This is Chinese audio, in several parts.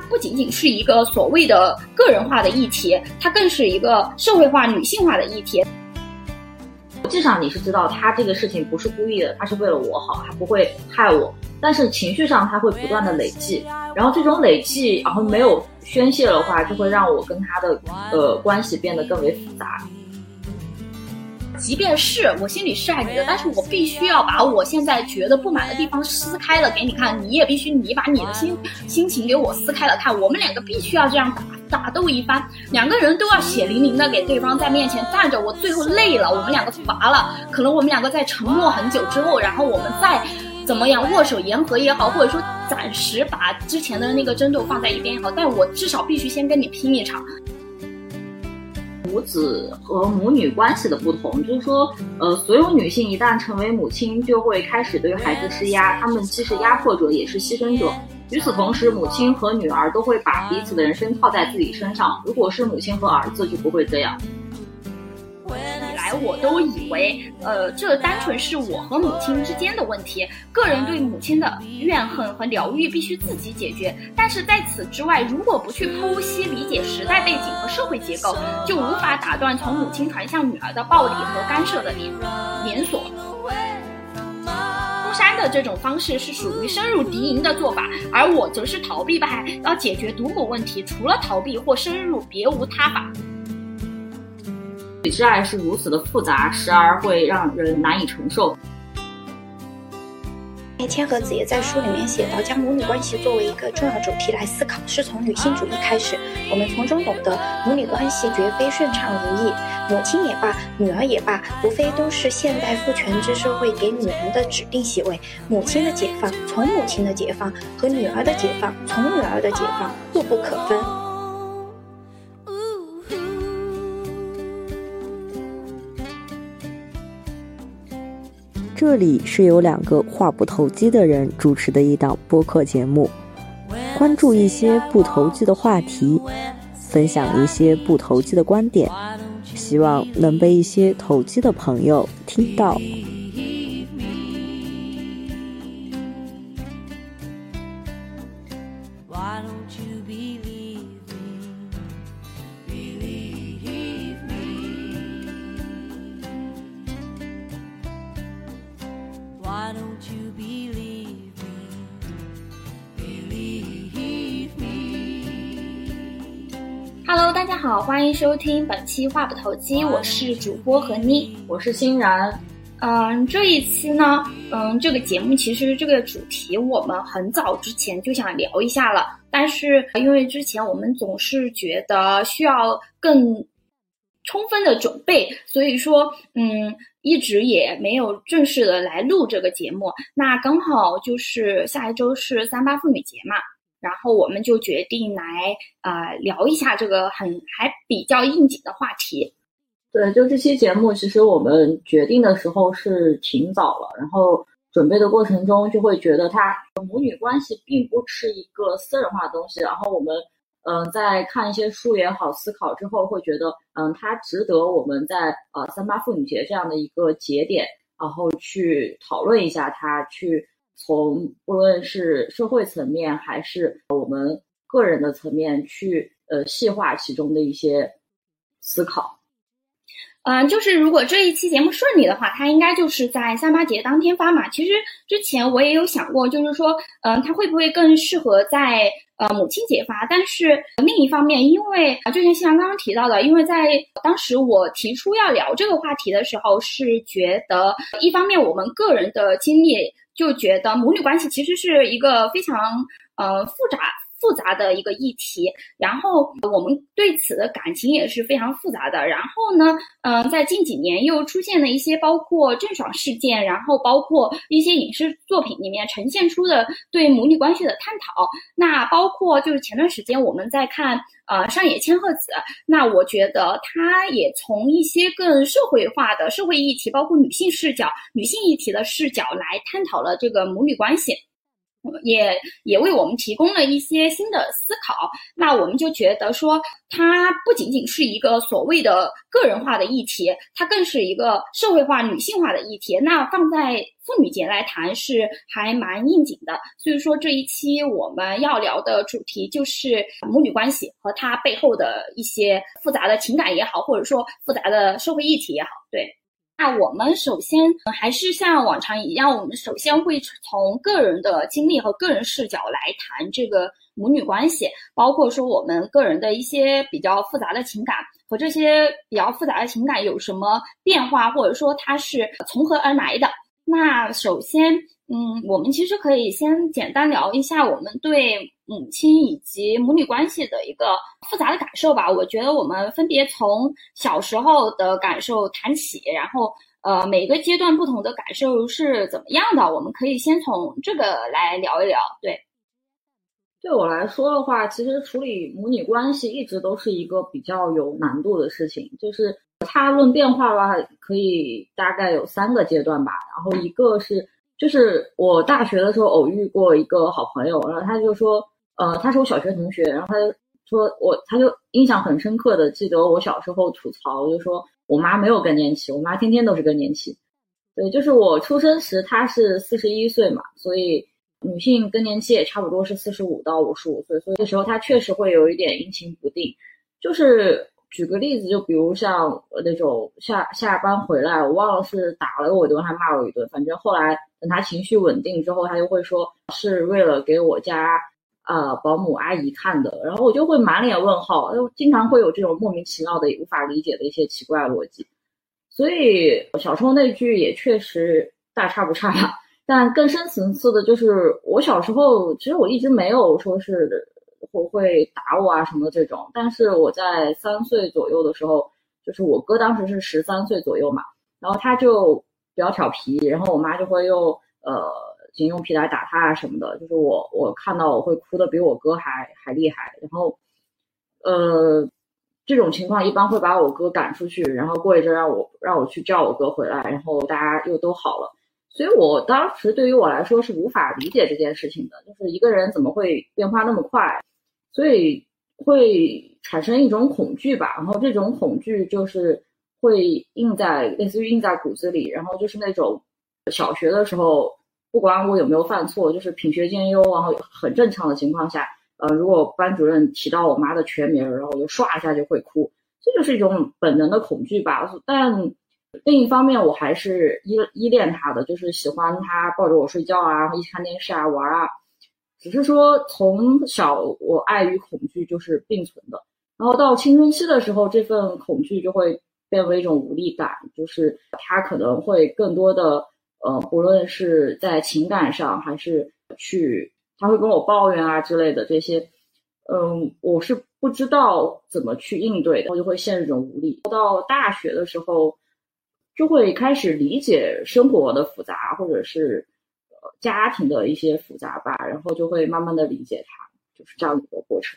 它不仅仅是一个所谓的个人化的议题，它更是一个社会化、女性化的议题。实际上你是知道他这个事情不是故意的，他是为了我好，他不会害我。但是情绪上他会不断的累积，然后这种累积，然后没有宣泄的话，就会让我跟他的呃关系变得更为复杂。即便是我心里是爱你的，但是我必须要把我现在觉得不满的地方撕开了给你看，你也必须你把你的心心情给我撕开了看，我们两个必须要这样打打斗一番，两个人都要血淋淋的给对方在面前站着，我最后累了，我们两个乏了，可能我们两个在沉默很久之后，然后我们再怎么样握手言和也好，或者说暂时把之前的那个争斗放在一边也好，但我至少必须先跟你拼一场。母子和母女关系的不同，就是说，呃，所有女性一旦成为母亲，就会开始对孩子施压，她们既是压迫者，也是牺牲者。与此同时，母亲和女儿都会把彼此的人生套在自己身上。如果是母亲和儿子，就不会这样。我都以为，呃，这单纯是我和母亲之间的问题，个人对母亲的怨恨和疗愈必须自己解决。但是在此之外，如果不去剖析理解时代背景和社会结构，就无法打断从母亲传向女儿的暴力和干涉的连连锁。东山的这种方式是属于深入敌营的做法，而我则是逃避派，要解决毒果问题，除了逃避或深入，别无他法。之爱是如此的复杂，时而会让人难以承受。千和子也在书里面写到，将母女关系作为一个重要主题来思考，是从女性主义开始。我们从中懂得，母女关系绝非顺畅如意，母亲也罢，女儿也罢，无非都是现代父权制社会给女人的指定席位。母亲的解放，从母亲的解放，和女儿的解放，从女儿的解放，密不可分。这里是由两个话不投机的人主持的一档播客节目，关注一些不投机的话题，分享一些不投机的观点，希望能被一些投机的朋友听到。收听本期话不投机，我是主播何妮，我是欣然。嗯，这一期呢，嗯，这个节目其实这个主题我们很早之前就想聊一下了，但是因为之前我们总是觉得需要更充分的准备，所以说，嗯，一直也没有正式的来录这个节目。那刚好就是下一周是三八妇女节嘛。然后我们就决定来啊聊一下这个很还比较应景的话题。对，就这期节目，其实我们决定的时候是挺早了，然后准备的过程中就会觉得它母女关系并不是一个私人化的东西。然后我们嗯在看一些书也好，思考之后会觉得嗯它值得我们在呃三八妇女节这样的一个节点，然后去讨论一下它去。从无论是社会层面还是我们个人的层面去呃细化其中的一些思考，嗯，就是如果这一期节目顺利的话，它应该就是在三八节当天发嘛。其实之前我也有想过，就是说，嗯，它会不会更适合在呃母亲节发？但是另一方面，因为啊，就像新阳刚刚提到的，因为在当时我提出要聊这个话题的时候，是觉得一方面我们个人的经历。就觉得母女关系其实是一个非常呃复杂复杂的一个议题，然后我们对此的感情也是非常复杂的。然后呢，嗯，在近几年又出现了一些包括郑爽事件，然后包括一些影视作品里面呈现出的对母女关系的探讨。那包括就是前段时间我们在看。呃，上野千鹤子，那我觉得她也从一些更社会化的社会议题，包括女性视角、女性议题的视角来探讨了这个母女关系。也也为我们提供了一些新的思考。那我们就觉得说，它不仅仅是一个所谓的个人化的议题，它更是一个社会化、女性化的议题。那放在妇女节来谈是还蛮应景的。所以说这一期我们要聊的主题就是母女关系和它背后的一些复杂的情感也好，或者说复杂的社会议题也好，对。那我们首先还是像往常一样，我们首先会从个人的经历和个人视角来谈这个母女关系，包括说我们个人的一些比较复杂的情感和这些比较复杂的情感有什么变化，或者说它是从何而来的。那首先，嗯，我们其实可以先简单聊一下我们对母亲以及母女关系的一个复杂的感受吧。我觉得我们分别从小时候的感受谈起，然后呃每个阶段不同的感受是怎么样的，我们可以先从这个来聊一聊。对，对我来说的话，其实处理母女关系一直都是一个比较有难度的事情。就是它论变化的话，可以大概有三个阶段吧。然后一个是。就是我大学的时候偶遇过一个好朋友，然后他就说，呃，他是我小学同学，然后他就说我，他就印象很深刻的记得我小时候吐槽，就说我妈没有更年期，我妈天天都是更年期。对，就是我出生时她是四十一岁嘛，所以女性更年期也差不多是四十五到五十五岁，所以这时候她确实会有一点阴晴不定，就是。举个例子，就比如像那种下下班回来，我忘了是打了我一顿还骂我一顿，反正后来等他情绪稳定之后，他就会说是为了给我家呃保姆阿姨看的，然后我就会满脸问号，就经常会有这种莫名其妙的无法理解的一些奇怪逻辑。所以小时候那句也确实大差不差，但更深层次的就是我小时候其实我一直没有说是。会会打我啊什么的这种，但是我在三岁左右的时候，就是我哥当时是十三岁左右嘛，然后他就比较调皮，然后我妈就会用呃警用皮带打他啊什么的，就是我我看到我会哭的比我哥还还厉害，然后呃这种情况一般会把我哥赶出去，然后过一阵让我让我去叫我哥回来，然后大家又都好了。所以，我当时对于我来说是无法理解这件事情的，就是一个人怎么会变化那么快，所以会产生一种恐惧吧。然后这种恐惧就是会印在类似于印在骨子里，然后就是那种小学的时候，不管我有没有犯错，就是品学兼优，然后很正常的情况下，呃，如果班主任提到我妈的全名，然后我就唰一下就会哭，这就是一种本能的恐惧吧。但另一方面，我还是依依恋他的，就是喜欢他抱着我睡觉啊，一起看电视啊，玩啊。只是说从小我爱与恐惧就是并存的，然后到青春期的时候，这份恐惧就会变为一种无力感，就是他可能会更多的呃，不论是在情感上还是去，他会跟我抱怨啊之类的这些，嗯，我是不知道怎么去应对的，我就会陷入一种无力。到大学的时候。就会开始理解生活的复杂，或者是家庭的一些复杂吧，然后就会慢慢的理解它，就是这样一个过程。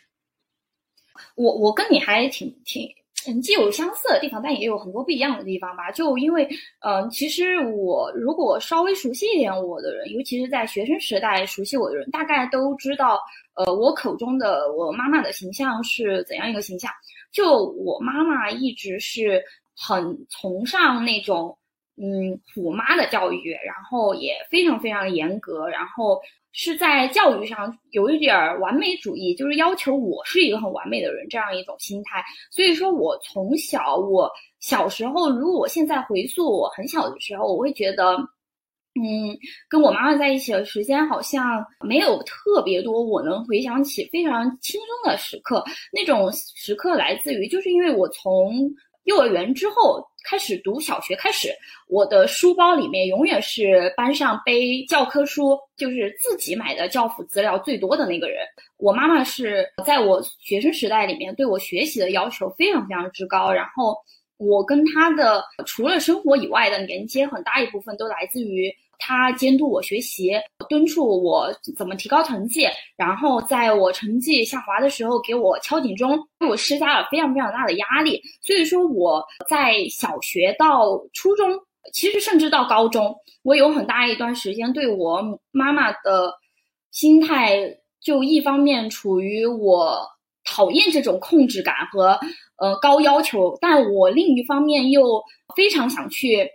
我我跟你还挺挺嗯，既有相似的地方，但也有很多不一样的地方吧。就因为嗯，其实我如果稍微熟悉一点我的人，尤其是在学生时代熟悉我的人，大概都知道呃我口中的我妈妈的形象是怎样一个形象。就我妈妈一直是。很崇尚那种嗯虎妈的教育，然后也非常非常严格，然后是在教育上有一点儿完美主义，就是要求我是一个很完美的人这样一种心态。所以说我从小我小时候，如果我现在回溯我很小的时候，我会觉得，嗯，跟我妈妈在一起的时间好像没有特别多。我能回想起非常轻松的时刻，那种时刻来自于就是因为我从。幼儿园之后开始读小学，开始我的书包里面永远是班上背教科书，就是自己买的教辅资料最多的那个人。我妈妈是在我学生时代里面对我学习的要求非常非常之高，然后我跟她的除了生活以外的连接很大一部分都来自于。他监督我学习，敦促我怎么提高成绩，然后在我成绩下滑的时候给我敲警钟，对我施加了非常非常大的压力。所以说我在小学到初中，其实甚至到高中，我有很大一段时间对我妈妈的心态就一方面处于我讨厌这种控制感和呃高要求，但我另一方面又非常想去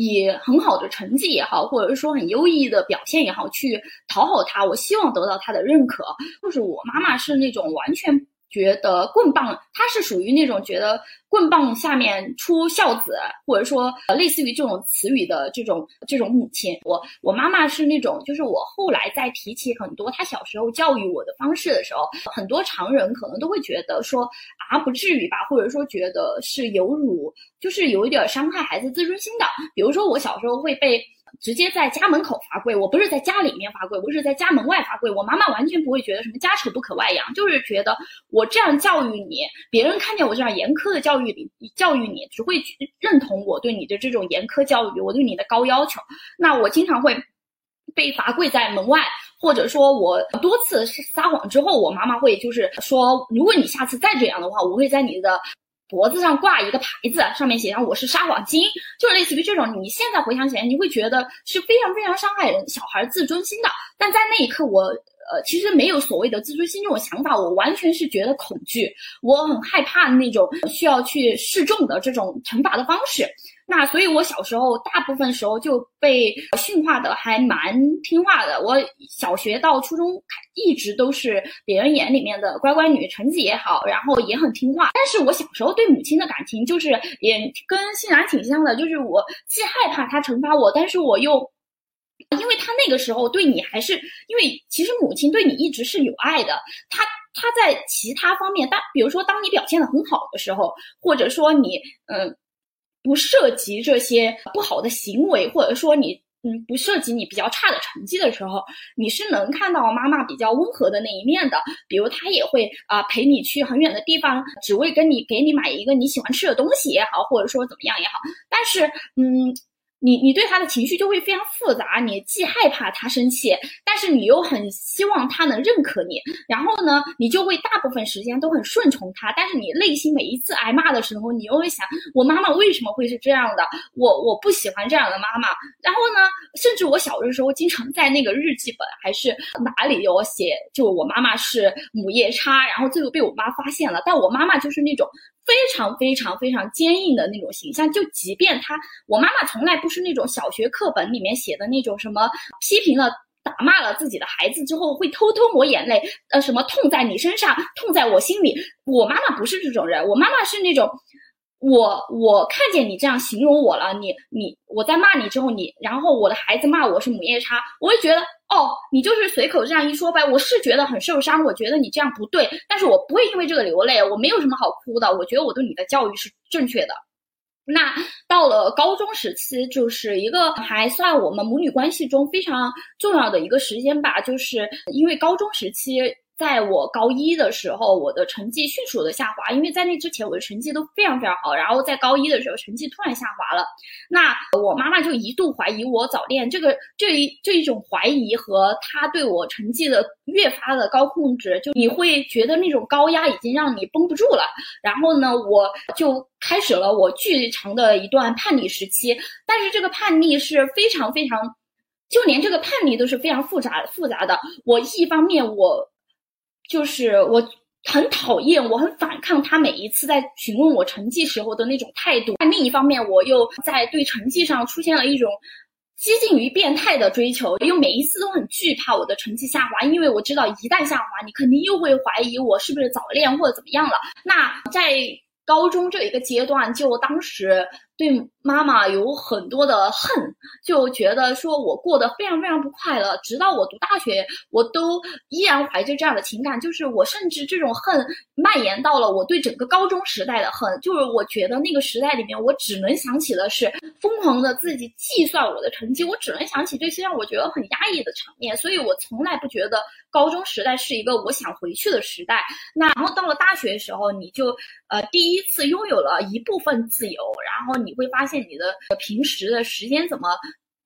以很好的成绩也好，或者是说很优异的表现也好，去讨好他。我希望得到他的认可。就是我妈妈是那种完全。觉得棍棒，他是属于那种觉得棍棒下面出孝子，或者说呃类似于这种词语的这种这种母亲。我我妈妈是那种，就是我后来在提起很多她小时候教育我的方式的时候，很多常人可能都会觉得说啊不至于吧，或者说觉得是有辱，就是有一点伤害孩子自尊心的。比如说我小时候会被。直接在家门口罚跪，我不是在家里面罚跪，我是在家门外罚跪。我妈妈完全不会觉得什么家丑不可外扬，就是觉得我这样教育你，别人看见我这样严苛的教育你，教育你只会认同我对你的这种严苛教育，我对你的高要求。那我经常会被罚跪在门外，或者说我多次撒谎之后，我妈妈会就是说，如果你下次再这样的话，我会在你的。脖子上挂一个牌子，上面写上我是撒谎精，就类似于这种。你现在回想起来，你会觉得是非常非常伤害人小孩自尊心的。但在那一刻，我呃其实没有所谓的自尊心这种想法，我完全是觉得恐惧，我很害怕那种需要去示众的这种惩罚的方式。那所以，我小时候大部分时候就被驯化的还蛮听话的。我小学到初中一直都是别人眼里面的乖乖女，成绩也好，然后也很听话。但是我小时候对母亲的感情就是也跟欣然挺像的，就是我既害怕她惩罚我，但是我又，因为她那个时候对你还是因为其实母亲对你一直是有爱的，她她在其他方面，当比如说当你表现的很好的时候，或者说你嗯。不涉及这些不好的行为，或者说你嗯不涉及你比较差的成绩的时候，你是能看到妈妈比较温和的那一面的。比如她也会啊陪你去很远的地方，只为跟你给你买一个你喜欢吃的东西也好，或者说怎么样也好。但是嗯。你你对他的情绪就会非常复杂，你既害怕他生气，但是你又很希望他能认可你，然后呢，你就会大部分时间都很顺从他，但是你内心每一次挨骂的时候，你又会想，我妈妈为什么会是这样的？我我不喜欢这样的妈妈。然后呢，甚至我小的时候经常在那个日记本还是哪里有写，就我妈妈是母夜叉，然后最后被我妈发现了，但我妈妈就是那种。非常非常非常坚硬的那种形象，就即便他，我妈妈从来不是那种小学课本里面写的那种什么批评了、打骂了自己的孩子之后会偷偷抹眼泪，呃，什么痛在你身上，痛在我心里。我妈妈不是这种人，我妈妈是那种，我我看见你这样形容我了，你你我在骂你之后，你然后我的孩子骂我是母夜叉，我会觉得。哦，你就是随口这样一说呗，我是觉得很受伤，我觉得你这样不对，但是我不会因为这个流泪，我没有什么好哭的，我觉得我对你的教育是正确的。那到了高中时期，就是一个还算我们母女关系中非常重要的一个时间吧，就是因为高中时期。在我高一的时候，我的成绩迅速的下滑，因为在那之前我的成绩都非常非常好，然后在高一的时候成绩突然下滑了，那我妈妈就一度怀疑我早恋，这个这一这一种怀疑和她对我成绩的越发的高控制，就你会觉得那种高压已经让你绷不住了，然后呢，我就开始了我巨长的一段叛逆时期，但是这个叛逆是非常非常，就连这个叛逆都是非常复杂复杂的，我一方面我。就是我很讨厌，我很反抗他每一次在询问我成绩时候的那种态度。但另一方面，我又在对成绩上出现了一种接近于变态的追求，又每一次都很惧怕我的成绩下滑，因为我知道一旦下滑，你肯定又会怀疑我是不是早恋或者怎么样了。那在高中这一个阶段，就当时。对妈妈有很多的恨，就觉得说我过得非常非常不快乐。直到我读大学，我都依然怀着这样的情感。就是我甚至这种恨蔓延到了我对整个高中时代的恨。就是我觉得那个时代里面，我只能想起的是疯狂的自己计算我的成绩，我只能想起这些让我觉得很压抑的场面。所以我从来不觉得高中时代是一个我想回去的时代。那然后到了大学的时候，你就呃第一次拥有了一部分自由，然后你。你会发现你的平时的时间怎么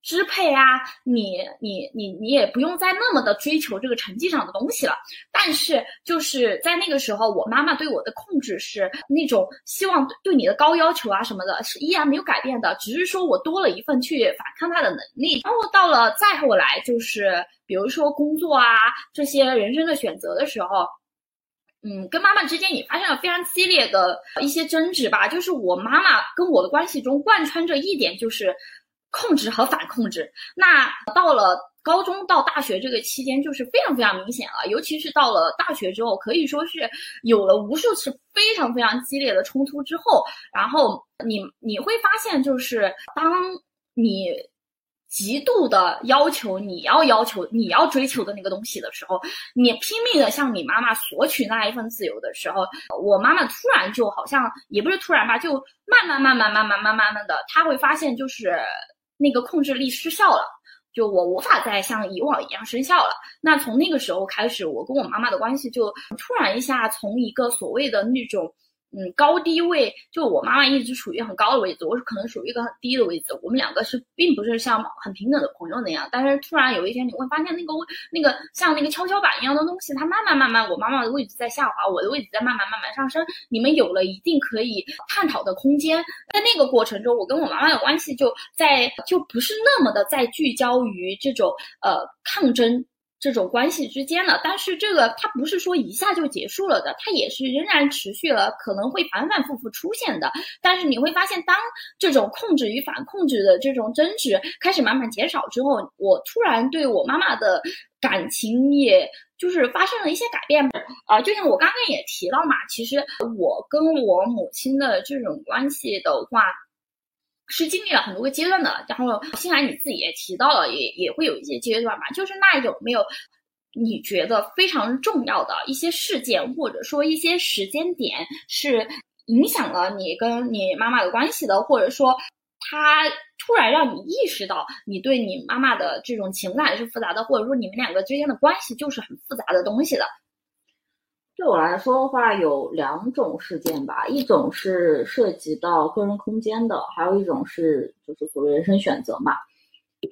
支配啊，你你你你也不用再那么的追求这个成绩上的东西了。但是就是在那个时候，我妈妈对我的控制是那种希望对你的高要求啊什么的，是依然没有改变的，只是说我多了一份去反抗他的能力。然后到了再后来，就是比如说工作啊这些人生的选择的时候。嗯，跟妈妈之间也发生了非常激烈的一些争执吧。就是我妈妈跟我的关系中贯穿着一点，就是控制和反控制。那到了高中到大学这个期间，就是非常非常明显了。尤其是到了大学之后，可以说是有了无数次非常非常激烈的冲突之后，然后你你会发现，就是当你。极度的要求你要要求你要追求的那个东西的时候，你拼命的向你妈妈索取那一份自由的时候，我妈妈突然就好像也不是突然吧，就慢慢慢慢慢慢慢慢慢的，她会发现就是那个控制力失效了，就我无法再像以往一样生效了。那从那个时候开始，我跟我妈妈的关系就突然一下从一个所谓的那种。嗯，高低位就我妈妈一直处于很高的位置，我是可能属于一个很低的位置。我们两个是并不是像很平等的朋友那样，但是突然有一天你会发现那个位那个像那个跷跷板一样的东西，它慢慢慢慢，我妈妈的位置在下滑，我的位置在慢慢慢慢上升。你们有了一定可以探讨的空间，在那个过程中，我跟我妈妈的关系就在就不是那么的在聚焦于这种呃抗争。这种关系之间的，但是这个它不是说一下就结束了的，它也是仍然持续了，可能会反反复复出现的。但是你会发现，当这种控制与反控制的这种争执开始慢慢减少之后，我突然对我妈妈的感情，也就是发生了一些改变。啊，就像我刚刚也提到嘛，其实我跟我母亲的这种关系的话。是经历了很多个阶段的，然后新来你自己也提到了，也也会有一些阶段吧。就是那有没有你觉得非常重要的一些事件，或者说一些时间点，是影响了你跟你妈妈的关系的，或者说他突然让你意识到你对你妈妈的这种情感是复杂的，或者说你们两个之间的关系就是很复杂的东西的。对我来说的话，有两种事件吧，一种是涉及到个人空间的，还有一种是就是所谓人生选择嘛。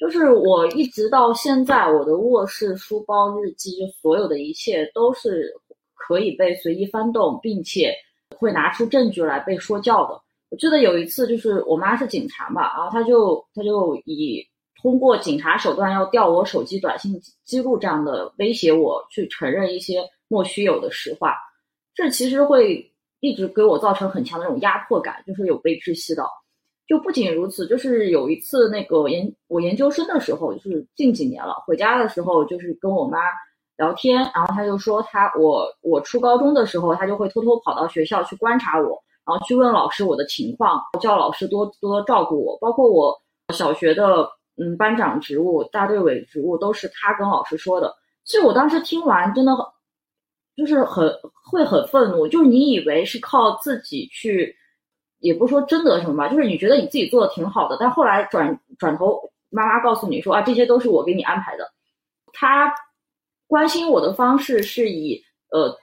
就是我一直到现在，我的卧室、书包、日记，就所有的一切都是可以被随意翻动，并且会拿出证据来被说教的。我记得有一次，就是我妈是警察嘛，然后她就她就以通过警察手段要调我手机短信记录这样的威胁我去承认一些。莫须有的实话，这其实会一直给我造成很强的那种压迫感，就是有被窒息到。就不仅如此，就是有一次那个研我研究生的时候，就是近几年了，回家的时候就是跟我妈聊天，然后她就说她我我初高中的时候，她就会偷偷跑到学校去观察我，然后去问老师我的情况，叫老师多多照顾我，包括我小学的嗯班长职务、大队委职务都是她跟老师说的。其实我当时听完真的。就是很会很愤怒，就是你以为是靠自己去，也不是说争得什么吧，就是你觉得你自己做的挺好的，但后来转转头，妈妈告诉你说啊，这些都是我给你安排的。他关心我的方式是以呃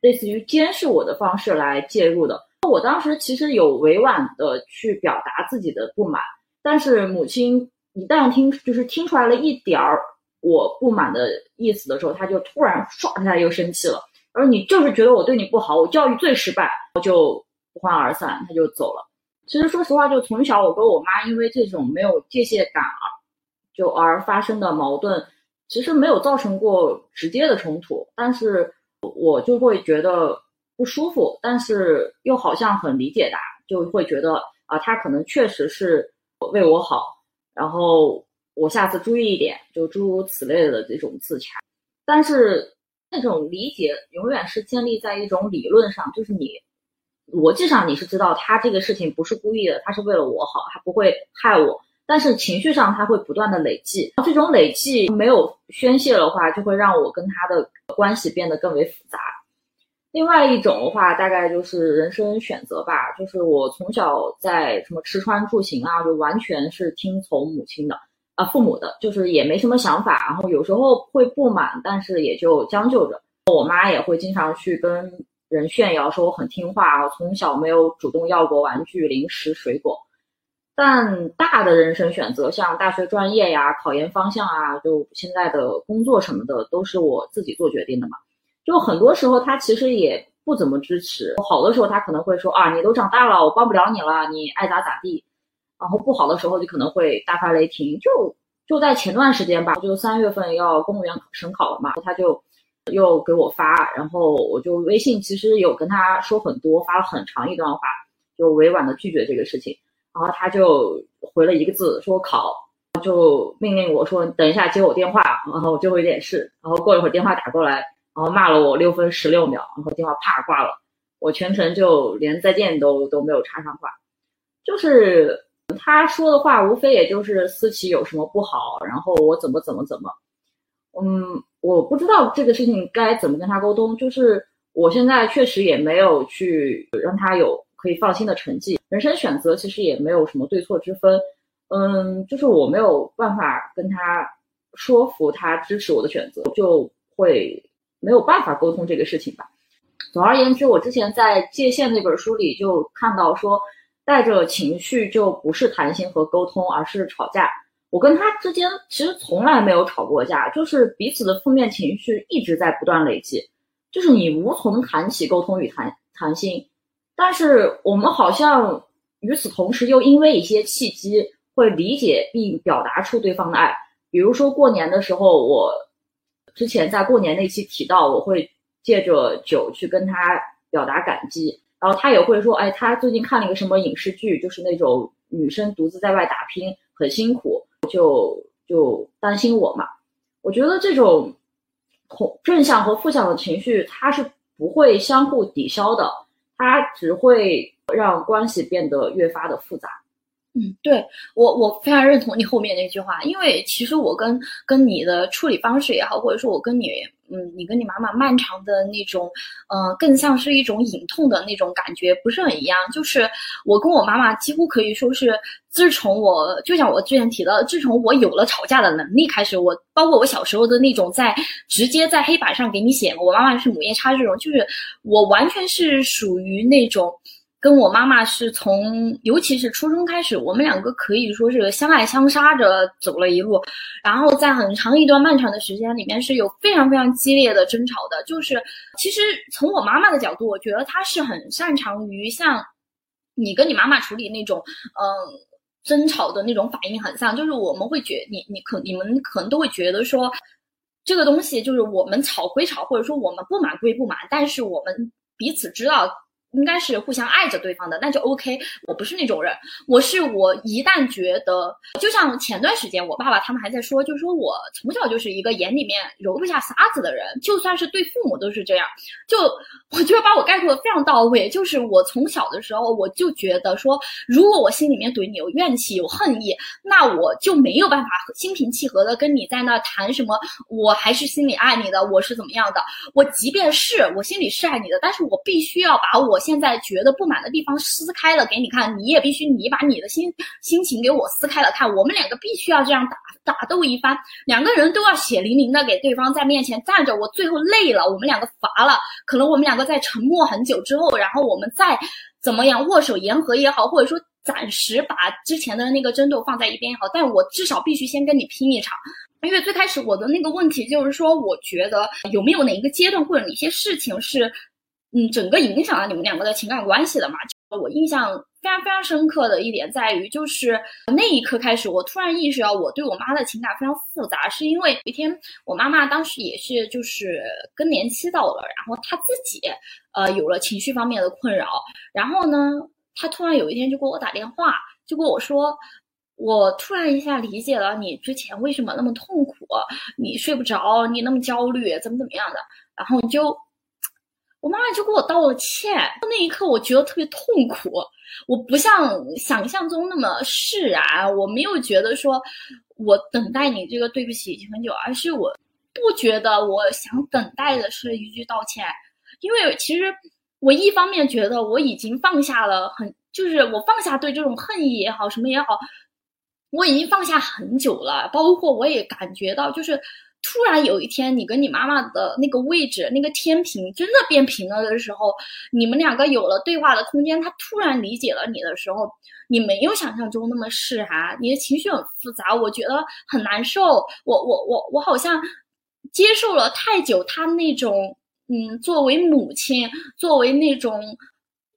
类似于监视我的方式来介入的。我当时其实有委婉的去表达自己的不满，但是母亲一旦听就是听出来了一点儿我不满的意思的时候，他就突然唰一下又生气了。而你就是觉得我对你不好，我教育最失败，我就不欢而散，他就走了。其实说实话，就从小我跟我妈因为这种没有界限感而就而发生的矛盾，其实没有造成过直接的冲突，但是我就会觉得不舒服，但是又好像很理解他，就会觉得啊，他可能确实是为我好，然后我下次注意一点，就诸如此类的这种自洽，但是。那种理解永远是建立在一种理论上，就是你逻辑上你是知道他这个事情不是故意的，他是为了我好，他不会害我。但是情绪上他会不断的累积，这种累积没有宣泄的话，就会让我跟他的关系变得更为复杂。另外一种的话，大概就是人生选择吧，就是我从小在什么吃穿住行啊，就完全是听从母亲的。啊，父母的，就是也没什么想法，然后有时候会不满，但是也就将就着。我妈也会经常去跟人炫耀，说我很听话，从小没有主动要过玩具、零食、水果。但大的人生选择，像大学专业呀、考研方向啊，就现在的工作什么的，都是我自己做决定的嘛。就很多时候他其实也不怎么支持，好的时候他可能会说啊，你都长大了，我帮不了你了，你爱咋咋地。然后不好的时候就可能会大发雷霆。就就在前段时间吧，就三月份要公务员省考了嘛，他就又给我发，然后我就微信其实有跟他说很多，发了很长一段话，就委婉的拒绝这个事情。然后他就回了一个字，说考，就命令我说等一下接我电话，然后我就有点事。然后过一会儿电话打过来，然后骂了我六分十六秒，然后电话啪挂了。我全程就连再见都都没有插上话。就是他说的话，无非也就是思琪有什么不好，然后我怎么怎么怎么。嗯，我不知道这个事情该怎么跟他沟通。就是我现在确实也没有去让他有。可以放心的成绩，人生选择其实也没有什么对错之分，嗯，就是我没有办法跟他说服他支持我的选择，就会没有办法沟通这个事情吧。总而言之，我之前在《界限》那本书里就看到说，带着情绪就不是谈心和沟通，而是吵架。我跟他之间其实从来没有吵过架，就是彼此的负面情绪一直在不断累积，就是你无从谈起沟通与谈谈心。但是我们好像与此同时，又因为一些契机会理解并表达出对方的爱。比如说过年的时候，我之前在过年那期提到，我会借着酒去跟他表达感激，然后他也会说，哎，他最近看了一个什么影视剧，就是那种女生独自在外打拼很辛苦，就就担心我嘛。我觉得这种同正向和负向的情绪，它是不会相互抵消的。它只会让关系变得越发的复杂。嗯，对我我非常认同你后面那句话，因为其实我跟跟你的处理方式也好，或者说我跟你，嗯，你跟你妈妈漫长的那种，呃，更像是一种隐痛的那种感觉，不是很一样。就是我跟我妈妈几乎可以说是，自从我就像我之前提到，自从我有了吵架的能力开始，我包括我小时候的那种在直接在黑板上给你写，我妈妈是母夜叉这种，就是我完全是属于那种。跟我妈妈是从，尤其是初中开始，我们两个可以说是相爱相杀着走了一路，然后在很长一段漫长的时间里面是有非常非常激烈的争吵的。就是其实从我妈妈的角度，我觉得她是很擅长于像你跟你妈妈处理那种嗯争吵的那种反应很像，就是我们会觉你你可你们可能都会觉得说这个东西就是我们吵归吵，或者说我们不满归不满，但是我们彼此知道。应该是互相爱着对方的，那就 OK。我不是那种人，我是我一旦觉得，就像前段时间我爸爸他们还在说，就说我从小就是一个眼里面揉不下沙子的人，就算是对父母都是这样。就我觉得把我概括的非常到位，就是我从小的时候我就觉得说，如果我心里面对你有怨气有恨意，那我就没有办法心平气和的跟你在那谈什么，我还是心里爱你的，我是怎么样的。我即便是我心里是爱你的，但是我必须要把我。现在觉得不满的地方撕开了给你看，你也必须你把你的心心情给我撕开了看，我们两个必须要这样打打斗一番，两个人都要血淋淋的给对方在面前站着。我最后累了，我们两个乏了，可能我们两个在沉默很久之后，然后我们再怎么样握手言和也好，或者说暂时把之前的那个争斗放在一边也好，但我至少必须先跟你拼一场，因为最开始我的那个问题就是说，我觉得有没有哪一个阶段或者哪些事情是。嗯，整个影响了你们两个的情感关系的嘛？我印象非常非常深刻的一点在于，就是那一刻开始，我突然意识到我对我妈的情感非常复杂，是因为有一天我妈妈当时也是就是更年期到了，然后她自己呃有了情绪方面的困扰，然后呢，她突然有一天就给我打电话，就跟我说，我突然一下理解了你之前为什么那么痛苦，你睡不着，你那么焦虑，怎么怎么样的，然后你就。我妈妈就给我道了歉，那一刻我觉得特别痛苦。我不像想象中那么释然，我没有觉得说我等待你这个对不起已经很久，而是我不觉得我想等待的是一句道歉，因为其实我一方面觉得我已经放下了很，就是我放下对这种恨意也好，什么也好，我已经放下很久了，包括我也感觉到就是。突然有一天，你跟你妈妈的那个位置，那个天平真的变平了的时候，你们两个有了对话的空间，他突然理解了你的时候，你没有想象中那么释然，你的情绪很复杂，我觉得很难受，我我我我好像接受了太久他那种，嗯，作为母亲，作为那种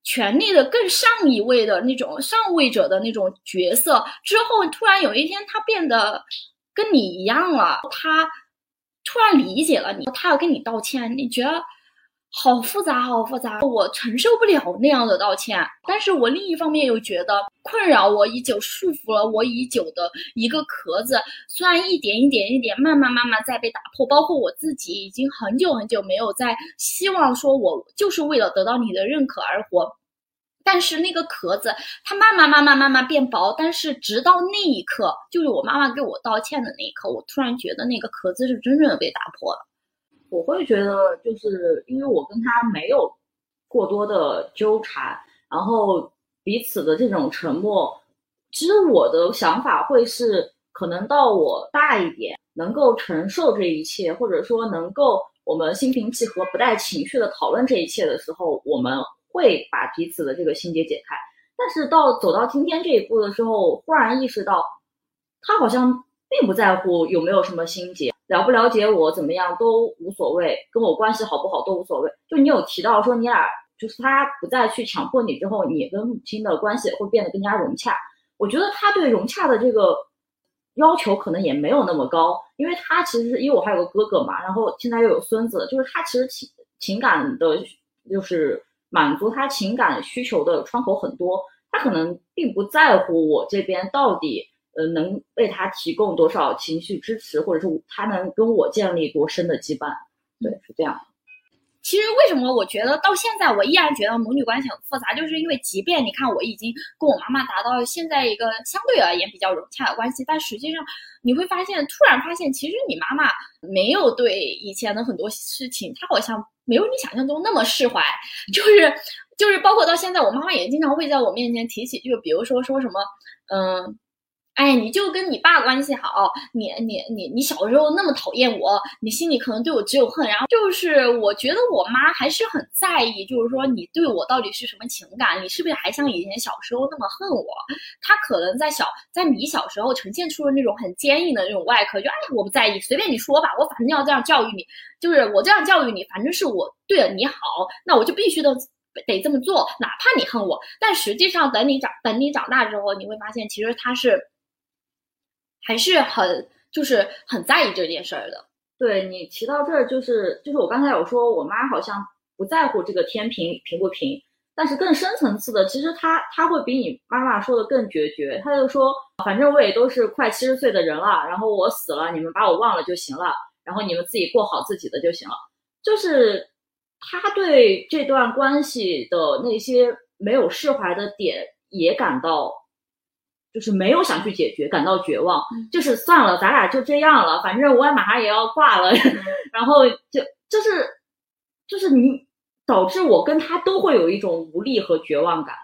权力的更上一位的那种上位者的那种角色之后，突然有一天他变得跟你一样了，他。突然理解了你，他要跟你道歉，你觉得好复杂，好复杂，我承受不了那样的道歉。但是我另一方面又觉得困扰我已久、束缚了我已久的一个壳子，虽然一点一点、一点慢慢、慢慢在被打破，包括我自己已经很久很久没有在希望说，我就是为了得到你的认可而活。但是那个壳子，它慢慢慢慢慢慢变薄。但是直到那一刻，就是我妈妈给我道歉的那一刻，我突然觉得那个壳子是真正的被打破了。我会觉得，就是因为我跟他没有过多的纠缠，然后彼此的这种沉默，其实我的想法会是，可能到我大一点，能够承受这一切，或者说能够我们心平气和、不带情绪的讨论这一切的时候，我们。会把彼此的这个心结解开，但是到走到今天这一步的时候，忽然意识到，他好像并不在乎有没有什么心结，了不了解我怎么样都无所谓，跟我关系好不好都无所谓。就你有提到说你俩就是他不再去强迫你之后，你跟母亲的关系会变得更加融洽。我觉得他对融洽的这个要求可能也没有那么高，因为他其实因为我还有个哥哥嘛，然后现在又有孙子，就是他其实情情感的，就是。满足他情感需求的窗口很多，他可能并不在乎我这边到底呃能为他提供多少情绪支持，或者是他能跟我建立多深的羁绊。对，是这样。其实为什么我觉得到现在我依然觉得母女关系很复杂，就是因为即便你看我已经跟我妈妈达到现在一个相对而言比较融洽的关系，但实际上你会发现，突然发现其实你妈妈没有对以前的很多事情，她好像。没有你想象中那么释怀，就是就是包括到现在，我妈妈也经常会在我面前提起，就比如说说什么，嗯。哎，你就跟你爸关系好，你你你你小时候那么讨厌我，你心里可能对我只有恨。然后就是我觉得我妈还是很在意，就是说你对我到底是什么情感，你是不是还像以前小时候那么恨我？她可能在小在你小时候呈现出了那种很坚硬的那种外壳，就哎我不在意，随便你说吧，我反正要这样教育你，就是我这样教育你，反正是我对了你好，那我就必须得得这么做，哪怕你恨我。但实际上等你长等你长大之后，你会发现其实他是。还是很就是很在意这件事儿的。对你提到这儿，就是就是我刚才有说，我妈好像不在乎这个天平平不平，但是更深层次的，其实她她会比你妈妈说的更决绝。她就说，反正我也都是快七十岁的人了，然后我死了，你们把我忘了就行了，然后你们自己过好自己的就行了。就是她对这段关系的那些没有释怀的点也感到。就是没有想去解决，感到绝望，就是算了，咱俩就这样了，反正我也马上也要挂了，然后就就是就是你导致我跟他都会有一种无力和绝望感。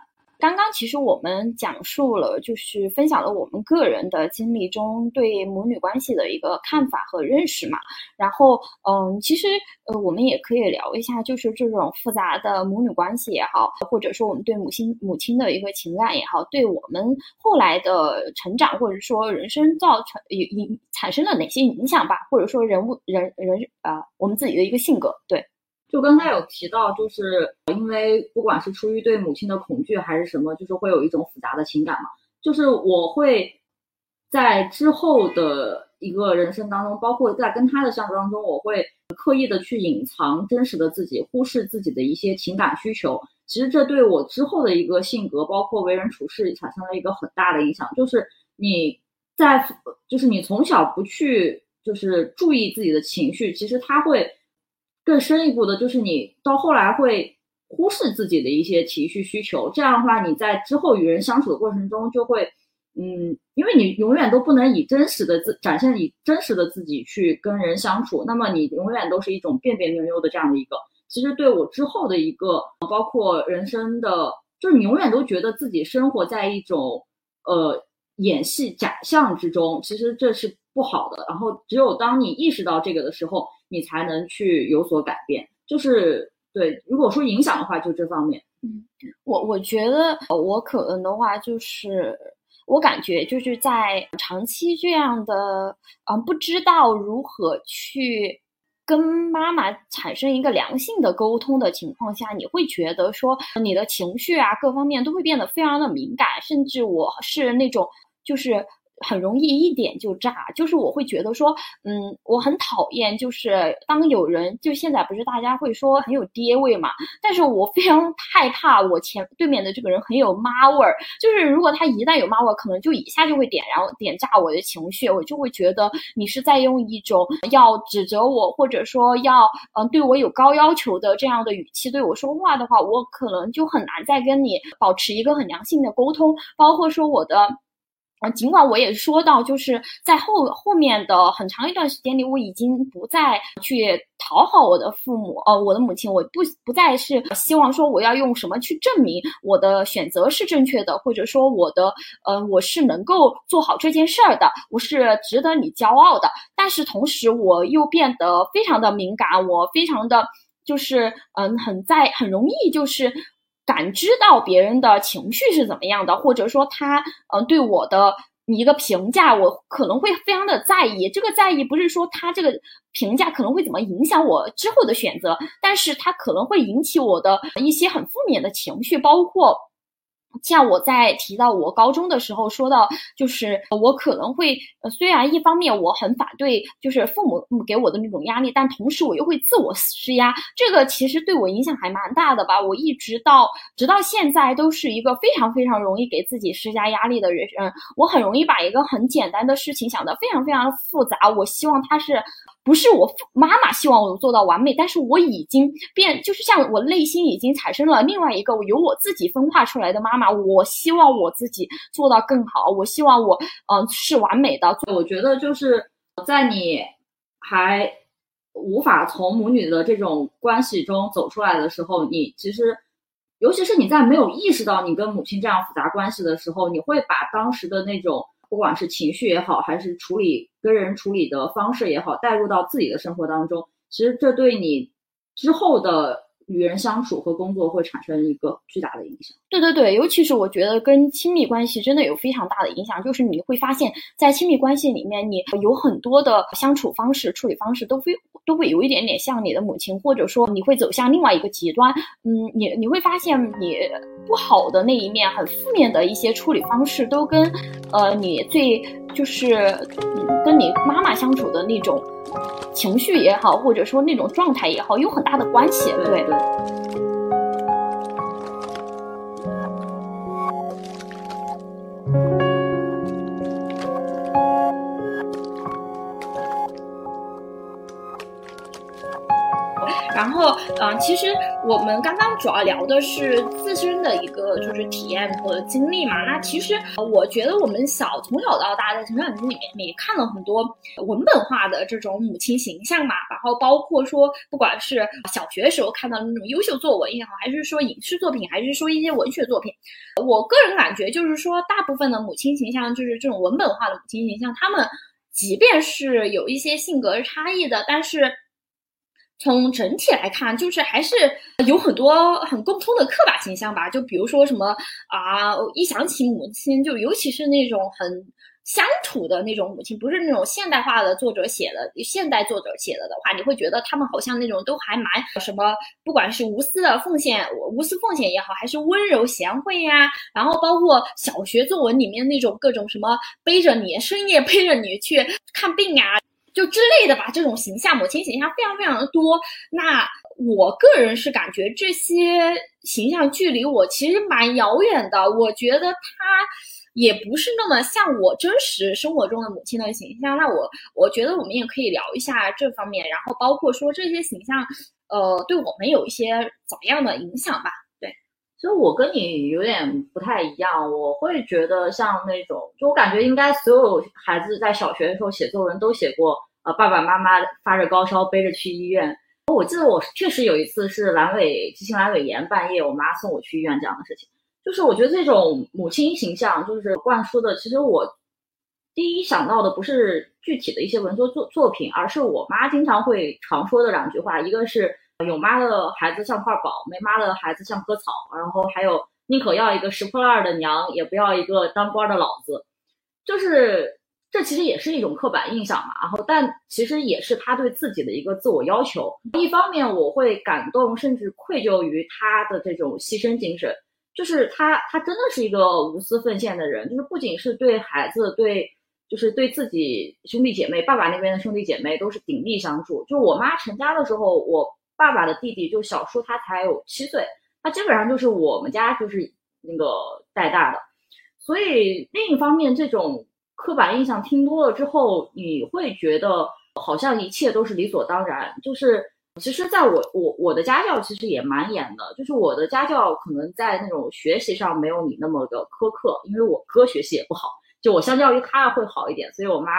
刚刚其实我们讲述了，就是分享了我们个人的经历中对母女关系的一个看法和认识嘛。然后，嗯，其实呃，我们也可以聊一下，就是这种复杂的母女关系也好，或者说我们对母亲母亲的一个情感也好，对我们后来的成长或者说人生造成影产生了哪些影响吧，或者说人物人人啊，我们自己的一个性格，对。就刚才有提到，就是因为不管是出于对母亲的恐惧还是什么，就是会有一种复杂的情感嘛。就是我会在之后的一个人生当中，包括在跟他的相处当中，我会刻意的去隐藏真实的自己，忽视自己的一些情感需求。其实这对我之后的一个性格，包括为人处事，产生了一个很大的影响。就是你在，就是你从小不去，就是注意自己的情绪，其实他会。更深一步的，就是你到后来会忽视自己的一些情绪需求，这样的话，你在之后与人相处的过程中，就会，嗯，因为你永远都不能以真实的自展现以真实的自己去跟人相处，那么你永远都是一种别别扭扭的这样的一个。其实对我之后的一个，包括人生的，就是你永远都觉得自己生活在一种呃演戏假象之中，其实这是不好的。然后只有当你意识到这个的时候，你才能去有所改变。就是对，如果说影响的话，就这方面。嗯，我我觉得我可能的话，就是我感觉就是在长期这样的，嗯，不知道如何去跟妈妈产生一个良性的沟通的情况下，你会觉得说你的情绪啊，各方面都会变得非常的敏感，甚至我是那种就是。很容易一点就炸，就是我会觉得说，嗯，我很讨厌，就是当有人就现在不是大家会说很有爹味嘛，但是我非常害怕我前对面的这个人很有妈味儿，就是如果他一旦有妈味儿，可能就一下就会点，然后点炸我的情绪，我就会觉得你是在用一种要指责我，或者说要嗯对我有高要求的这样的语气对我说话的话，我可能就很难再跟你保持一个很良性的沟通，包括说我的。啊，尽管我也说到，就是在后后面的很长一段时间里，我已经不再去讨好我的父母，呃，我的母亲，我不不再是希望说我要用什么去证明我的选择是正确的，或者说我的，呃，我是能够做好这件事儿的，我是值得你骄傲的。但是同时，我又变得非常的敏感，我非常的就是，嗯，很在很容易就是。感知到别人的情绪是怎么样的，或者说他嗯对我的一个评价，我可能会非常的在意。这个在意不是说他这个评价可能会怎么影响我之后的选择，但是他可能会引起我的一些很负面的情绪，包括。像我在提到我高中的时候说到，就是我可能会，虽然一方面我很反对，就是父母给我的那种压力，但同时我又会自我施压，这个其实对我影响还蛮大的吧。我一直到直到现在都是一个非常非常容易给自己施加压力的人，嗯，我很容易把一个很简单的事情想得非常非常复杂，我希望它是。不是我妈妈希望我做到完美，但是我已经变，就是像我内心已经产生了另外一个由我自己分化出来的妈妈。我希望我自己做到更好，我希望我嗯是完美的。我觉得就是在你还无法从母女的这种关系中走出来的时候，你其实，尤其是你在没有意识到你跟母亲这样复杂关系的时候，你会把当时的那种。不管是情绪也好，还是处理跟人处理的方式也好，带入到自己的生活当中，其实这对你之后的与人相处和工作会产生一个巨大的影响。对对对，尤其是我觉得跟亲密关系真的有非常大的影响，就是你会发现在亲密关系里面，你有很多的相处方式、处理方式都非都会有一点点像你的母亲，或者说你会走向另外一个极端。嗯，你你会发现你不好的那一面，很负面的一些处理方式都跟。呃，你最就是跟你妈妈相处的那种情绪也好，或者说那种状态也好，有很大的关系，对对。然后，嗯，其实我们刚刚主要聊的是自身的一个就是体验和经历嘛。那其实我觉得我们小从小到大在成长经历里面也看了很多文本化的这种母亲形象嘛。然后包括说，不管是小学时候看到的那种优秀作文也好，还是说影视作品，还是说一些文学作品，我个人感觉就是说，大部分的母亲形象就是这种文本化的母亲形象，他们即便是有一些性格差异的，但是。从整体来看，就是还是有很多很共通的刻板形象吧。就比如说什么啊，一想起母亲，就尤其是那种很乡土的那种母亲，不是那种现代化的作者写的，现代作者写的的话，你会觉得他们好像那种都还蛮什么，不管是无私的奉献，无私奉献也好，还是温柔贤惠呀，然后包括小学作文里面那种各种什么背着你深夜背着你去看病啊。就之类的吧，这种形象，母亲形象非常非常的多。那我个人是感觉这些形象距离我其实蛮遥远的。我觉得他也不是那么像我真实生活中的母亲的形象。那我我觉得我们也可以聊一下这方面，然后包括说这些形象，呃，对我们有一些怎么样的影响吧？对，其实我跟你有点不太一样，我会觉得像那种，就我感觉应该所有孩子在小学的时候写作文都写过。呃，爸爸妈妈发着高烧背着去医院。我记得我确实有一次是阑尾急性阑尾炎，半夜我妈送我去医院这样的事情。就是我觉得这种母亲形象就是灌输的，其实我第一想到的不是具体的一些文学作作品，而是我妈经常会常说的两句话，一个是有妈的孩子像块宝，没妈的孩子像棵草，然后还有宁可要一个拾破烂的娘，也不要一个当官的老子，就是这其实也是一种刻板印象嘛。然后，但其实也是他对自己的一个自我要求。一方面我会感动，甚至愧疚于他的这种牺牲精神。就是他，他真的是一个无私奉献的人。就是不仅是对孩子，对，就是对自己兄弟姐妹，爸爸那边的兄弟姐妹都是鼎力相助。就我妈成家的时候，我爸爸的弟弟就小叔，他才有七岁，他基本上就是我们家就是那个带大的。所以另一方面，这种刻板印象听多了之后，你会觉得好像一切都是理所当然，就是。其实，在我我我的家教其实也蛮严的，就是我的家教可能在那种学习上没有你那么的苛刻，因为我哥学习也不好，就我相较于他会好一点，所以我妈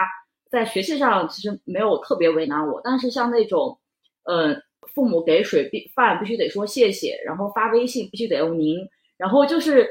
在学习上其实没有特别为难我。但是像那种，嗯，父母给水必饭必须得说谢谢，然后发微信必须得用您，然后就是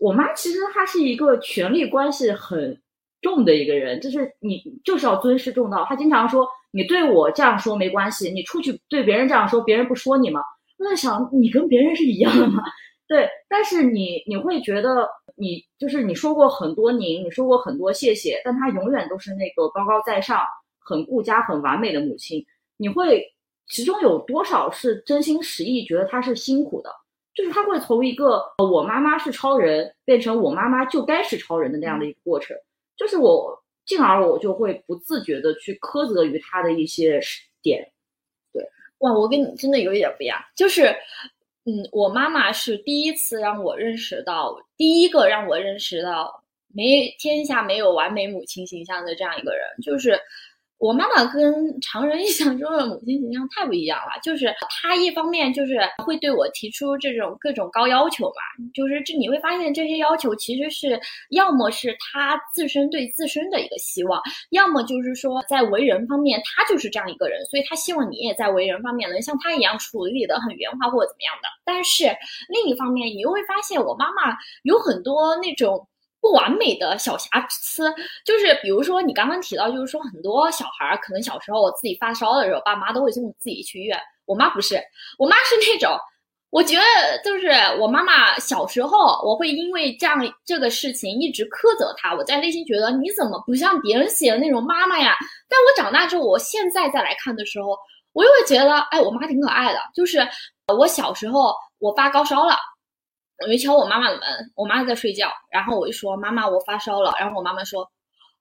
我妈其实她是一个权力关系很重的一个人，就是你就是要尊师重道，她经常说。你对我这样说没关系，你出去对别人这样说，别人不说你吗？我在想，你跟别人是一样的吗？对，但是你你会觉得你就是你说过很多您，你说过很多谢谢，但他永远都是那个高高在上、很顾家、很完美的母亲。你会其中有多少是真心实意觉得他是辛苦的？就是他会从一个我妈妈是超人变成我妈妈就该是超人的那样的一个过程，就是我。进而我就会不自觉的去苛责于他的一些点，对，哇，我跟你真的有一点不一样，就是，嗯，我妈妈是第一次让我认识到，第一个让我认识到，没天下没有完美母亲形象的这样一个人，就是。我妈妈跟常人印象中的母亲形象太不一样了，就是她一方面就是会对我提出这种各种高要求嘛，就是这你会发现这些要求其实是要么是她自身对自身的一个希望，要么就是说在为人方面她就是这样一个人，所以她希望你也在为人方面能像她一样处理的很圆滑或者怎么样的。但是另一方面，你又会发现我妈妈有很多那种。不完美的小瑕疵，就是比如说你刚刚提到，就是说很多小孩儿可能小时候自己发烧的时候，爸妈都会送自己去医院。我妈不是，我妈是那种，我觉得就是我妈妈小时候，我会因为这样这个事情一直苛责她，我在内心觉得你怎么不像别人写的那种妈妈呀？但我长大之后，我现在再来看的时候，我又会觉得，哎，我妈挺可爱的。就是我小时候我发高烧了。我就敲我妈妈的门，我妈在睡觉，然后我就说：“妈妈，我发烧了。”然后我妈妈说：“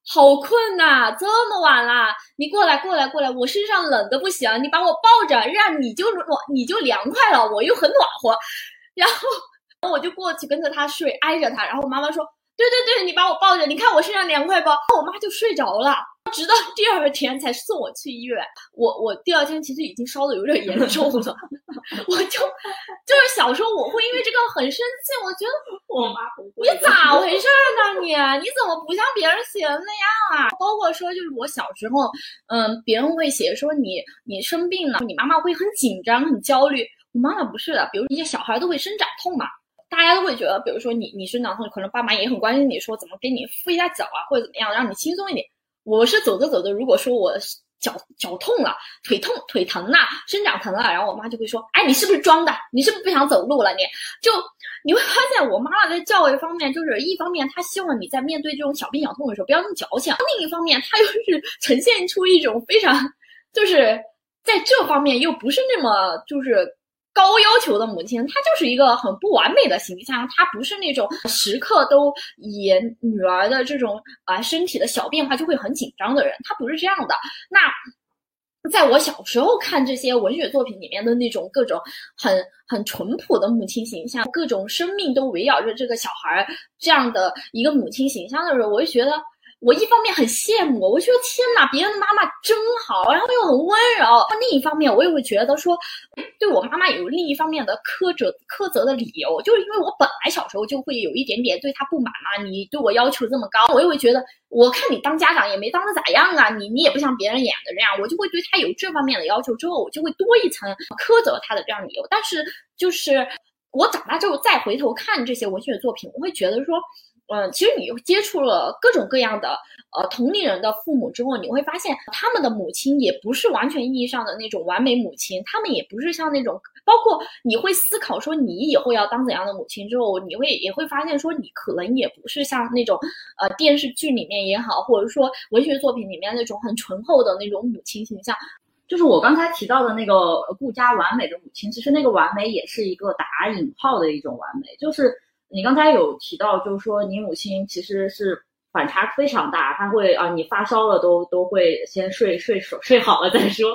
好困呐，这么晚了，你过来，过来，过来，我身上冷的不行，你把我抱着，让你就暖，你就凉快了，我又很暖和。”然后 我就过去跟着她睡，挨着她。然后我妈妈说：“对对对，你把我抱着，你看我身上凉快不？”我妈就睡着了。直到 第二天才送我去医院，我我第二天其实已经烧的有点严重了，我就就是小时候我会因为这个很生气，我觉得 我妈不会，你咋回事呢？你你怎么不像别人写的那样啊？包括说就是我小时候，嗯，别人会写说你你生病了，你妈妈会很紧张很焦虑，我妈妈不是的，比如一些小孩都会生长痛嘛，大家都会觉得，比如说你你生长痛，可能爸妈也很关心你说怎么给你敷一下脚啊，或者怎么样让你轻松一点。我是走着走着，如果说我脚脚痛了，腿痛腿疼了，生长疼了，然后我妈就会说：“哎，你是不是装的？你是不是不想走路了？你就你会发现，我妈妈在教育方面，就是一方面她希望你在面对这种小病小痛的时候不要那么矫情，另一方面她又是 呈现出一种非常，就是在这方面又不是那么就是。”高要求的母亲，她就是一个很不完美的形象。她不是那种时刻都以女儿的这种啊身体的小变化就会很紧张的人。她不是这样的。那在我小时候看这些文学作品里面的那种各种很很淳朴的母亲形象，各种生命都围绕着这个小孩这样的一个母亲形象的时候，我就觉得。我一方面很羡慕，我觉得天哪，别人的妈妈真好，然后又很温柔。另一方面，我也会觉得说，对我妈妈有另一方面的苛责苛责的理由，就是因为我本来小时候就会有一点点对她不满嘛。你对我要求这么高，我也会觉得，我看你当家长也没当的咋样啊，你你也不像别人演的这样，我就会对她有这方面的要求。之后我就会多一层苛责她的这样理由。但是就是我长大之后再回头看这些文学作品，我会觉得说。嗯，其实你接触了各种各样的呃同龄人的父母之后，你会发现他们的母亲也不是完全意义上的那种完美母亲，他们也不是像那种，包括你会思考说你以后要当怎样的母亲之后，你会也会发现说你可能也不是像那种呃电视剧里面也好，或者说文学作品里面那种很醇厚的那种母亲形象。就是我刚才提到的那个顾家完美的母亲，其实那个完美也是一个打引号的一种完美，就是。你刚才有提到，就是说你母亲其实是反差非常大，她会啊，你发烧了都都会先睡睡睡睡好了再说。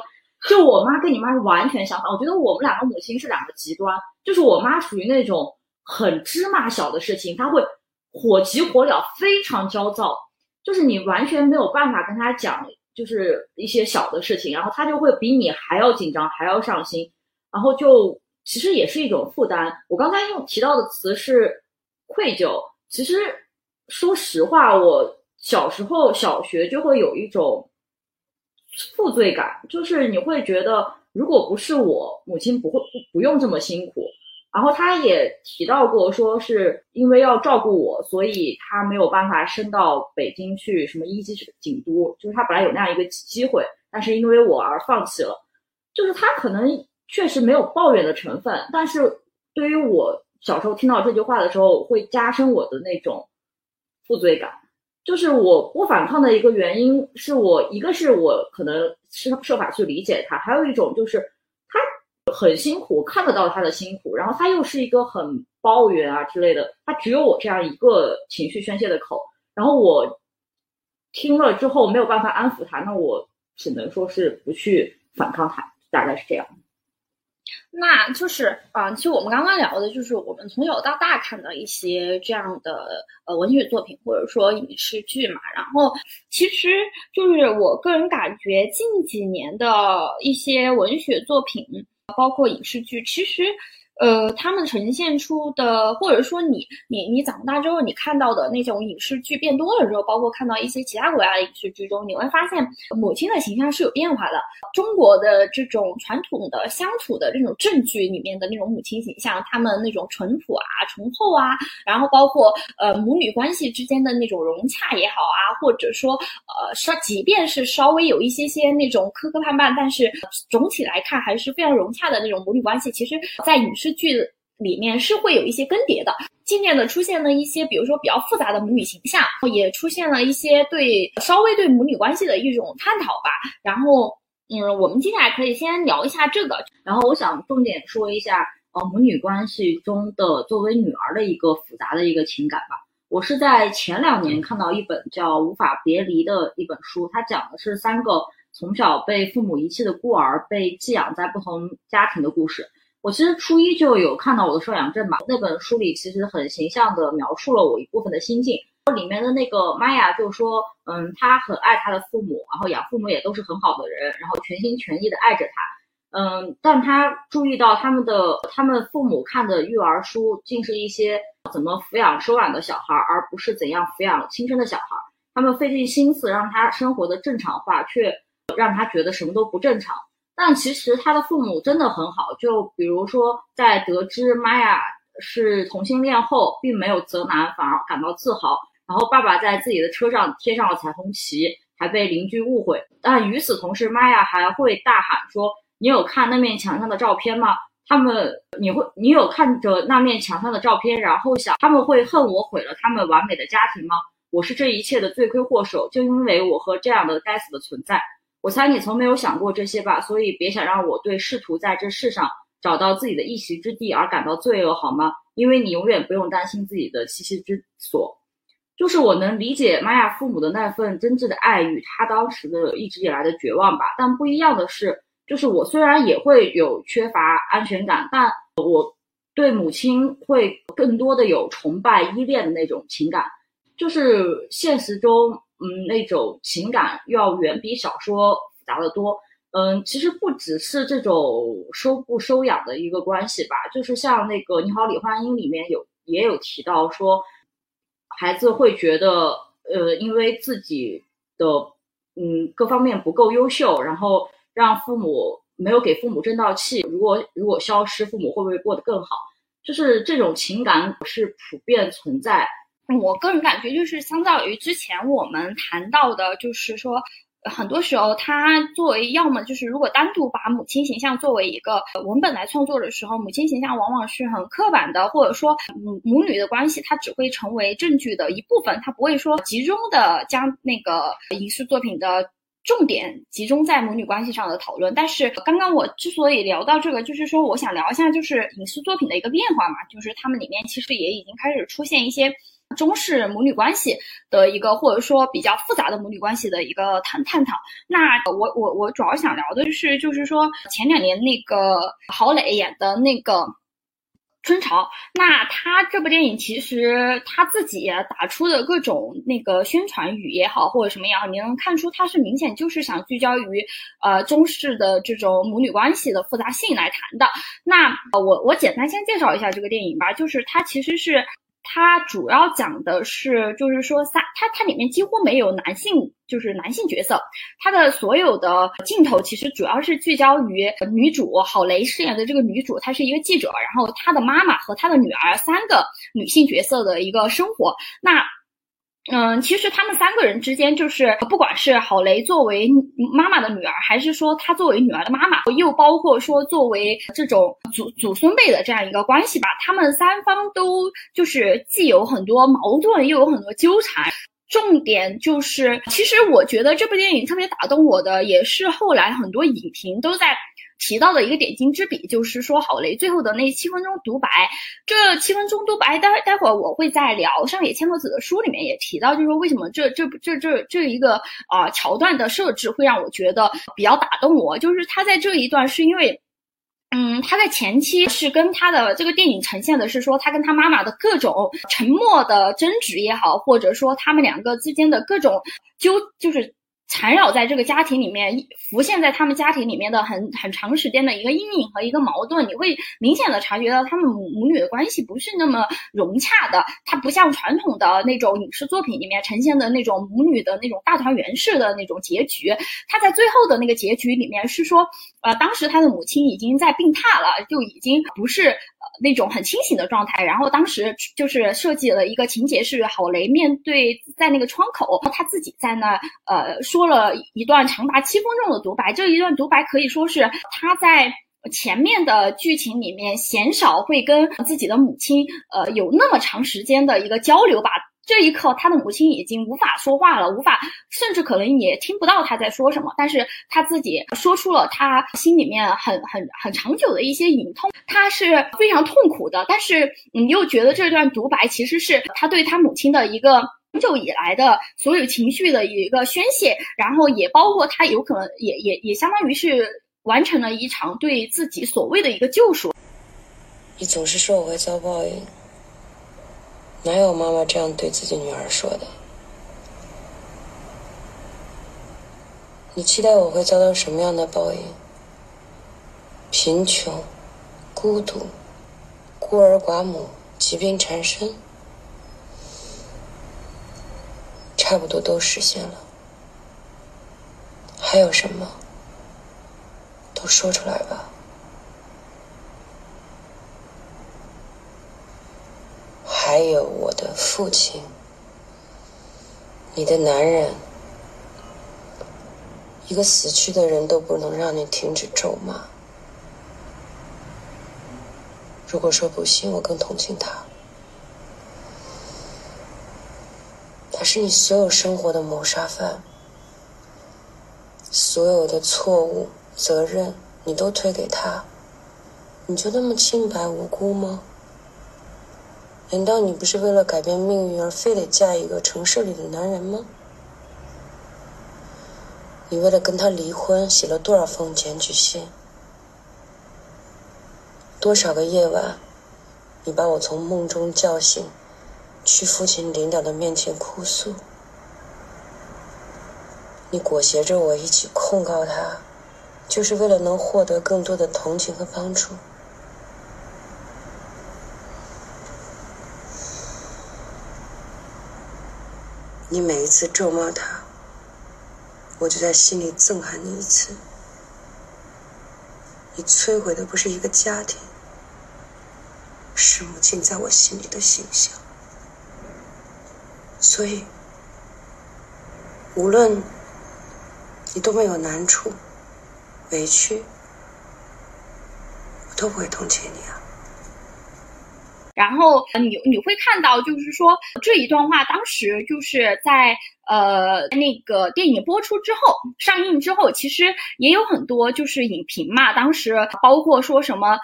就我妈跟你妈是完全相反，我觉得我们两个母亲是两个极端。就是我妈属于那种很芝麻小的事情，她会火急火燎，非常焦躁，就是你完全没有办法跟她讲，就是一些小的事情，然后她就会比你还要紧张，还要上心，然后就其实也是一种负担。我刚才用提到的词是。愧疚，其实说实话，我小时候小学就会有一种负罪感，就是你会觉得，如果不是我母亲，不会不不用这么辛苦。然后他也提到过，说是因为要照顾我，所以他没有办法升到北京去什么一级警督，就是他本来有那样一个机会，但是因为我而放弃了。就是他可能确实没有抱怨的成分，但是对于我。小时候听到这句话的时候，会加深我的那种负罪感。就是我不反抗的一个原因，是我一个是我可能设设法去理解他，还有一种就是他很辛苦，看得到他的辛苦，然后他又是一个很抱怨啊之类的，他只有我这样一个情绪宣泄的口，然后我听了之后没有办法安抚他，那我只能说是不去反抗他，大概是这样。那就是啊，其实我们刚刚聊的就是我们从小到大看的一些这样的呃文学作品或者说影视剧嘛。然后其实就是我个人感觉近几年的一些文学作品，包括影视剧，其实。呃，他们呈现出的，或者说你你你长大之后你看到的那种影视剧变多了之后，包括看到一些其他国家的影视剧中，你会发现母亲的形象是有变化的。中国的这种传统的乡土的这种正剧里面的那种母亲形象，他们那种淳朴啊、醇厚啊，然后包括呃母女关系之间的那种融洽也好啊，或者说呃稍即便是稍微有一些些那种磕磕绊绊，但是总体来看还是非常融洽的那种母女关系，其实在影。视剧里面是会有一些更迭的，渐渐的出现了一些，比如说比较复杂的母女形象，也出现了一些对稍微对母女关系的一种探讨吧。然后，嗯，我们接下来可以先聊一下这个。然后，我想重点说一下，呃，母女关系中的作为女儿的一个复杂的一个情感吧。我是在前两年看到一本叫《无法别离》的一本书，它讲的是三个从小被父母遗弃的孤儿被寄养在不同家庭的故事。我其实初一就有看到我的收养证嘛，那本书里其实很形象的描述了我一部分的心境。里面的那个玛雅就说，嗯，她很爱她的父母，然后养父母也都是很好的人，然后全心全意的爱着他，嗯，但她注意到他们的他们父母看的育儿书，竟是一些怎么抚养收养的小孩，而不是怎样抚养亲生的小孩。他们费尽心思让他生活的正常化，却让他觉得什么都不正常。但其实他的父母真的很好，就比如说在得知玛雅是同性恋后，并没有责难，反而感到自豪。然后爸爸在自己的车上贴上了彩虹旗，还被邻居误会。但与此同时，玛雅还会大喊说：“你有看那面墙上的照片吗？他们，你会，你有看着那面墙上的照片，然后想他们会恨我毁了他们完美的家庭吗？我是这一切的罪魁祸首，就因为我和这样的该死的存在。”我猜你从没有想过这些吧，所以别想让我对试图在这世上找到自己的一席之地而感到罪恶，好吗？因为你永远不用担心自己的栖息之所。就是我能理解玛雅父母的那份真挚的爱与他当时的一直以来的绝望吧。但不一样的是，就是我虽然也会有缺乏安全感，但我对母亲会更多的有崇拜、依恋的那种情感。就是现实中。嗯，那种情感要远比小说复杂的多。嗯，其实不只是这种收不收养的一个关系吧，就是像那个《你好，李焕英》里面有也有提到说，孩子会觉得，呃，因为自己的嗯各方面不够优秀，然后让父母没有给父母争到气，如果如果消失，父母会不会过得更好？就是这种情感是普遍存在。我个人感觉就是相较于之前我们谈到的，就是说。很多时候，他作为要么就是如果单独把母亲形象作为一个文本来创作的时候，母亲形象往往是很刻板的，或者说母母女的关系，它只会成为证据的一部分，它不会说集中的将那个影视作品的重点集中在母女关系上的讨论。但是刚刚我之所以聊到这个，就是说我想聊一下就是影视作品的一个变化嘛，就是他们里面其实也已经开始出现一些。中式母女关系的一个，或者说比较复杂的母女关系的一个探探讨。那我我我主要想聊的就是，就是说前两年那个郝蕾演的那个《春潮》，那他这部电影其实他自己打出的各种那个宣传语也好，或者什么也好，你能看出他是明显就是想聚焦于呃中式的这种母女关系的复杂性来谈的。那我我简单先介绍一下这个电影吧，就是它其实是。它主要讲的是，就是说三，它它里面几乎没有男性，就是男性角色，它的所有的镜头其实主要是聚焦于女主郝蕾饰演的这个女主，她是一个记者，然后她的妈妈和她的女儿三个女性角色的一个生活。那嗯，其实他们三个人之间，就是不管是郝蕾作为妈妈的女儿，还是说她作为女儿的妈妈，又包括说作为这种祖祖孙辈的这样一个关系吧，他们三方都就是既有很多矛盾，又有很多纠缠。重点就是，其实我觉得这部电影特别打动我的，也是后来很多影评都在。提到的一个点睛之笔，就是说郝雷最后的那七分钟独白。这七分钟独白，待待会儿我会在聊上野千鹤子的书里面也提到，就是说为什么这这这这这一个啊桥段的设置会让我觉得比较打动我，就是他在这一段是因为，嗯，他在前期是跟他的这个电影呈现的是说他跟他妈妈的各种沉默的争执也好，或者说他们两个之间的各种纠就是。缠绕在这个家庭里面，浮现在他们家庭里面的很很长时间的一个阴影和一个矛盾，你会明显的察觉到他们母母女的关系不是那么融洽的。它不像传统的那种影视作品里面呈现的那种母女的那种大团圆式的那种结局。它在最后的那个结局里面是说，呃，当时他的母亲已经在病榻了，就已经不是呃。那种很清醒的状态，然后当时就是设计了一个情节，是郝雷面对在那个窗口，他自己在那呃说了一段长达七分钟的独白。这一段独白可以说是他在前面的剧情里面鲜少会跟自己的母亲呃有那么长时间的一个交流吧。这一刻，他的母亲已经无法说话了，无法，甚至可能也听不到他在说什么。但是他自己说出了他心里面很很很长久的一些隐痛，他是非常痛苦的。但是你又觉得这段独白其实是他对他母亲的一个很久以来的所有情绪的一个宣泄，然后也包括他有可能也也也相当于是完成了一场对自己所谓的一个救赎。你总是说我会遭报应。哪有妈妈这样对自己女儿说的？你期待我会遭到什么样的报应？贫穷、孤独、孤儿寡母、疾病缠身，差不多都实现了。还有什么？都说出来吧。还有我的父亲，你的男人，一个死去的人都不能让你停止咒骂。如果说不信，我更同情他。他是你所有生活的谋杀犯，所有的错误责任你都推给他，你就那么清白无辜吗？难道你不是为了改变命运而非得嫁一个城市里的男人吗？你为了跟他离婚写了多少封检举信？多少个夜晚，你把我从梦中叫醒，去父亲领导的面前哭诉？你裹挟着我一起控告他，就是为了能获得更多的同情和帮助。你每一次咒骂他，我就在心里憎恨你一次。你摧毁的不是一个家庭，是母亲在我心里的形象。所以，无论你多么有难处、委屈，我都不会同情你啊。然后你你会看到，就是说这一段话，当时就是在呃那个电影播出之后，上映之后，其实也有很多就是影评嘛，当时包括说什么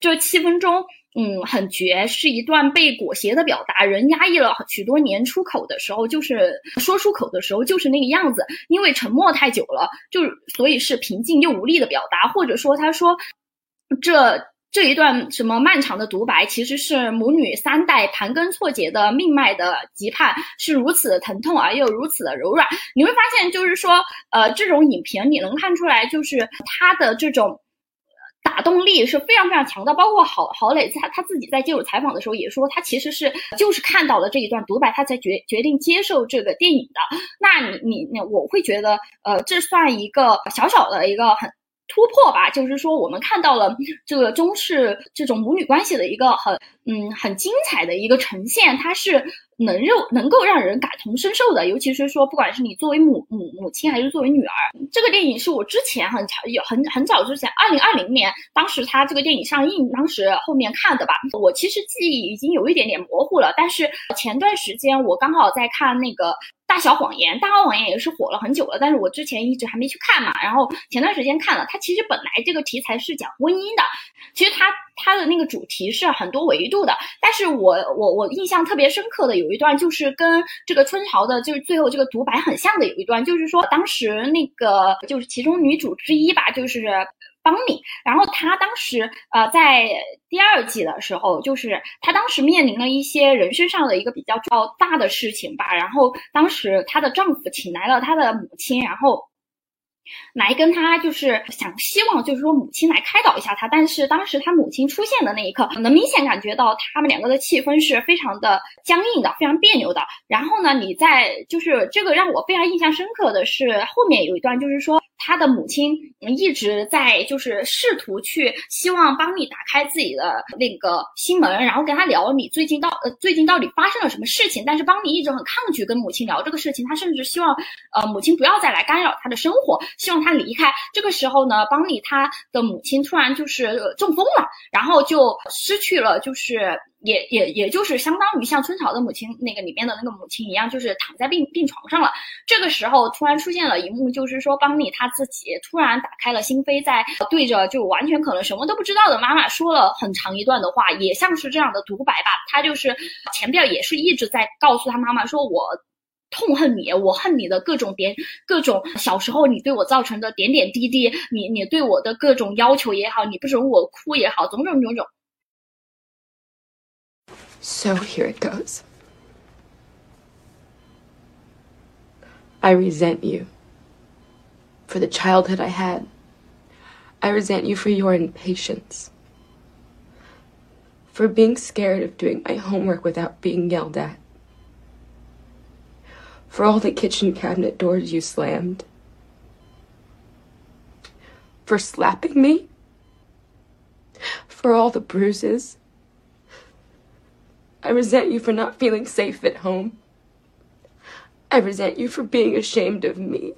这七分钟。嗯，很绝，是一段被裹挟的表达。人压抑了许多年，出口的时候就是说出口的时候就是那个样子。因为沉默太久了，就所以是平静又无力的表达。或者说，他说这这一段什么漫长的独白，其实是母女三代盘根错节的命脉的羁绊，是如此的疼痛而又如此的柔软。你会发现，就是说，呃，这种影评你能看出来，就是他的这种。打动力是非常非常强的，包括郝郝蕾他他自己在接受采访的时候也说，他其实是就是看到了这一段独白，他才决决定接受这个电影的。那你你你，我会觉得，呃，这算一个小小的一个很。突破吧，就是说我们看到了这个中式这种母女关系的一个很嗯很精彩的一个呈现，它是能肉能够让人感同身受的，尤其是说不管是你作为母母母亲还是作为女儿，这个电影是我之前很长有很很早之前，二零二零年当时他这个电影上映，当时后面看的吧，我其实记忆已经有一点点模糊了，但是前段时间我刚好在看那个。大小谎言，大小谎言也是火了很久了，但是我之前一直还没去看嘛。然后前段时间看了，它其实本来这个题材是讲婚姻的，其实它它的那个主题是很多维度的。但是我我我印象特别深刻的有一段，就是跟这个春潮的，就是最后这个独白很像的有一段，就是说当时那个就是其中女主之一吧，就是。帮你，然后她当时呃在第二季的时候，就是她当时面临了一些人身上的一个比较较大的事情吧，然后当时她的丈夫请来了她的母亲，然后来跟他就是想希望就是说母亲来开导一下他，但是当时他母亲出现的那一刻，能明显感觉到他们两个的气氛是非常的僵硬的，非常别扭的。然后呢，你在就是这个让我非常印象深刻的是后面有一段，就是说。他的母亲一直在就是试图去希望帮你打开自己的那个心门，然后跟他聊你最近到呃最近到底发生了什么事情。但是邦尼一直很抗拒跟母亲聊这个事情，他甚至希望呃母亲不要再来干扰他的生活，希望他离开。这个时候呢，邦尼他的母亲突然就是中风了，然后就失去了就是。也也也就是相当于像春潮的母亲那个里面的那个母亲一样，就是躺在病病床上了。这个时候突然出现了一幕，就是说邦尼他自己突然打开了心扉，在对着就完全可能什么都不知道的妈妈说了很长一段的话，也像是这样的独白吧。他就是前边也是一直在告诉他妈妈说：“我痛恨你，我恨你的各种点，各种小时候你对我造成的点点滴滴，你你对我的各种要求也好，你不准我哭也好，种种种种。” So here it goes. I resent you for the childhood I had. I resent you for your impatience, for being scared of doing my homework without being yelled at, for all the kitchen cabinet doors you slammed, for slapping me, for all the bruises I resent you for not feeling safe at home. I resent you for being ashamed of me.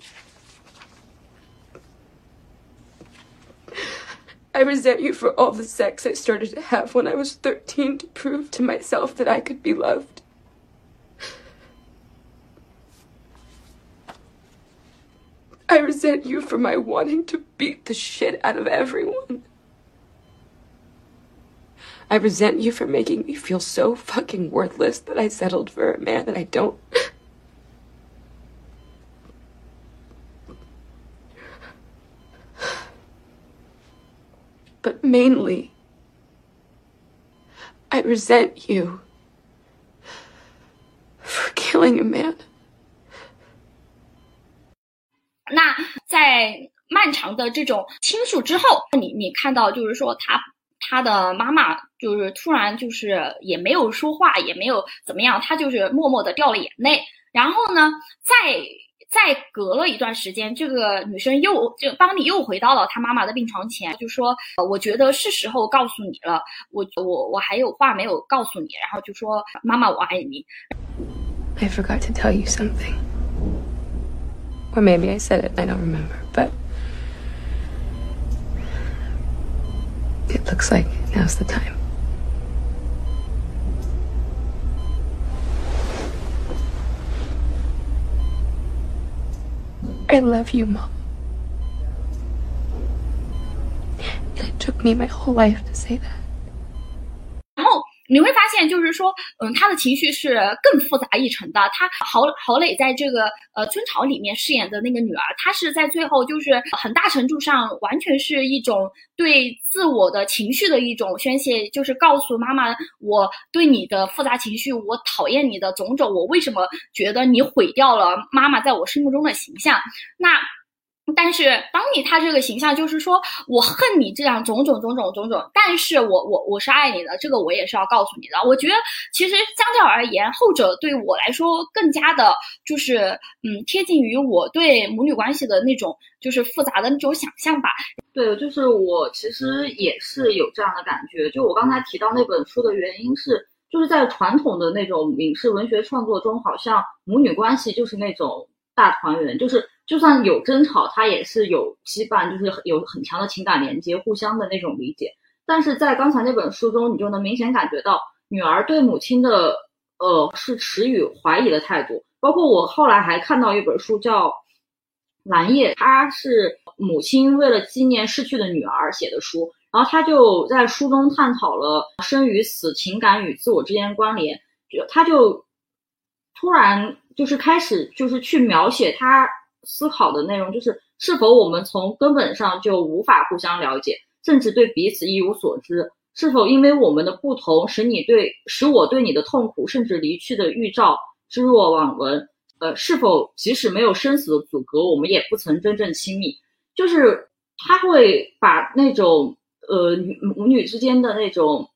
I resent you for all the sex I started to have when I was 13 to prove to myself that I could be loved. I resent you for my wanting to beat the shit out of everyone. I resent you for making me feel so fucking worthless that I settled for a man that I don't. But mainly, I resent you for killing a man. 那在漫长的这种倾诉之后，你你看到就是说他 他的妈妈就是突然就是也没有说话，也没有怎么样，他就是默默的掉了眼泪。然后呢，再再隔了一段时间，这个女生又就邦尼又回到了他妈妈的病床前，就说：“我觉得是时候告诉你了，我我我还有话没有告诉你。”然后就说：“妈妈，我爱你。” I forgot to tell you something. Or maybe I said it, I don't remember, but it looks like now's the time. I love you, Mom. And it took me my whole life to say that. 然后你会发现，就是说，嗯，他的情绪是更复杂一层的。他郝郝蕾在这个呃村朝里面饰演的那个女儿，她是在最后就是很大程度上完全是一种对自我的情绪的一种宣泄，就是告诉妈妈，我对你的复杂情绪，我讨厌你的种种，我为什么觉得你毁掉了妈妈在我心目中的形象？那。但是，当你他这个形象就是说我恨你这样种种种种种种，但是我我我是爱你的，这个我也是要告诉你的。我觉得其实相较而言，后者对我来说更加的，就是嗯贴近于我对母女关系的那种就是复杂的那种想象吧。对，就是我其实也是有这样的感觉。就我刚才提到那本书的原因是，就是在传统的那种影视文学创作中，好像母女关系就是那种大团圆，就是。就算有争吵，他也是有羁绊，就是有很强的情感连接，互相的那种理解。但是在刚才那本书中，你就能明显感觉到女儿对母亲的，呃，是持予怀疑的态度。包括我后来还看到一本书叫《蓝叶》，它是母亲为了纪念逝去的女儿写的书，然后他就在书中探讨了生与死、情感与自我之间关联。就他就突然就是开始就是去描写他。思考的内容就是：是否我们从根本上就无法互相了解，甚至对彼此一无所知？是否因为我们的不同，使你对使我对你的痛苦，甚至离去的预兆置若罔闻？呃，是否即使没有生死的阻隔，我们也不曾真正亲密？就是他会把那种呃母女之间的那种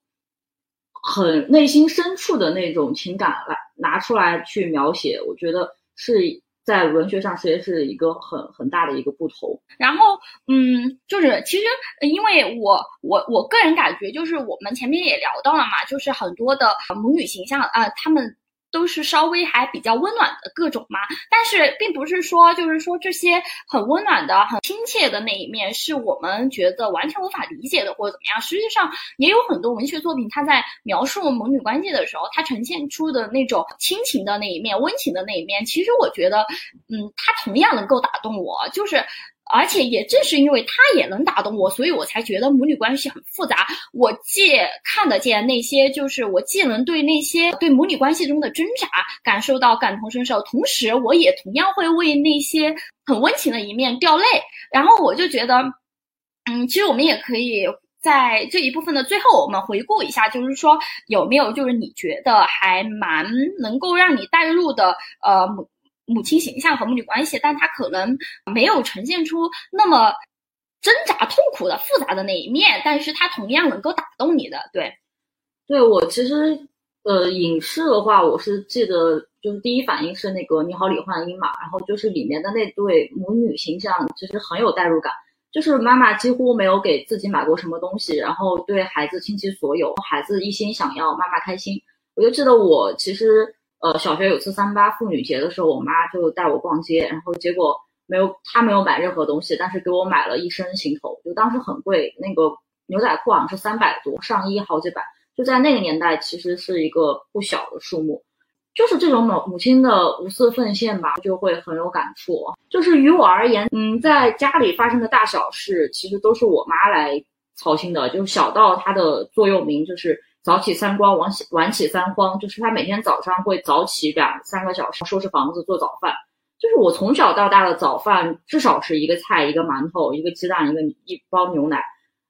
很内心深处的那种情感来拿出来去描写，我觉得是。在文学上，其实是一个很很大的一个不同。然后，嗯，就是其实，因为我我我个人感觉，就是我们前面也聊到了嘛，就是很多的母女形象，啊，他们。都是稍微还比较温暖的各种嘛，但是并不是说就是说这些很温暖的、很亲切的那一面是我们觉得完全无法理解的或者怎么样。实际上也有很多文学作品，它在描述母女关系的时候，它呈现出的那种亲情的那一面、温情的那一面，其实我觉得，嗯，它同样能够打动我，就是。而且也正是因为他也能打动我，所以我才觉得母女关系很复杂。我既看得见那些，就是我既能对那些对母女关系中的挣扎感受到感同身受，同时我也同样会为那些很温情的一面掉泪。然后我就觉得，嗯，其实我们也可以在这一部分的最后，我们回顾一下，就是说有没有就是你觉得还蛮能够让你带入的，呃母。母亲形象和母女关系，但她可能没有呈现出那么挣扎、痛苦的复杂的那一面，但是她同样能够打动你的。对，对我其实呃，影视的话，我是记得就是第一反应是那个《你好，李焕英》嘛，然后就是里面的那对母女形象其实很有代入感，就是妈妈几乎没有给自己买过什么东西，然后对孩子倾其所有，孩子一心想要妈妈开心。我就记得我其实。呃，小学有次三八妇女节的时候，我妈就带我逛街，然后结果没有，她没有买任何东西，但是给我买了一身行头，就当时很贵，那个牛仔裤好像是三百多，上衣好几百，就在那个年代其实是一个不小的数目，就是这种母母亲的无私奉献吧，就会很有感触。就是于我而言，嗯，在家里发生的大小事，其实都是我妈来操心的，就小到她的座右铭就是。早起三光，晚起晚起三慌，就是他每天早上会早起两三个小时收拾房子做早饭。就是我从小到大的早饭至少是一个菜一个馒头一个鸡蛋一个一包牛奶，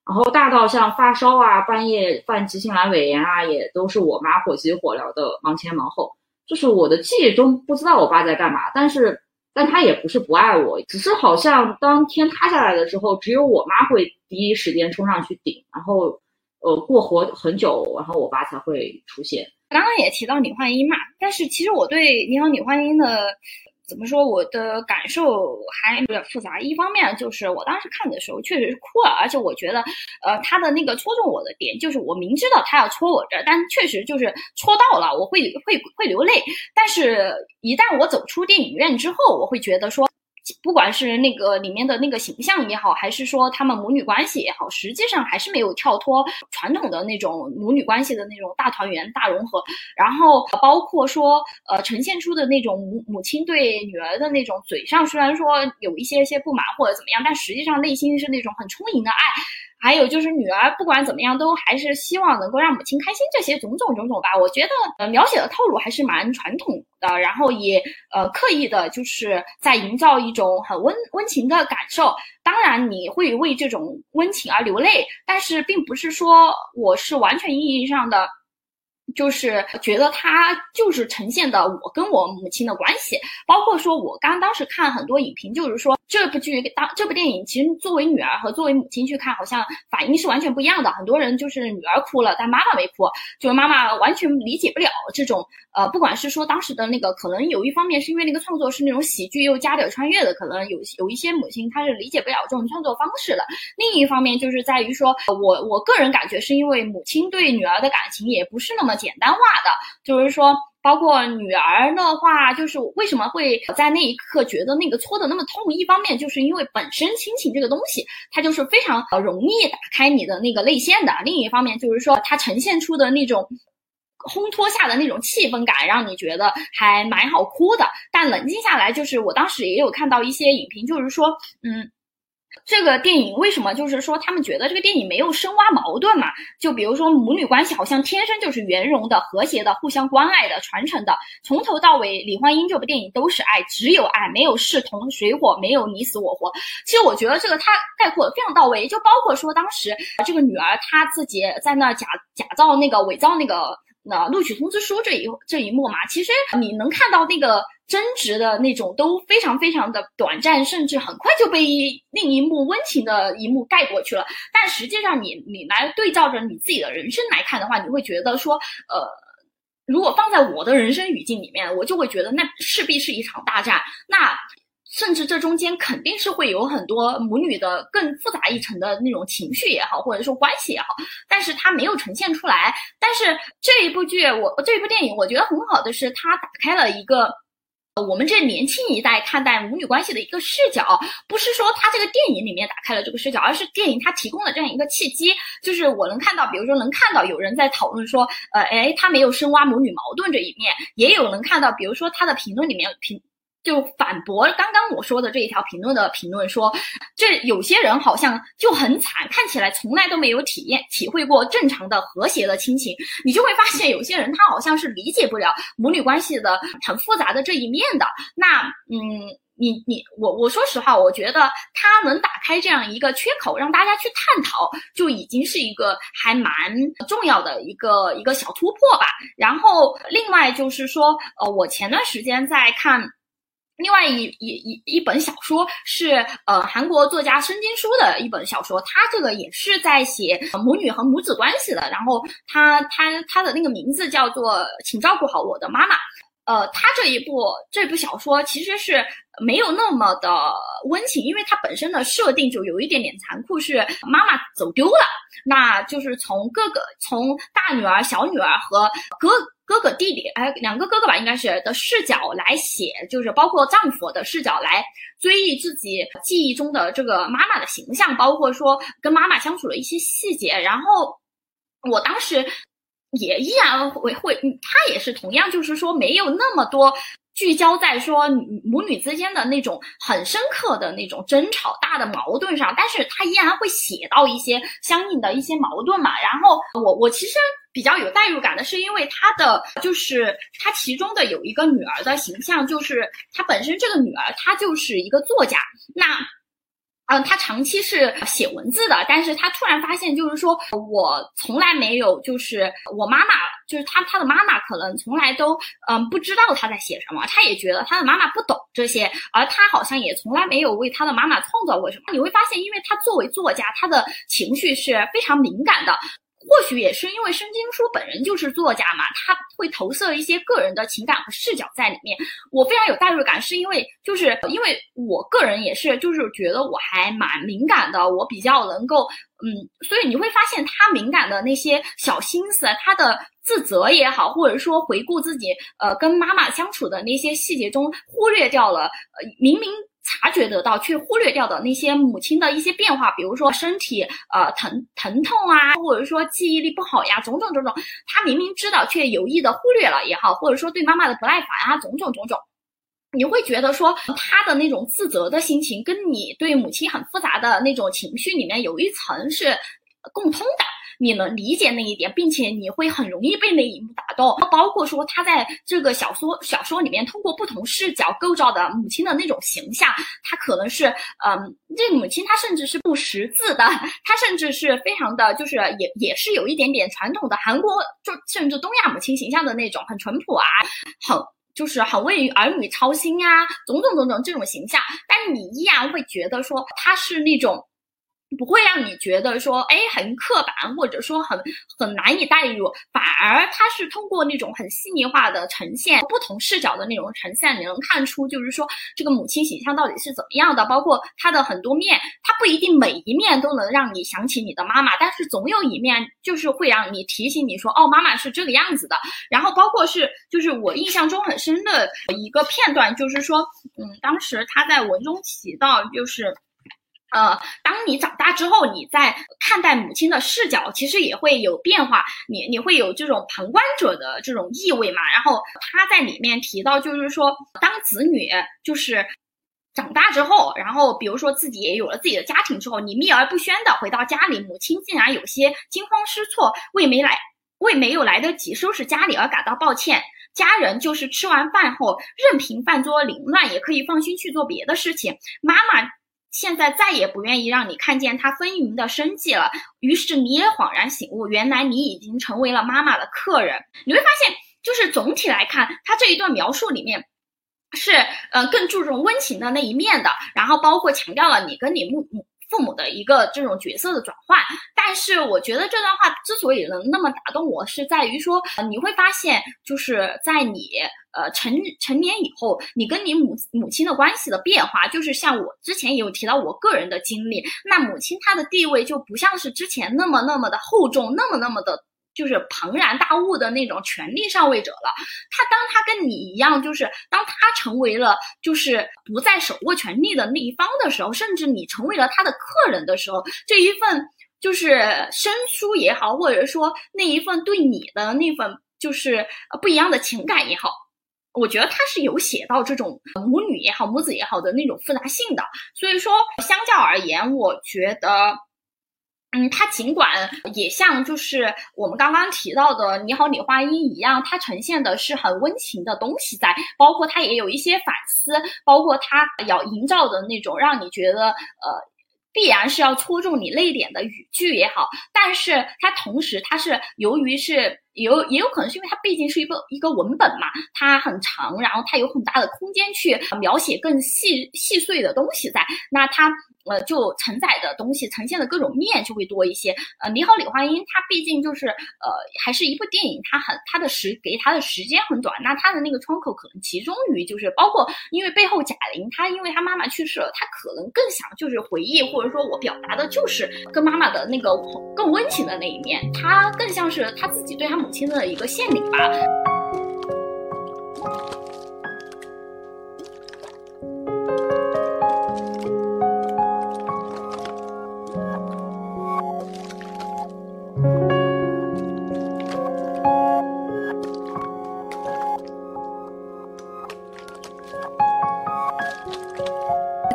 然后大到像发烧啊半夜犯急性阑尾炎啊，也都是我妈火急火燎的忙前忙后。就是我的记忆中不知道我爸在干嘛，但是但他也不是不爱我，只是好像当天塌下来的时候，只有我妈会第一时间冲上去顶，然后。呃，过活很久，然后我爸才会出现。刚刚也提到李焕英嘛，但是其实我对你好李焕英的怎么说？我的感受还有点复杂。一方面就是我当时看的时候确实是哭了，而且我觉得，呃，他的那个戳中我的点就是我明知道他要戳我这儿，但确实就是戳到了，我会会会流泪。但是，一旦我走出电影院之后，我会觉得说。不管是那个里面的那个形象也好，还是说他们母女关系也好，实际上还是没有跳脱传统的那种母女关系的那种大团圆、大融合。然后包括说，呃，呈现出的那种母母亲对女儿的那种嘴上虽然说有一些些不满或者怎么样，但实际上内心是那种很充盈的爱。还有就是女儿不管怎么样都还是希望能够让母亲开心，这些种种种种吧，我觉得呃描写的套路还是蛮传统的，然后也呃刻意的就是在营造一种很温温情的感受。当然你会为这种温情而流泪，但是并不是说我是完全意义上的。就是觉得他就是呈现的我跟我母亲的关系，包括说我刚当时看很多影评，就是说这部剧当这部电影其实作为女儿和作为母亲去看，好像反应是完全不一样的。很多人就是女儿哭了，但妈妈没哭，就是妈妈完全理解不了这种呃，不管是说当时的那个，可能有一方面是因为那个创作是那种喜剧又加点穿越的，可能有有一些母亲她是理解不了这种创作方式的。另一方面就是在于说我我个人感觉是因为母亲对女儿的感情也不是那么。简单化的，就是说，包括女儿的话，就是为什么会在那一刻觉得那个戳的那么痛？一方面就是因为本身亲情这个东西，它就是非常容易打开你的那个泪腺的；另一方面就是说，它呈现出的那种烘托下的那种气氛感，让你觉得还蛮好哭的。但冷静下来，就是我当时也有看到一些影评，就是说，嗯。这个电影为什么就是说他们觉得这个电影没有深挖矛盾嘛？就比如说母女关系好像天生就是圆融的、和谐的、互相关爱的、传承的，从头到尾李焕英这部电影都是爱，只有爱，没有势同水火，没有你死我活。其实我觉得这个他概括非常到位，就包括说当时这个女儿她自己在那假假造那个伪造那个那录取通知书这一这一幕嘛，其实你能看到那个。争执的那种都非常非常的短暂，甚至很快就被一另一幕温情的一幕盖过去了。但实际上，你你来对照着你自己的人生来看的话，你会觉得说，呃，如果放在我的人生语境里面，我就会觉得那势必是一场大战。那甚至这中间肯定是会有很多母女的更复杂一层的那种情绪也好，或者说关系也好，但是它没有呈现出来。但是这一部剧，我这一部电影，我觉得很好的是它打开了一个。我们这年轻一代看待母女关系的一个视角，不是说他这个电影里面打开了这个视角，而是电影它提供了这样一个契机，就是我能看到，比如说能看到有人在讨论说，呃，哎，他没有深挖母女矛盾这一面，也有能看到，比如说他的评论里面评。就反驳刚刚我说的这一条评论的评论说，这有些人好像就很惨，看起来从来都没有体验体会过正常的和谐的亲情。你就会发现有些人他好像是理解不了母女关系的很复杂的这一面的。那嗯，你你我我说实话，我觉得他能打开这样一个缺口，让大家去探讨，就已经是一个还蛮重要的一个一个小突破吧。然后另外就是说，呃，我前段时间在看。另外一一一一本小说是呃韩国作家申金书的一本小说，他这个也是在写母女和母子关系的。然后他他他的那个名字叫做《请照顾好我的妈妈》。呃，他这一部这部小说其实是没有那么的温情，因为它本身的设定就有一点点残酷，是妈妈走丢了，那就是从哥哥从大女儿、小女儿和哥。哥哥弟弟，哎，两个哥哥吧，应该是的视角来写，就是包括丈夫的视角来追忆自己记忆中的这个妈妈的形象，包括说跟妈妈相处的一些细节。然后我当时也依然会会，他也是同样，就是说没有那么多。聚焦在说母女之间的那种很深刻的那种争吵、大的矛盾上，但是他依然会写到一些相应的一些矛盾嘛。然后我我其实比较有代入感的是，因为他的就是他其中的有一个女儿的形象，就是她本身这个女儿她就是一个作家，那。嗯，他长期是写文字的，但是他突然发现，就是说我从来没有，就是我妈妈，就是他他的妈妈，可能从来都嗯不知道他在写什么，他也觉得他的妈妈不懂这些，而他好像也从来没有为他的妈妈创造过什么。你会发现，因为他作为作家，他的情绪是非常敏感的。或许也是因为申经书本人就是作家嘛，他会投射一些个人的情感和视角在里面。我非常有代入感，是因为就是因为我个人也是，就是觉得我还蛮敏感的，我比较能够，嗯，所以你会发现他敏感的那些小心思，他的自责也好，或者说回顾自己呃跟妈妈相处的那些细节中，忽略掉了，呃，明明。察觉得到却忽略掉的那些母亲的一些变化，比如说身体呃疼疼痛啊，或者说记忆力不好呀，种种种种，他明明知道却有意的忽略了也好，或者说对妈妈的不耐烦啊，种种种种，你会觉得说他的那种自责的心情，跟你对母亲很复杂的那种情绪里面有一层是共通的。你能理解那一点，并且你会很容易被那一幕打动。包括说他在这个小说小说里面，通过不同视角构造的母亲的那种形象，他可能是，嗯，这母亲她甚至是不识字的，她甚至是非常的，就是也也是有一点点传统的韩国，就甚至东亚母亲形象的那种，很淳朴啊，很就是很为儿女操心呀，种种种种这种形象。但你依然会觉得说她是那种。不会让你觉得说，哎，很刻板，或者说很很难以代入，反而它是通过那种很细腻化的呈现，不同视角的那种呈现，你能看出就是说这个母亲形象到底是怎么样的，包括她的很多面，她不一定每一面都能让你想起你的妈妈，但是总有一面就是会让你提醒你说，哦，妈妈是这个样子的。然后包括是，就是我印象中很深的一个片段，就是说，嗯，当时他在文中提到，就是。呃，当你长大之后，你在看待母亲的视角，其实也会有变化。你你会有这种旁观者的这种意味嘛？然后他在里面提到，就是说，当子女就是长大之后，然后比如说自己也有了自己的家庭之后，你秘而不宣的回到家里，母亲竟然有些惊慌失措，为没来为没有来得及收拾家里而感到抱歉。家人就是吃完饭后，任凭饭桌凌乱，也可以放心去做别的事情。妈妈。现在再也不愿意让你看见他风云的生计了，于是你也恍然醒悟，原来你已经成为了妈妈的客人。你会发现，就是总体来看，他这一段描述里面是呃更注重温情的那一面的，然后包括强调了你跟你母母。父母的一个这种角色的转换，但是我觉得这段话之所以能那么打动我，是在于说，你会发现，就是在你呃成成年以后，你跟你母母亲的关系的变化，就是像我之前也有提到我个人的经历，那母亲她的地位就不像是之前那么那么的厚重，那么那么的。就是庞然大物的那种权力上位者了。他当他跟你一样，就是当他成为了就是不再手握权力的那一方的时候，甚至你成为了他的客人的时候，这一份就是生疏也好，或者说那一份对你的那份就是不一样的情感也好，我觉得他是有写到这种母女也好、母子也好的那种复杂性的。所以说，相较而言，我觉得。嗯，它尽管也像就是我们刚刚提到的《你好，李焕英》一样，它呈现的是很温情的东西在，包括它也有一些反思，包括它要营造的那种让你觉得呃必然是要戳中你泪点的语句也好，但是它同时它是由于是有也有可能是因为它毕竟是一个一个文本嘛，它很长，然后它有很大的空间去描写更细细碎的东西在，那它。呃，就承载的东西呈现的各种面就会多一些。呃，你好，李焕英，它毕竟就是呃，还是一部电影，它很它的时给它的时间很短，那它的那个窗口可能集中于就是包括，因为背后贾玲，她因为她妈妈去世了，她可能更想就是回忆，或者说我表达的就是跟妈妈的那个更温情的那一面，她更像是她自己对她母亲的一个献礼吧。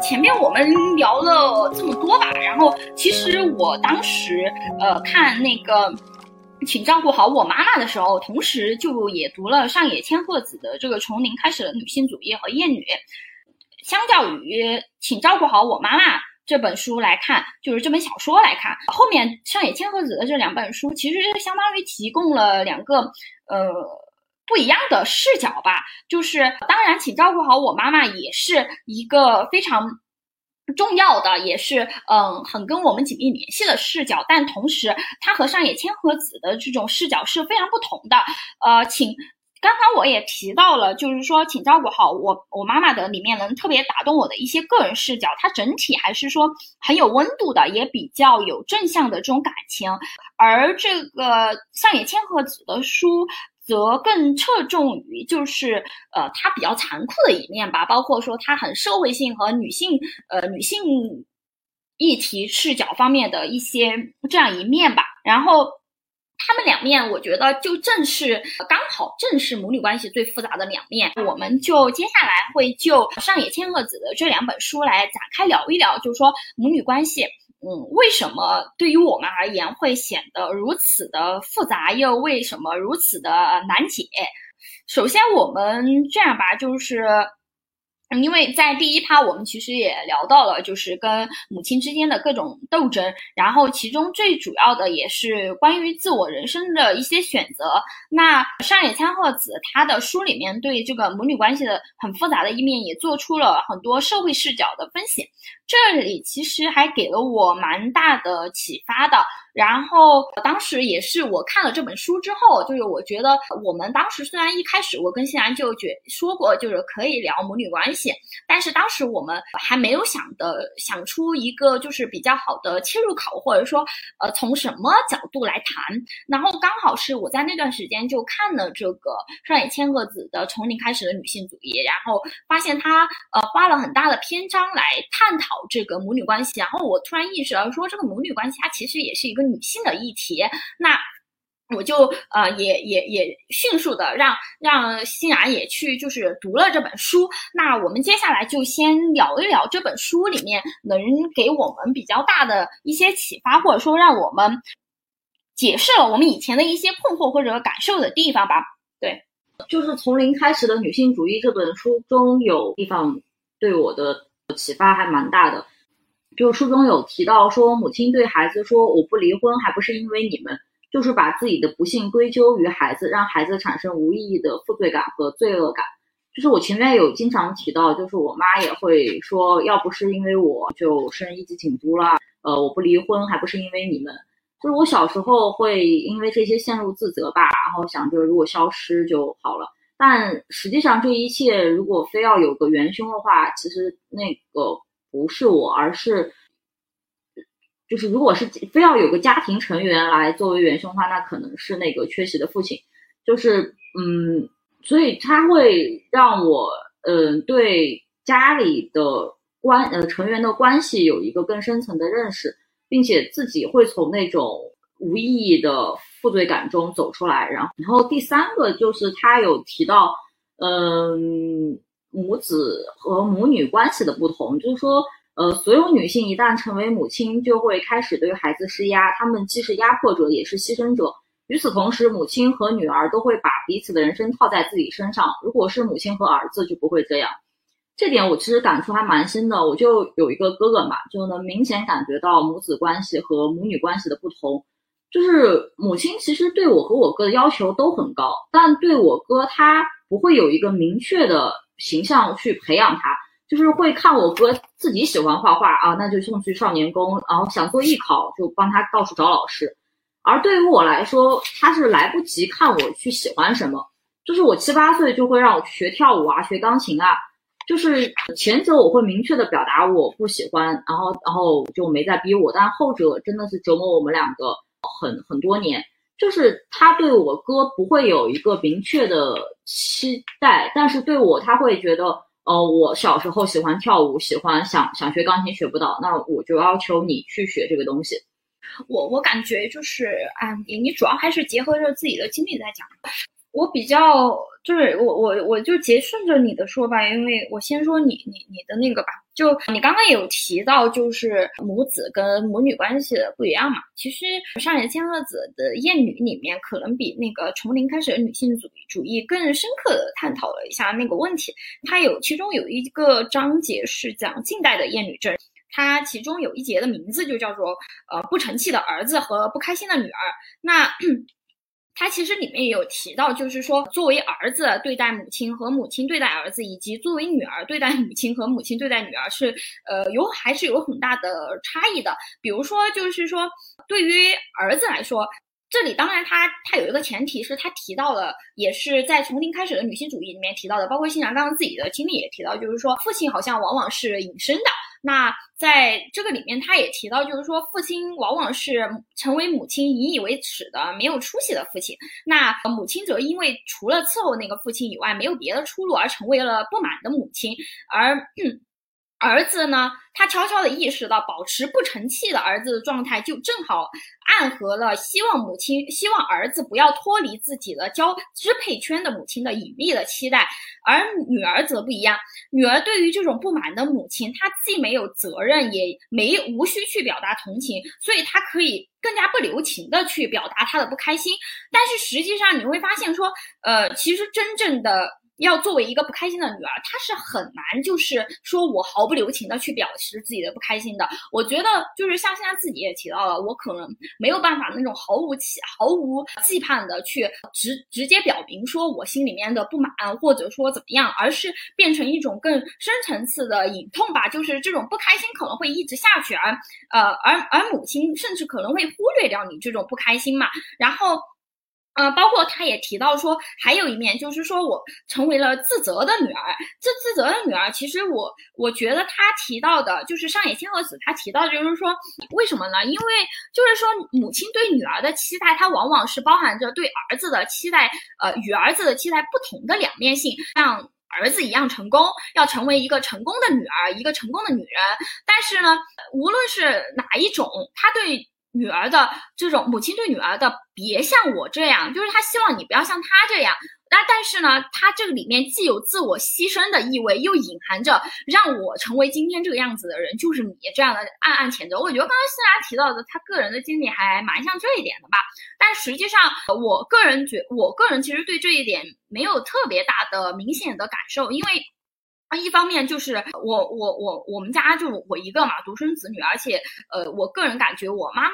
前面我们聊了这么多吧，然后其实我当时呃看那个，请照顾好我妈妈的时候，同时就也读了上野千鹤子的这个从零开始的女性主义和厌女。相较于请照顾好我妈妈这本书来看，就是这本小说来看，后面上野千鹤子的这两本书其实相当于提供了两个呃不一样的视角吧。就是当然，请照顾好我妈妈也是一个非常。重要的，也是嗯很跟我们紧密联系的视角，但同时它和上野千鹤子的这种视角是非常不同的。呃，请刚刚我也提到了，就是说请照顾好我我妈妈的里面能特别打动我的一些个人视角，它整体还是说很有温度的，也比较有正向的这种感情。而这个上野千鹤子的书。则更侧重于就是呃，它比较残酷的一面吧，包括说它很社会性和女性呃女性议题视角方面的一些这样一面吧。然后他们两面，我觉得就正是刚好正是母女关系最复杂的两面。我们就接下来会就上野千鹤子的这两本书来展开聊一聊，就是说母女关系。嗯，为什么对于我们而言会显得如此的复杂，又为什么如此的难解？首先，我们这样吧，就是。因为在第一趴，我们其实也聊到了，就是跟母亲之间的各种斗争，然后其中最主要的也是关于自我人生的一些选择。那上野千鹤子她的书里面对这个母女关系的很复杂的一面，也做出了很多社会视角的分析。这里其实还给了我蛮大的启发的。然后当时也是我看了这本书之后，就是我觉得我们当时虽然一开始我跟欣然就觉说过，就是可以聊母女关系，但是当时我们还没有想的想出一个就是比较好的切入口，或者说呃从什么角度来谈。然后刚好是我在那段时间就看了这个上野千鹤子的《从零开始的女性主义》，然后发现她呃花了很大的篇章来探讨这个母女关系，然后我突然意识到说这个母女关系它其实也是一个。女性的议题，那我就呃也也也迅速的让让欣然也去就是读了这本书。那我们接下来就先聊一聊这本书里面能给我们比较大的一些启发，或者说让我们解释了我们以前的一些困惑或者感受的地方吧。对，就是从零开始的女性主义这本书中有地方对我的启发还蛮大的。就书中有提到说，母亲对孩子说：“我不离婚，还不是因为你们，就是把自己的不幸归咎于孩子，让孩子产生无意义的负罪感和罪恶感。”就是我前面有经常提到，就是我妈也会说：“要不是因为我就生一级警督了，呃，我不离婚，还不是因为你们。”就是我小时候会因为这些陷入自责吧，然后想着如果消失就好了。但实际上这一切如果非要有个元凶的话，其实那个。不是我，而是，就是如果是非要有个家庭成员来作为元凶的话，那可能是那个缺席的父亲。就是，嗯，所以他会让我，嗯，对家里的关呃成员的关系有一个更深层的认识，并且自己会从那种无意义的负罪感中走出来。然后，然后第三个就是他有提到，嗯。母子和母女关系的不同，就是说，呃，所有女性一旦成为母亲，就会开始对孩子施压，她们既是压迫者，也是牺牲者。与此同时，母亲和女儿都会把彼此的人生套在自己身上。如果是母亲和儿子，就不会这样。这点我其实感触还蛮深的。我就有一个哥哥嘛，就能明显感觉到母子关系和母女关系的不同。就是母亲其实对我和我哥的要求都很高，但对我哥他不会有一个明确的。形象去培养他，就是会看我哥自己喜欢画画啊，那就送去少年宫，然后想做艺考就帮他到处找老师。而对于我来说，他是来不及看我去喜欢什么，就是我七八岁就会让我学跳舞啊，学钢琴啊。就是前者我会明确的表达我不喜欢，然后然后就没再逼我，但后者真的是折磨我们两个很很多年。就是他对我哥不会有一个明确的期待，但是对我他会觉得，呃，我小时候喜欢跳舞，喜欢想想学钢琴学不到，那我就要求你去学这个东西。我我感觉就是，啊，你你主要还是结合着自己的经历在讲。我比较就是我我我就接顺着你的说吧，因为我先说你你你的那个吧。就你刚刚有提到，就是母子跟母女关系的不一样嘛。其实上野千鹤子的《厌女》里面，可能比那个从零开始的女性主主义更深刻的探讨了一下那个问题。它有其中有一个章节是讲近代的厌女症，它其中有一节的名字就叫做呃不成器的儿子和不开心的女儿。那他其实里面也有提到，就是说作为儿子对待母亲和母亲对待儿子，以及作为女儿对待母亲和母亲对待女儿是，呃，有还是有很大的差异的。比如说，就是说对于儿子来说，这里当然他他有一个前提是他提到了，也是在从零开始的女性主义里面提到的，包括新娘刚刚自己的经历也提到，就是说父亲好像往往是隐身的。那在这个里面，他也提到，就是说，父亲往往是成为母亲引以为耻的、没有出息的父亲。那母亲则因为除了伺候那个父亲以外，没有别的出路，而成为了不满的母亲。而儿子呢，他悄悄地意识到，保持不成器的儿子的状态，就正好暗合了希望母亲、希望儿子不要脱离自己的交支配圈的母亲的隐秘的期待。而女儿则不一样，女儿对于这种不满的母亲，她既没有责任，也没无需去表达同情，所以她可以更加不留情的去表达她的不开心。但是实际上你会发现，说，呃，其实真正的。要作为一个不开心的女儿，她是很难，就是说我毫不留情的去表示自己的不开心的。我觉得就是像现在自己也提到了，我可能没有办法那种毫无期、毫无期盼的去直直接表明说我心里面的不满，或者说怎么样，而是变成一种更深层次的隐痛吧。就是这种不开心可能会一直下去，而呃，而而母亲甚至可能会忽略掉你这种不开心嘛，然后。嗯，包括他也提到说，还有一面就是说我成为了自责的女儿。这自责的女儿，其实我我觉得他提到的，就是上野千鹤子他提到就是说，为什么呢？因为就是说母亲对女儿的期待，它往往是包含着对儿子的期待，呃，与儿子的期待不同的两面性，像儿子一样成功，要成为一个成功的女儿，一个成功的女人。但是呢，无论是哪一种，他对。女儿的这种母亲对女儿的，别像我这样，就是她希望你不要像她这样。那但是呢，她这个里面既有自我牺牲的意味，又隐含着让我成为今天这个样子的人就是你这样的暗暗谴责。我觉得刚刚欣然提到的，他个人的经历还蛮像这一点的吧。但实际上，我个人觉，我个人其实对这一点没有特别大的明显的感受，因为。一方面就是我我我我们家就我一个嘛独生子女，而且呃我个人感觉我妈妈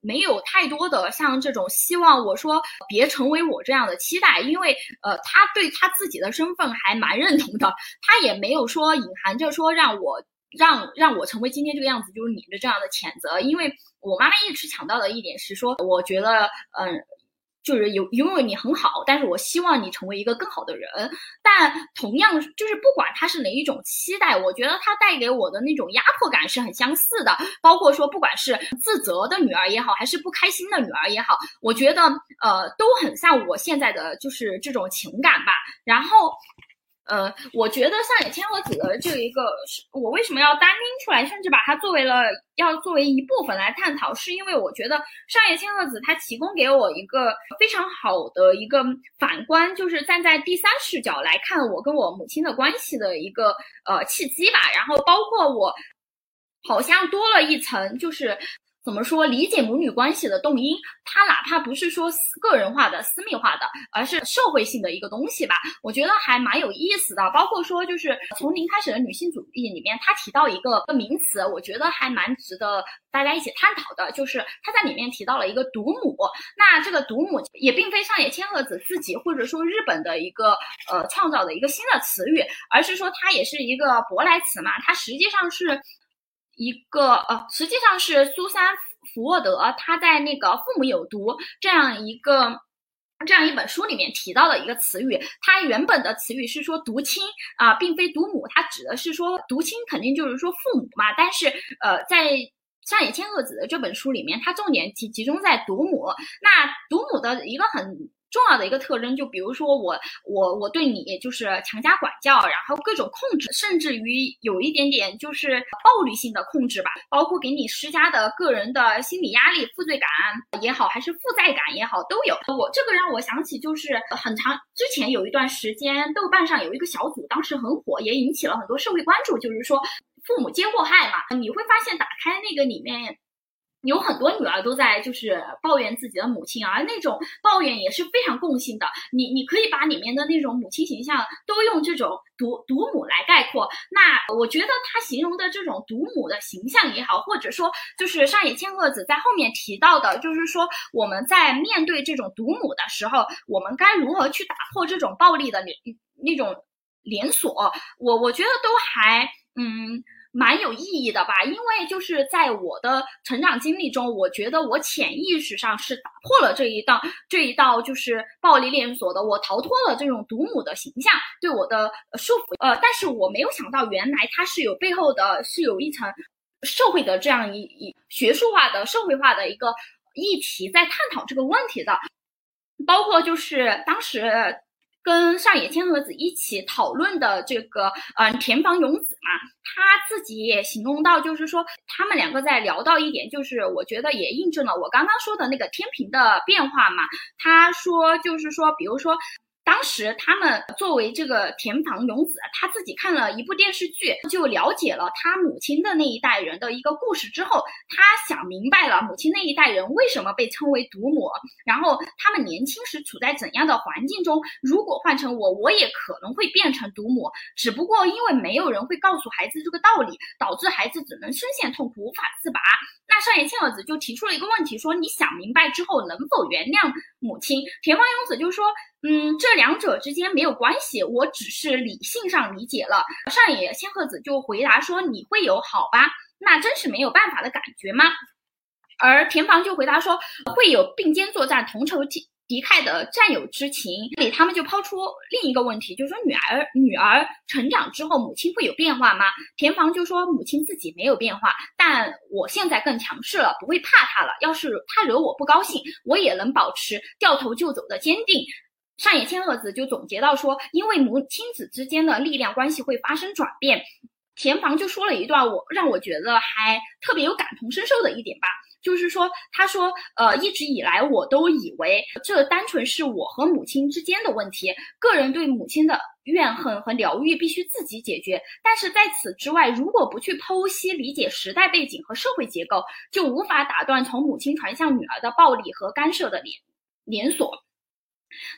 没有太多的像这种希望我说别成为我这样的期待，因为呃她对她自己的身份还蛮认同的，她也没有说隐含着说让我让让我成为今天这个样子就是你的这样的谴责，因为我妈妈一直强调的一点是说，我觉得嗯。就是有拥有你很好，但是我希望你成为一个更好的人。但同样，就是不管他是哪一种期待，我觉得他带给我的那种压迫感是很相似的。包括说，不管是自责的女儿也好，还是不开心的女儿也好，我觉得呃都很像我现在的就是这种情感吧。然后。呃，我觉得上野千鹤子的这一个，我为什么要单拎出来，甚至把它作为了要作为一部分来探讨，是因为我觉得上野千鹤子它提供给我一个非常好的一个反观，就是站在第三视角来看我跟我母亲的关系的一个呃契机吧。然后包括我好像多了一层，就是。怎么说理解母女关系的动因？它哪怕不是说个人化的、私密化的，而是社会性的一个东西吧？我觉得还蛮有意思的。包括说，就是从零开始的女性主义里面，他提到一个名词，我觉得还蛮值得大家一起探讨的，就是他在里面提到了一个“独母”。那这个“独母”也并非上野千鹤子自己或者说日本的一个呃创造的一个新的词语，而是说它也是一个舶来词嘛。它实际上是。一个呃，实际上是苏珊·福沃德他在那个《父母有毒》这样一个这样一本书里面提到的一个词语。它原本的词语是说“独亲”啊，并非“独母”，它指的是说独亲肯定就是说父母嘛。但是呃，在上野千鹤子的这本书里面，它重点集集中在独母。那独母的一个很。重要的一个特征，就比如说我我我对你就是强加管教，然后各种控制，甚至于有一点点就是暴力性的控制吧，包括给你施加的个人的心理压力、负罪感也好，还是负债感也好，都有。我这个让我想起就是很长之前有一段时间，豆瓣上有一个小组，当时很火，也引起了很多社会关注，就是说父母皆祸害嘛。你会发现打开那个里面。有很多女儿都在就是抱怨自己的母亲，而那种抱怨也是非常共性的。你你可以把里面的那种母亲形象都用这种独独母来概括。那我觉得他形容的这种独母的形象也好，或者说就是上野千鹤子在后面提到的，就是说我们在面对这种独母的时候，我们该如何去打破这种暴力的连那种连锁？我我觉得都还嗯。蛮有意义的吧，因为就是在我的成长经历中，我觉得我潜意识上是打破了这一道这一道就是暴力连锁的，我逃脱了这种毒母的形象对我的束缚。呃，但是我没有想到，原来它是有背后的，是有一层社会的这样一一学术化的社会化的一个议题在探讨这个问题的，包括就是当时。跟上野千鹤子一起讨论的这个，嗯，田房勇子嘛，他自己也形容到，就是说他们两个在聊到一点，就是我觉得也印证了我刚刚说的那个天平的变化嘛。他说，就是说，比如说。当时他们作为这个田房勇子，他自己看了一部电视剧，就了解了他母亲的那一代人的一个故事之后，他想明白了母亲那一代人为什么被称为毒母，然后他们年轻时处在怎样的环境中，如果换成我，我也可能会变成毒母，只不过因为没有人会告诉孩子这个道理，导致孩子只能深陷痛苦无法自拔。那上野千鹤子就提出了一个问题，说你想明白之后能否原谅母亲？田房勇子就说。嗯，这两者之间没有关系，我只是理性上理解了。上野千鹤子就回答说：“你会有好吧？那真是没有办法的感觉吗？”而田房就回答说：“会有并肩作战、同仇敌敌忾的战友之情。”这里他们就抛出另一个问题，就是说女儿女儿成长之后，母亲会有变化吗？田房就说：“母亲自己没有变化，但我现在更强势了，不会怕她了。要是她惹我不高兴，我也能保持掉头就走的坚定。”上野千鹤子就总结到说，因为母亲子之间的力量关系会发生转变。田房就说了一段我让我觉得还特别有感同身受的一点吧，就是说，他说，呃，一直以来我都以为这单纯是我和母亲之间的问题，个人对母亲的怨恨和疗愈必须自己解决。但是在此之外，如果不去剖析理解时代背景和社会结构，就无法打断从母亲传向女儿的暴力和干涉的连连锁。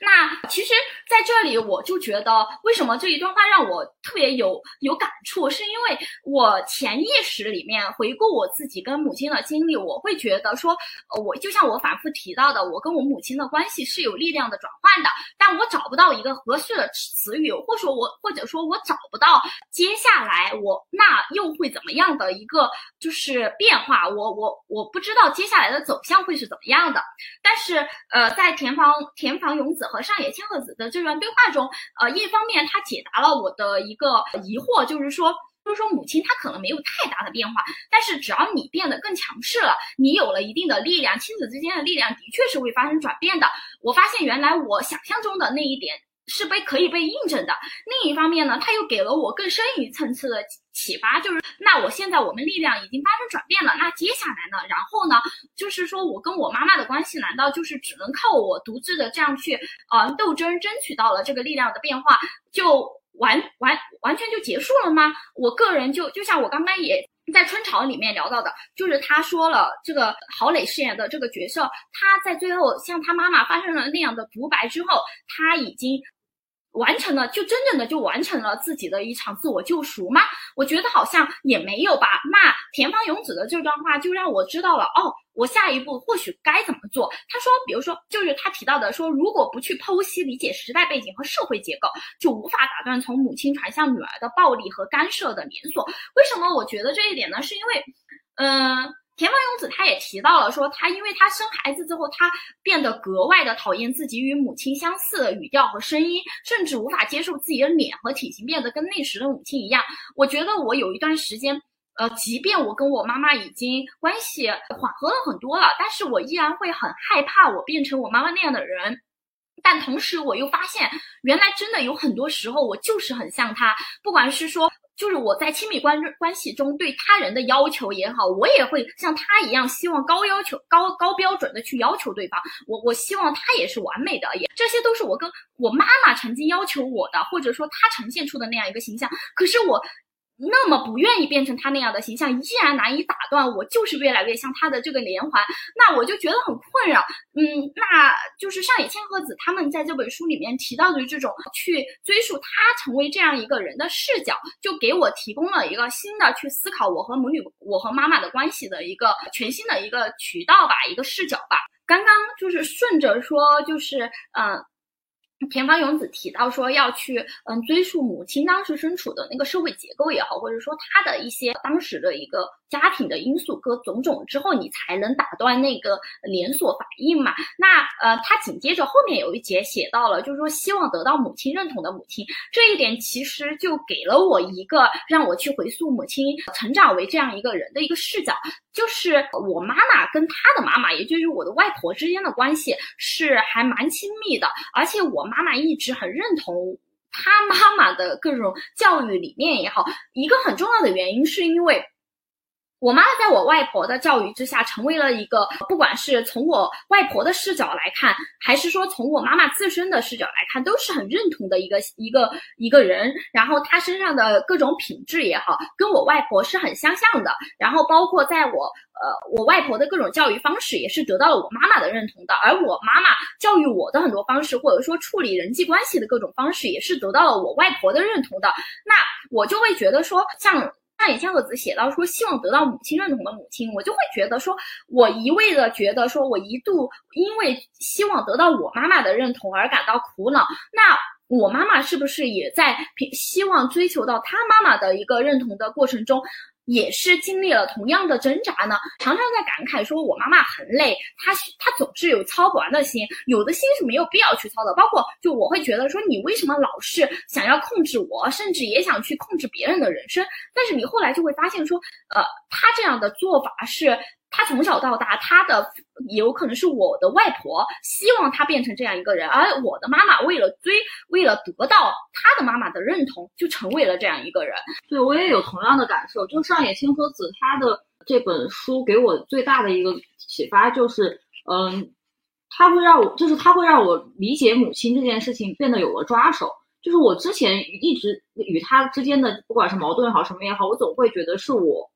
那其实，在这里我就觉得，为什么这一段话让我特别有有感触，是因为我潜意识里面回顾我自己跟母亲的经历，我会觉得说，呃，我就像我反复提到的，我跟我母亲的关系是有力量的转换的，但我找不到一个合适的词语，或说我或者说我找不到接下来我那又会怎么样的一个就是变化，我我我不知道接下来的走向会是怎么样的，但是呃，在田房田房有。勇子和上野千鹤子的这段对话中，呃，一方面他解答了我的一个疑惑，就是说，就是说母亲她可能没有太大的变化，但是只要你变得更强势了，你有了一定的力量，亲子之间的力量的确是会发生转变的。我发现原来我想象中的那一点。是被可以被印证的。另一方面呢，他又给了我更深一层次的启发，就是那我现在我们力量已经发生转变了，那接下来呢？然后呢，就是说我跟我妈妈的关系，难道就是只能靠我独自的这样去呃斗争，争取到了这个力量的变化，就完完完全就结束了吗？我个人就就像我刚刚也。在春潮里面聊到的，就是他说了，这个郝蕾饰演的这个角色，他在最后向他妈妈发生了那样的独白之后，他已经完成了，就真正的就完成了自己的一场自我救赎吗？我觉得好像也没有吧。那田方勇子的这段话就让我知道了，哦。我下一步或许该怎么做？他说，比如说，就是他提到的，说如果不去剖析理解时代背景和社会结构，就无法打断从母亲传向女儿的暴力和干涉的连锁。为什么我觉得这一点呢？是因为，嗯，田方勇子他也提到了，说他因为他生孩子之后，他变得格外的讨厌自己与母亲相似的语调和声音，甚至无法接受自己的脸和体型变得跟那时的母亲一样。我觉得我有一段时间。呃，即便我跟我妈妈已经关系缓和了很多了，但是我依然会很害怕我变成我妈妈那样的人。但同时，我又发现，原来真的有很多时候，我就是很像她。不管是说，就是我在亲密关关系中对他人的要求也好，我也会像他一样，希望高要求、高高标准的去要求对方。我我希望他也是完美的，也这些都是我跟我妈妈曾经要求我的，或者说他呈现出的那样一个形象。可是我。那么不愿意变成他那样的形象，依然难以打断我，就是越来越像他的这个连环，那我就觉得很困扰。嗯，那就是上野千鹤子他们在这本书里面提到的这种去追溯他成为这样一个人的视角，就给我提供了一个新的去思考我和母女、我和妈妈的关系的一个全新的一个渠道吧，一个视角吧。刚刚就是顺着说，就是嗯。田方勇子提到说要去嗯追溯母亲当时身处的那个社会结构也好，或者说她的一些当时的一个家庭的因素各种种之后，你才能打断那个连锁反应嘛。那呃，他紧接着后面有一节写到了，就是说希望得到母亲认同的母亲，这一点其实就给了我一个让我去回溯母亲成长为这样一个人的一个视角。就是我妈妈跟她的妈妈，也就是我的外婆之间的关系是还蛮亲密的，而且我妈妈妈一直很认同他妈妈的各种教育理念也好，一个很重要的原因是因为。我妈在我外婆的教育之下，成为了一个不管是从我外婆的视角来看，还是说从我妈妈自身的视角来看，都是很认同的一个一个一个人。然后她身上的各种品质也好，跟我外婆是很相像的。然后包括在我呃我外婆的各种教育方式，也是得到了我妈妈的认同的。而我妈妈教育我的很多方式，或者说处理人际关系的各种方式，也是得到了我外婆的认同的。那我就会觉得说，像。那以前我只写到说希望得到母亲认同的母亲，我就会觉得说，我一味的觉得说我一度因为希望得到我妈妈的认同而感到苦恼，那我妈妈是不是也在希望追求到她妈妈的一个认同的过程中？也是经历了同样的挣扎呢，常常在感慨说，我妈妈很累，她她总是有操不完的心，有的心是没有必要去操的。包括就我会觉得说，你为什么老是想要控制我，甚至也想去控制别人的人生？但是你后来就会发现说，呃，她这样的做法是。他从小到大，他的有可能是我的外婆希望他变成这样一个人，而我的妈妈为了追，为了得到他的妈妈的认同，就成为了这样一个人。对我也有同样的感受。就上野千鹤子他的这本书给我最大的一个启发就是，嗯，他会让我，就是他会让我理解母亲这件事情变得有了抓手。就是我之前一直与他之间的不管是矛盾也好，什么也好，我总会觉得是我。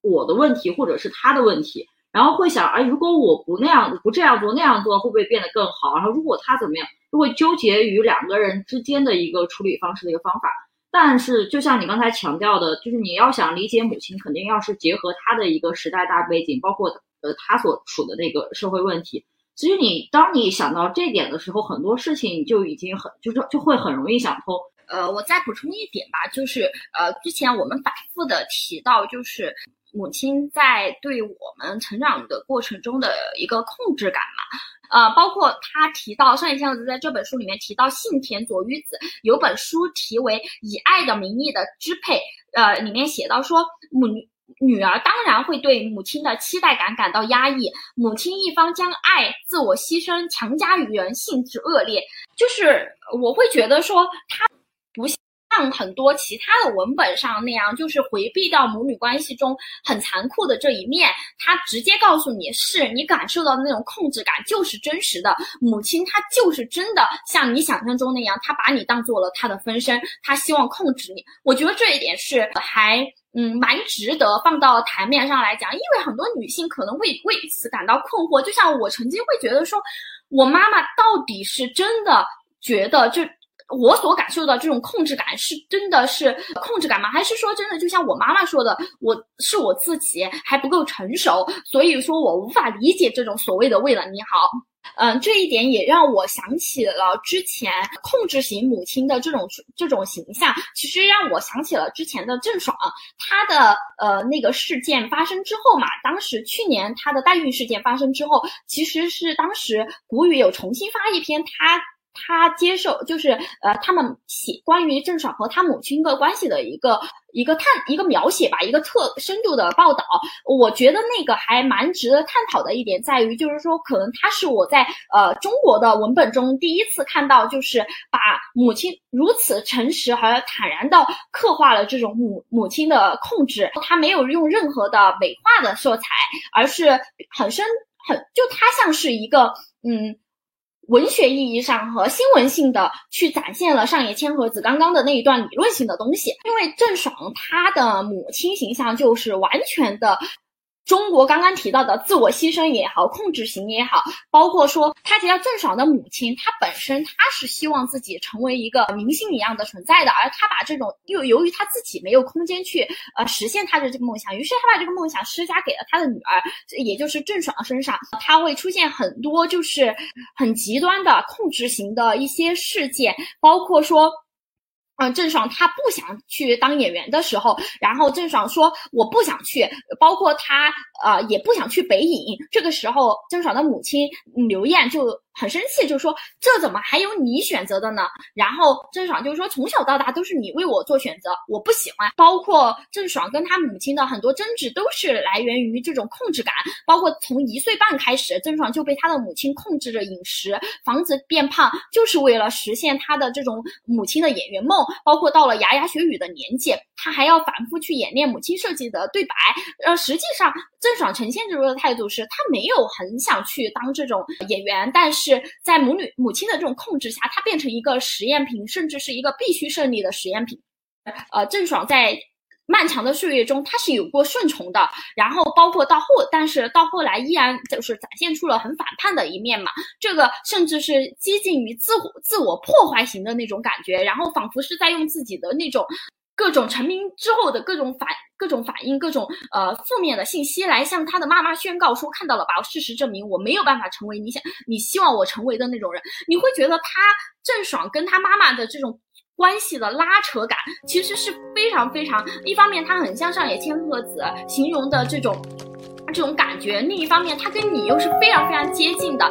我的问题，或者是他的问题，然后会想，哎，如果我不那样，不这样做，那样做会不会变得更好？然后如果他怎么样，就会纠结于两个人之间的一个处理方式的一个方法。但是，就像你刚才强调的，就是你要想理解母亲，肯定要是结合他的一个时代大背景，包括呃他所处的那个社会问题。其实你当你想到这点的时候，很多事情就已经很就是就会很容易想通。呃，我再补充一点吧，就是呃之前我们反复的提到，就是。母亲在对我们成长的过程中的一个控制感嘛，呃，包括他提到上野千鹤子在这本书里面提到信田佐与子有本书题为《以爱的名义的支配》，呃，里面写到说母女儿当然会对母亲的期待感感到压抑，母亲一方将爱自我牺牲强加于人，性质恶劣，就是我会觉得说他不像。像很多其他的文本上那样，就是回避到母女关系中很残酷的这一面，他直接告诉你是你感受到的那种控制感就是真实的。母亲她就是真的像你想象中那样，她把你当做了她的分身，她希望控制你。我觉得这一点是还嗯蛮值得放到台面上来讲，因为很多女性可能会为此感到困惑。就像我曾经会觉得说，我妈妈到底是真的觉得就。我所感受到这种控制感是真的是控制感吗？还是说真的就像我妈妈说的，我是我自己还不够成熟，所以说我无法理解这种所谓的为了你好。嗯，这一点也让我想起了之前控制型母亲的这种这种形象，其实让我想起了之前的郑爽，她的呃那个事件发生之后嘛，当时去年她的代孕事件发生之后，其实是当时谷雨有重新发一篇她。他接受就是呃，他们写关于郑爽和他母亲的关系的一个一个探一个描写吧，一个特深度的报道。我觉得那个还蛮值得探讨的一点在于，就是说可能他是我在呃中国的文本中第一次看到，就是把母亲如此诚实和坦然的刻画了这种母母亲的控制。他没有用任何的美化的色彩，而是很深很就他像是一个嗯。文学意义上和新闻性的去展现了上野千鹤子刚刚的那一段理论性的东西，因为郑爽她的母亲形象就是完全的。中国刚刚提到的自我牺牲也好，控制型也好，包括说他提到郑爽的母亲，她本身她是希望自己成为一个明星一样的存在的，而她把这种又由于她自己没有空间去呃实现她的这个梦想，于是她把这个梦想施加给了她的女儿，也就是郑爽身上，她会出现很多就是很极端的控制型的一些事件，包括说。嗯，郑爽她不想去当演员的时候，然后郑爽说我不想去，包括她呃也不想去北影。这个时候，郑爽的母亲刘艳就。很生气，就说这怎么还有你选择的呢？然后郑爽就说从小到大都是你为我做选择，我不喜欢。包括郑爽跟她母亲的很多争执都是来源于这种控制感。包括从一岁半开始，郑爽就被她的母亲控制着饮食，防止变胖，就是为了实现她的这种母亲的演员梦。包括到了牙牙学语的年纪，他还要反复去演练母亲设计的对白。呃，实际上郑爽呈现出的态度是，他没有很想去当这种演员，但是。在母女母亲的这种控制下，她变成一个实验品，甚至是一个必须胜利的实验品。呃，郑爽在漫长的岁月中，他是有过顺从的，然后包括到后，但是到后来依然就是展现出了很反叛的一面嘛。这个甚至是接近于自自我破坏型的那种感觉，然后仿佛是在用自己的那种。各种成名之后的各种反、各种反应、各种呃负面的信息，来向他的妈妈宣告说：“看到了吧？事实证明我没有办法成为你想、你希望我成为的那种人。”你会觉得他郑爽跟他妈妈的这种关系的拉扯感，其实是非常非常。一方面，他很像上野千鹤子形容的这种这种感觉；另一方面，他跟你又是非常非常接近的。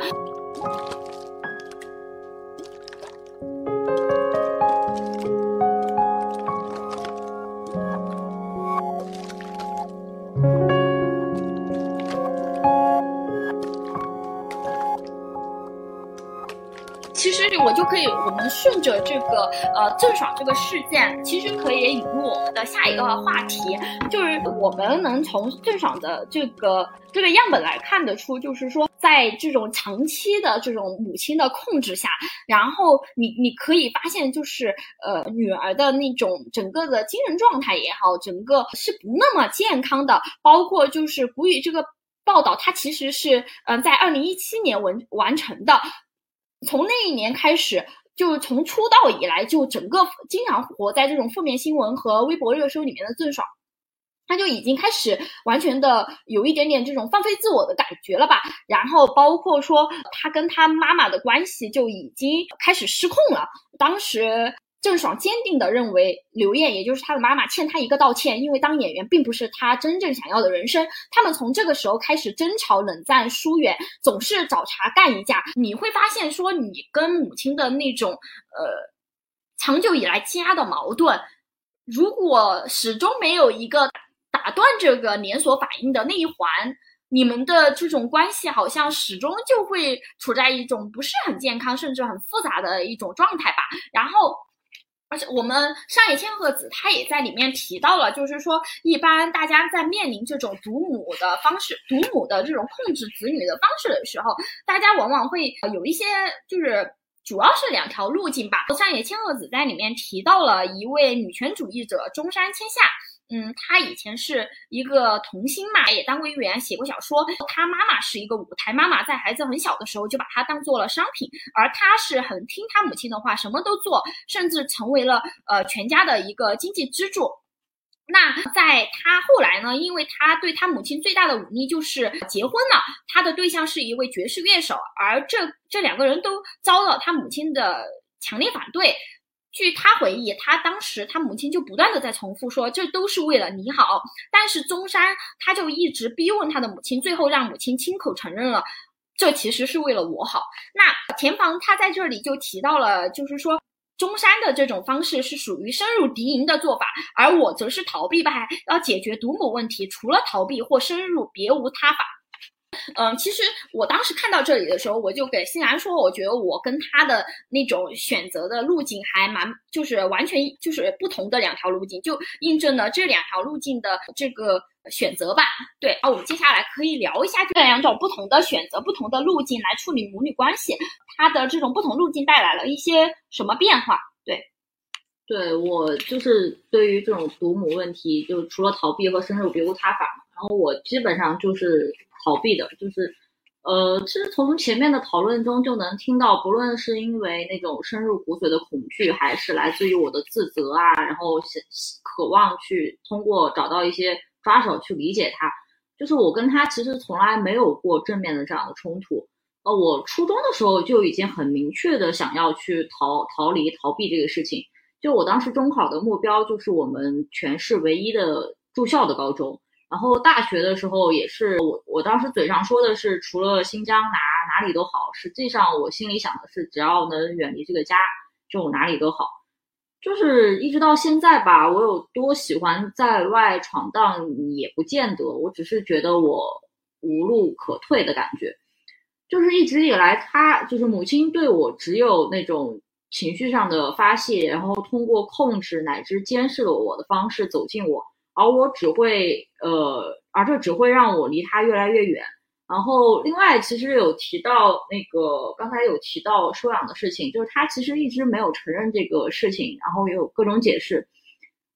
其实我就可以，我们顺着这个呃郑爽这个事件，其实可以引入我们的下一个话题，就是我们能从郑爽的这个这个样本来看得出，就是说在这种长期的这种母亲的控制下，然后你你可以发现，就是呃女儿的那种整个的精神状态也好，整个是不那么健康的，包括就是谷雨这个报道，它其实是嗯在二零一七年完完成的。从那一年开始，就从出道以来，就整个经常活在这种负面新闻和微博热搜里面的郑爽，他就已经开始完全的有一点点这种放飞自我的感觉了吧。然后包括说他跟他妈妈的关系就已经开始失控了。当时。郑爽坚定地认为，刘烨也就是他的妈妈欠他一个道歉，因为当演员并不是他真正想要的人生。他们从这个时候开始争吵、冷战、疏远，总是找茬干一架。你会发现，说你跟母亲的那种呃长久以来积压的矛盾，如果始终没有一个打断这个连锁反应的那一环，你们的这种关系好像始终就会处在一种不是很健康，甚至很复杂的一种状态吧。然后。而且我们上野千鹤子她也在里面提到了，就是说，一般大家在面临这种独母的方式、独母的这种控制子女的方式的时候，大家往往会有一些，就是主要是两条路径吧。上野千鹤子在里面提到了一位女权主义者中山千夏。嗯，他以前是一个童星嘛，也当过演员，写过小说。他妈妈是一个舞台妈妈，在孩子很小的时候就把他当做了商品，而他是很听他母亲的话，什么都做，甚至成为了呃全家的一个经济支柱。那在他后来呢，因为他对他母亲最大的忤逆就是结婚了，他的对象是一位爵士乐手，而这这两个人都遭到他母亲的强烈反对。据他回忆，他当时他母亲就不断的在重复说，这都是为了你好。但是中山他就一直逼问他的母亲，最后让母亲亲口承认了，这其实是为了我好。那田房他在这里就提到了，就是说中山的这种方式是属于深入敌营的做法，而我则是逃避派，要解决独母问题，除了逃避或深入，别无他法。嗯，其实我当时看到这里的时候，我就给欣然说，我觉得我跟他的那种选择的路径还蛮，就是完全就是不同的两条路径，就印证了这两条路径的这个选择吧。对，啊，我们接下来可以聊一下这两种不同的选择、不同的路径来处理母女关系，它的这种不同路径带来了一些什么变化？对，对我就是对于这种独母问题，就除了逃避和深入别无他法。然后我基本上就是逃避的，就是，呃，其实从前面的讨论中就能听到，不论是因为那种深入骨髓的恐惧，还是来自于我的自责啊，然后想渴望去通过找到一些抓手去理解他，就是我跟他其实从来没有过正面的这样的冲突。呃，我初中的时候就已经很明确的想要去逃逃离逃避这个事情，就我当时中考的目标就是我们全市唯一的住校的高中。然后大学的时候也是我，我当时嘴上说的是除了新疆哪哪里都好，实际上我心里想的是只要能远离这个家，就哪里都好。就是一直到现在吧，我有多喜欢在外闯荡也不见得，我只是觉得我无路可退的感觉。就是一直以来，他就是母亲对我只有那种情绪上的发泄，然后通过控制乃至监视了我的方式走近我。而我只会，呃，而这只会让我离他越来越远。然后，另外，其实有提到那个刚才有提到收养的事情，就是他其实一直没有承认这个事情，然后也有各种解释。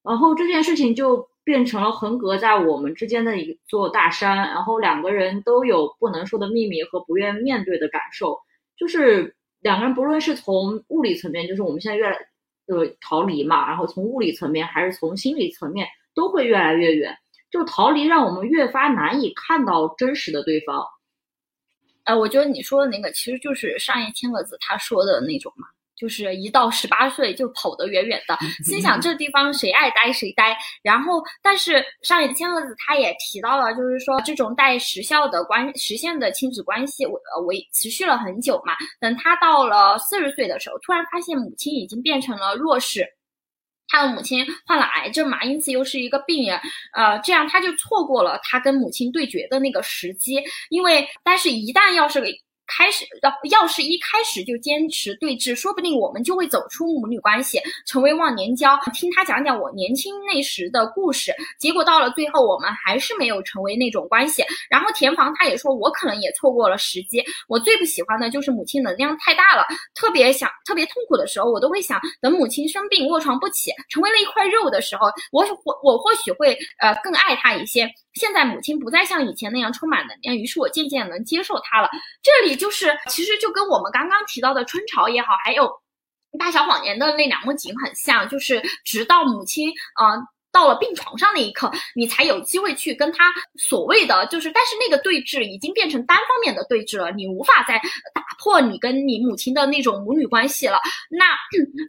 然后这件事情就变成了横隔在我们之间的一座大山。然后两个人都有不能说的秘密和不愿面对的感受。就是两个人不论是从物理层面，就是我们现在越来呃逃离嘛，然后从物理层面还是从心理层面。都会越来越远，就逃离让我们越发难以看到真实的对方。呃，我觉得你说的那个其实就是上野千鹤子他说的那种嘛，就是一到十八岁就跑得远远的，心想这地方谁爱待谁待。然后，但是上野千鹤子他也提到了，就是说这种带时效的关实现的亲子关系，我呃维持续了很久嘛。等他到了四十岁的时候，突然发现母亲已经变成了弱势。他的母亲患了癌症嘛，因此又是一个病人，呃，这样他就错过了他跟母亲对决的那个时机，因为，但是一旦要是开始要要是一开始就坚持对峙，说不定我们就会走出母女关系，成为忘年交。听他讲讲我年轻那时的故事，结果到了最后，我们还是没有成为那种关系。然后田房他也说，我可能也错过了时机。我最不喜欢的就是母亲能量太大了，特别想特别痛苦的时候，我都会想，等母亲生病卧床不起，成为了一块肉的时候，我我我或许会呃更爱她一些。现在母亲不再像以前那样充满能量，于是我渐渐能接受她了。这里就是，其实就跟我们刚刚提到的春潮也好，还有大小谎言的那两幕景很像，就是直到母亲啊到了病床上那一刻，你才有机会去跟他所谓的就是，但是那个对峙已经变成单方面的对峙了，你无法再打破你跟你母亲的那种母女关系了。那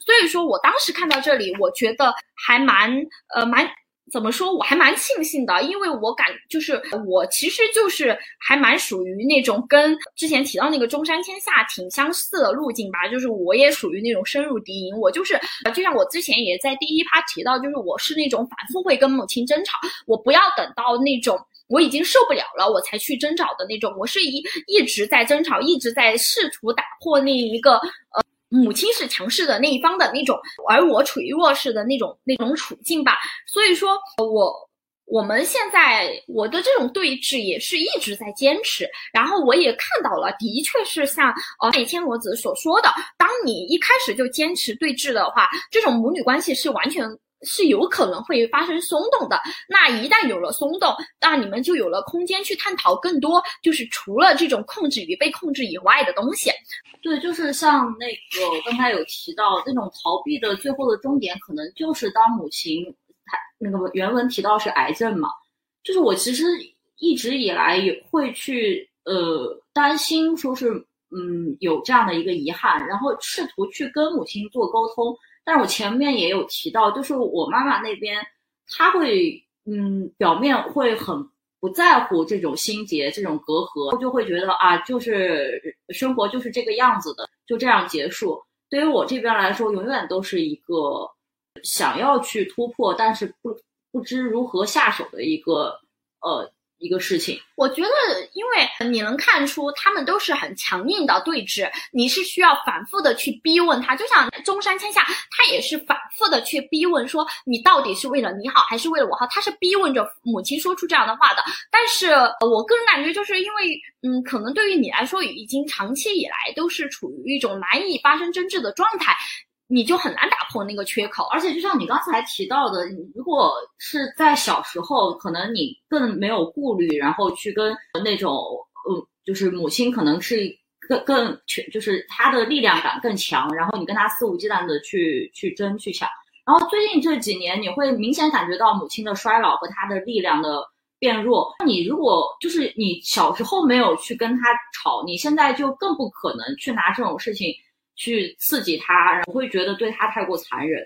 所以说我当时看到这里，我觉得还蛮呃蛮。怎么说？我还蛮庆幸的，因为我感就是我其实就是还蛮属于那种跟之前提到那个中山千夏挺相似的路径吧，就是我也属于那种深入敌营，我就是就像我之前也在第一趴提到，就是我是那种反复会跟母亲争吵，我不要等到那种我已经受不了了，我才去争吵的那种，我是一一直在争吵，一直在试图打破那一个呃。母亲是强势的那一方的那种，而我处于弱势的那种那种处境吧。所以说，我我们现在我的这种对峙也是一直在坚持。然后我也看到了，的确是像呃野千罗子所说的，当你一开始就坚持对峙的话，这种母女关系是完全。是有可能会发生松动的。那一旦有了松动，那你们就有了空间去探讨更多，就是除了这种控制与被控制以外的东西。对，就是像那个刚才有提到，那种逃避的最后的终点，可能就是当母亲，她那个原文提到是癌症嘛。就是我其实一直以来也会去呃担心，说是嗯有这样的一个遗憾，然后试图去跟母亲做沟通。但是我前面也有提到，就是我妈妈那边，她会，嗯，表面会很不在乎这种心结、这种隔阂，就会觉得啊，就是生活就是这个样子的，就这样结束。对于我这边来说，永远都是一个想要去突破，但是不不知如何下手的一个，呃，一个事情。我觉得，因为你能看出他们都是很强硬的对峙，你是需要反复的去逼问他。就像中山千夏，他也是反复的去逼问，说你到底是为了你好，还是为了我好？他是逼问着母亲说出这样的话的。但是我个人感觉，就是因为，嗯，可能对于你来说，已经长期以来都是处于一种难以发生争执的状态。你就很难打破那个缺口，而且就像你刚才提到的，如果是在小时候，可能你更没有顾虑，然后去跟那种，呃，就是母亲可能是更更全，就是她的力量感更强，然后你跟她肆无忌惮的去去争去抢。然后最近这几年，你会明显感觉到母亲的衰老和她的力量的变弱。那你如果就是你小时候没有去跟她吵，你现在就更不可能去拿这种事情。去刺激他，然后会觉得对他太过残忍，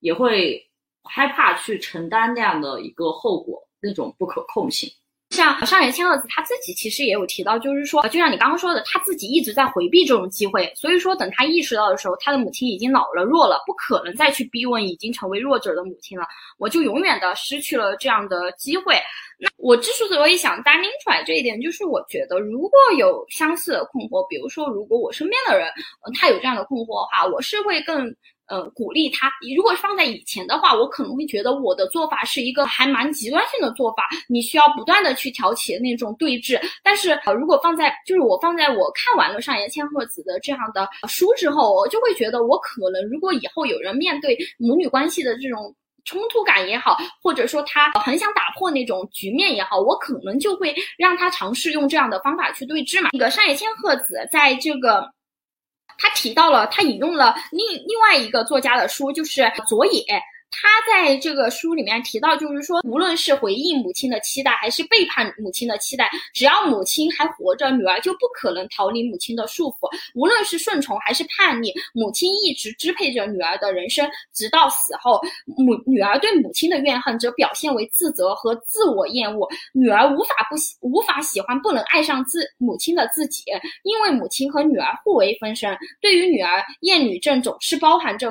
也会害怕去承担那样的一个后果，那种不可控性。像上野千鹤子他自己其实也有提到，就是说，就像你刚刚说的，他自己一直在回避这种机会，所以说等他意识到的时候，他的母亲已经老了、弱了，不可能再去逼问已经成为弱者的母亲了，我就永远的失去了这样的机会。那我之所以想单拎出来这一点，就是我觉得如果有相似的困惑，比如说如果我身边的人，嗯，他有这样的困惑的话，我是会更。呃，鼓励他。如果放在以前的话，我可能会觉得我的做法是一个还蛮极端性的做法，你需要不断的去挑起那种对峙。但是，呃，如果放在就是我放在我看完了上野千鹤子的这样的书之后，我就会觉得，我可能如果以后有人面对母女关系的这种冲突感也好，或者说他很想打破那种局面也好，我可能就会让他尝试用这样的方法去对峙嘛。那个上野千鹤子在这个。他提到了，他引用了另另外一个作家的书，就是佐野。他在这个书里面提到，就是说，无论是回应母亲的期待，还是背叛母亲的期待，只要母亲还活着，女儿就不可能逃离母亲的束缚。无论是顺从还是叛逆，母亲一直支配着女儿的人生，直到死后。母女儿对母亲的怨恨则表现为自责和自我厌恶。女儿无法不喜，无法喜欢不能爱上自母亲的自己，因为母亲和女儿互为分身。对于女儿，厌女症总是包含着。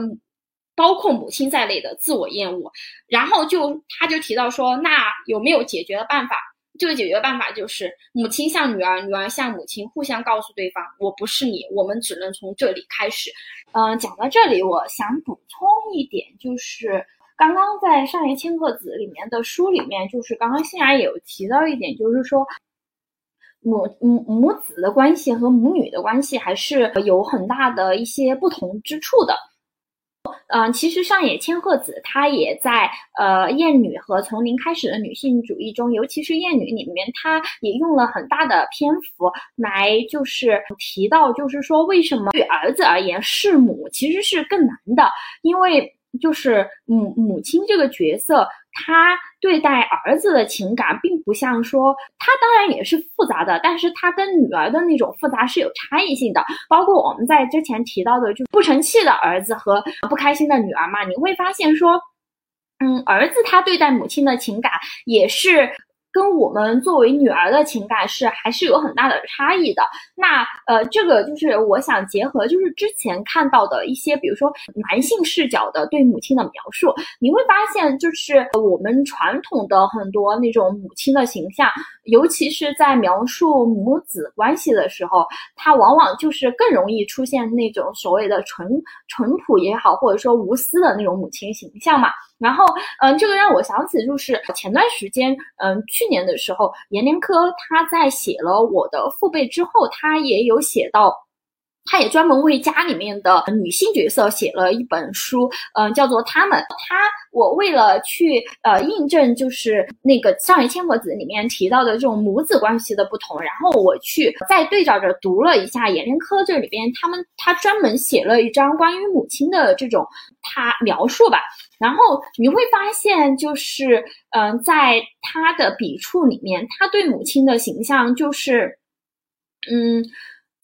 包括母亲在内的自我厌恶，然后就他就提到说，那有没有解决的办法？这个解决办法就是母亲向女儿，女儿向母亲，互相告诉对方，我不是你，我们只能从这里开始。嗯，讲到这里，我想补充一点，就是刚刚在上野千鹤子里面的书里面，就是刚刚欣然也有提到一点，就是说母母母子的关系和母女的关系还是有很大的一些不同之处的。嗯，其实上野千鹤子她也在呃《厌女》和《从零开始的女性主义》中，尤其是《厌女》里面，她也用了很大的篇幅来就是提到，就是说为什么对儿子而言弑母其实是更难的，因为。就是母母亲这个角色，他对待儿子的情感，并不像说，他当然也是复杂的，但是他跟女儿的那种复杂是有差异性的。包括我们在之前提到的，就不成器的儿子和不开心的女儿嘛，你会发现说，嗯，儿子他对待母亲的情感也是。跟我们作为女儿的情感是还是有很大的差异的。那呃，这个就是我想结合，就是之前看到的一些，比如说男性视角的对母亲的描述，你会发现，就是我们传统的很多那种母亲的形象，尤其是在描述母子关系的时候，它往往就是更容易出现那种所谓的纯淳朴也好，或者说无私的那种母亲形象嘛。然后，嗯，这个让我想起，就是前段时间，嗯，去年的时候，阎连科他在写了我的父辈之后，他也有写到。他也专门为家里面的女性角色写了一本书，嗯，叫做《他们》。他我为了去呃印证，就是那个上野千鹤子里面提到的这种母子关系的不同，然后我去再对照着读了一下眼连科这里边，他们他专门写了一张关于母亲的这种他描述吧。然后你会发现，就是嗯，在他的笔触里面，他对母亲的形象就是，嗯。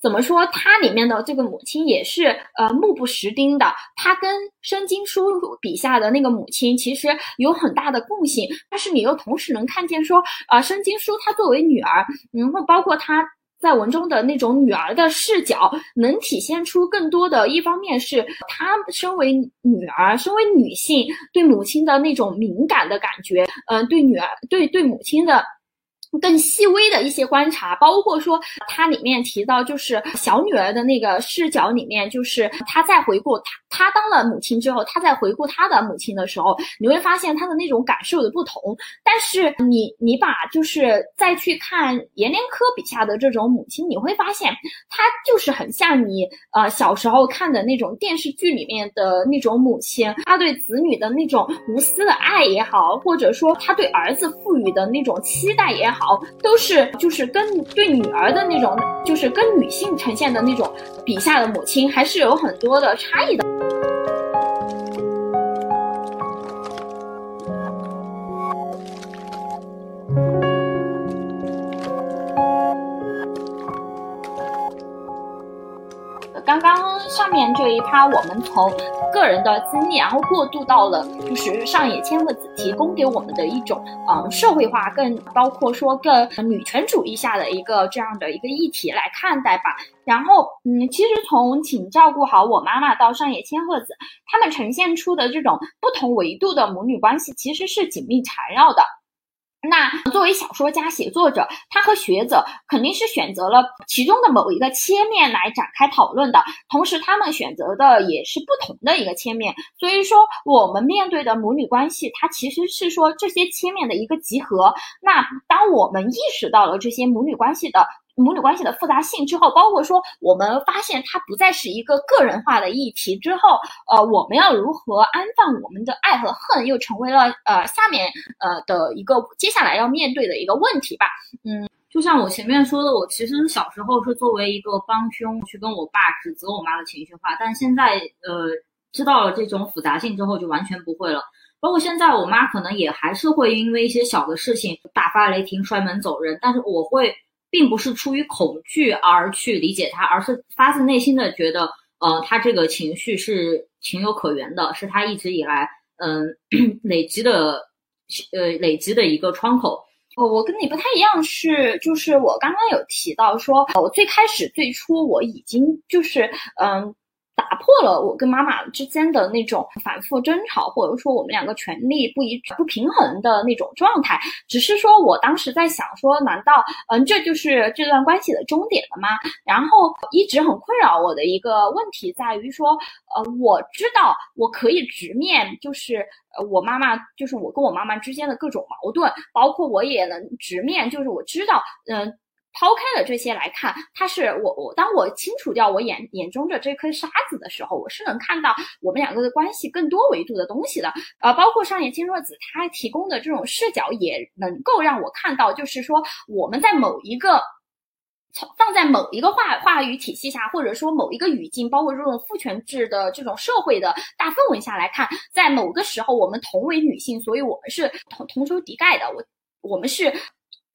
怎么说？它里面的这个母亲也是呃目不识丁的，她跟申经书笔下的那个母亲其实有很大的共性，但是你又同时能看见说，啊申经书她作为女儿，然后包括她在文中的那种女儿的视角，能体现出更多的一方面是她身为女儿，身为女性对母亲的那种敏感的感觉，嗯，对女儿对对母亲的。更细微的一些观察，包括说它里面提到，就是小女儿的那个视角里面，就是她在回顾她她当了母亲之后，她在回顾她的母亲的时候，你会发现她的那种感受的不同。但是你你把就是再去看阎连科笔下的这种母亲，你会发现她就是很像你呃小时候看的那种电视剧里面的那种母亲，她对子女的那种无私的爱也好，或者说她对儿子赋予的那种期待也好。都是就是跟对女儿的那种，就是跟女性呈现的那种笔下的母亲，还是有很多的差异的。刚刚上面这一趴，我们从个人的经历，然后过渡到了就是上野千鹤子提供给我们的一种，嗯，社会化更包括说更女权主义下的一个这样的一个议题来看待吧。然后，嗯，其实从请照顾好我妈妈到上野千鹤子，他们呈现出的这种不同维度的母女关系，其实是紧密缠绕的。那作为小说家、写作者，他和学者肯定是选择了其中的某一个切面来展开讨论的，同时他们选择的也是不同的一个切面。所以说，我们面对的母女关系，它其实是说这些切面的一个集合。那当我们意识到了这些母女关系的，母女关系的复杂性之后，包括说我们发现它不再是一个个人化的议题之后，呃，我们要如何安放我们的爱和恨，又成为了呃下面呃的一个接下来要面对的一个问题吧。嗯，就像我前面说的，我其实小时候是作为一个帮凶去跟我爸指责我妈的情绪化，但现在呃知道了这种复杂性之后，就完全不会了。包括现在我妈可能也还是会因为一些小的事情大发雷霆、摔门走人，但是我会。并不是出于恐惧而去理解他，而是发自内心的觉得，呃，他这个情绪是情有可原的，是他一直以来，嗯，累积的，呃，累积的一个窗口。哦，我跟你不太一样，是就是我刚刚有提到说，我最开始最初我已经就是，嗯。打破了我跟妈妈之间的那种反复争吵，或者说我们两个权力不一致、不平衡的那种状态。只是说我当时在想，说难道嗯这就是这段关系的终点了吗？然后一直很困扰我的一个问题在于说，呃，我知道我可以直面，就是呃我妈妈，就是我跟我妈妈之间的各种矛盾，包括我也能直面，就是我知道，嗯。抛开了这些来看，它是我我当我清除掉我眼眼中的这颗沙子的时候，我是能看到我们两个的关系更多维度的东西的。呃，包括上野千鹤子她提供的这种视角，也能够让我看到，就是说我们在某一个放在某一个话话语体系下，或者说某一个语境，包括这种父权制的这种社会的大氛围下来看，在某个时候我们同为女性，所以我们是同同仇敌忾的。我我们是。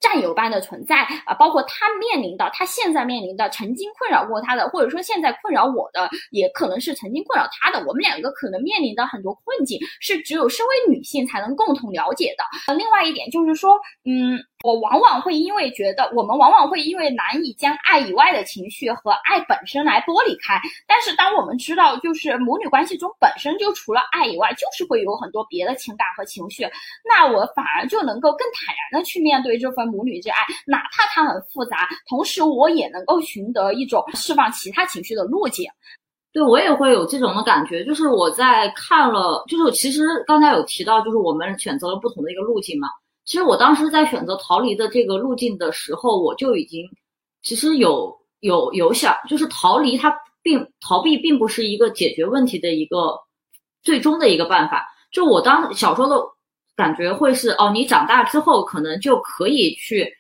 战友般的存在啊，包括他面临的，他现在面临的，曾经困扰过他的，或者说现在困扰我的，也可能是曾经困扰他的。我们两个可能面临的很多困境，是只有身为女性才能共同了解的。呃，另外一点就是说，嗯。我往往会因为觉得，我们往往会因为难以将爱以外的情绪和爱本身来剥离开。但是，当我们知道，就是母女关系中本身就除了爱以外，就是会有很多别的情感和情绪，那我反而就能够更坦然的去面对这份母女之爱，哪怕它很复杂，同时我也能够寻得一种释放其他情绪的路径。对我也会有这种的感觉，就是我在看了，就是其实刚才有提到，就是我们选择了不同的一个路径嘛。其实我当时在选择逃离的这个路径的时候，我就已经其实有有有想，就是逃离它并逃避并不是一个解决问题的一个最终的一个办法。就我当小时候的感觉会是，哦，你长大之后可能就可以去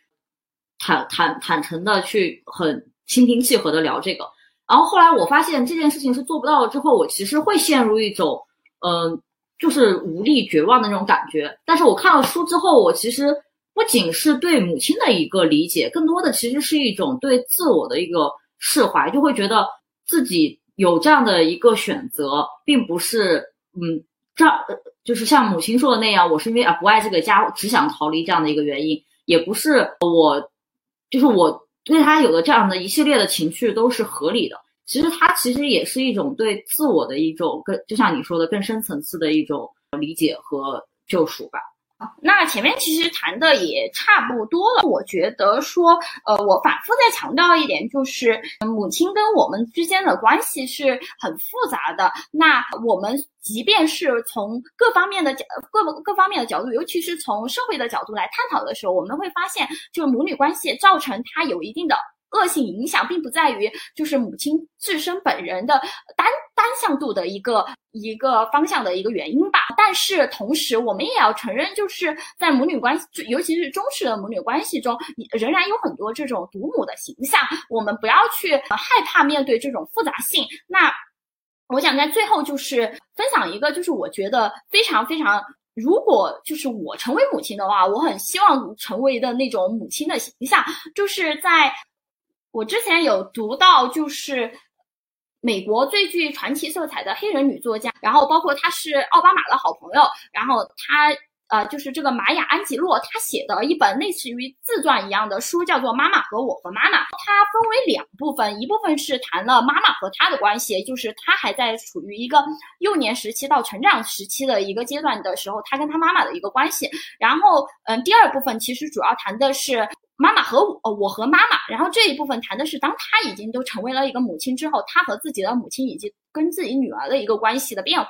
坦坦坦诚的去很心平气和的聊这个。然后后来我发现这件事情是做不到了之后，我其实会陷入一种嗯。就是无力、绝望的那种感觉。但是我看了书之后，我其实不仅是对母亲的一个理解，更多的其实是一种对自我的一个释怀，就会觉得自己有这样的一个选择，并不是嗯，这就是像母亲说的那样，我是因为啊不爱这个家，只想逃离这样的一个原因，也不是我，就是我对他有的这样的一系列的情绪都是合理的。其实它其实也是一种对自我的一种更，就像你说的更深层次的一种理解和救赎吧。那前面其实谈的也差不多了，我觉得说，呃，我反复再强调一点，就是母亲跟我们之间的关系是很复杂的。那我们即便是从各方面的角各各方面的角度，尤其是从社会的角度来探讨的时候，我们会发现，就是母女关系造成它有一定的。恶性影响并不在于就是母亲自身本人的单单向度的一个一个方向的一个原因吧，但是同时我们也要承认，就是在母女关系，尤其是中式的母女关系中，仍然有很多这种独母的形象，我们不要去害怕面对这种复杂性。那我想在最后就是分享一个，就是我觉得非常非常，如果就是我成为母亲的话，我很希望成为的那种母亲的形象，就是在。我之前有读到，就是美国最具传奇色彩的黑人女作家，然后包括她是奥巴马的好朋友，然后她呃就是这个玛雅安吉洛，她写的一本类似于自传一样的书，叫做《妈妈和我和妈妈》。它分为两部分，一部分是谈了妈妈和她的关系，就是她还在处于一个幼年时期到成长时期的一个阶段的时候，她跟她妈妈的一个关系。然后嗯，第二部分其实主要谈的是。妈妈和我，我和妈妈，然后这一部分谈的是，当她已经都成为了一个母亲之后，她和自己的母亲以及跟自己女儿的一个关系的变化。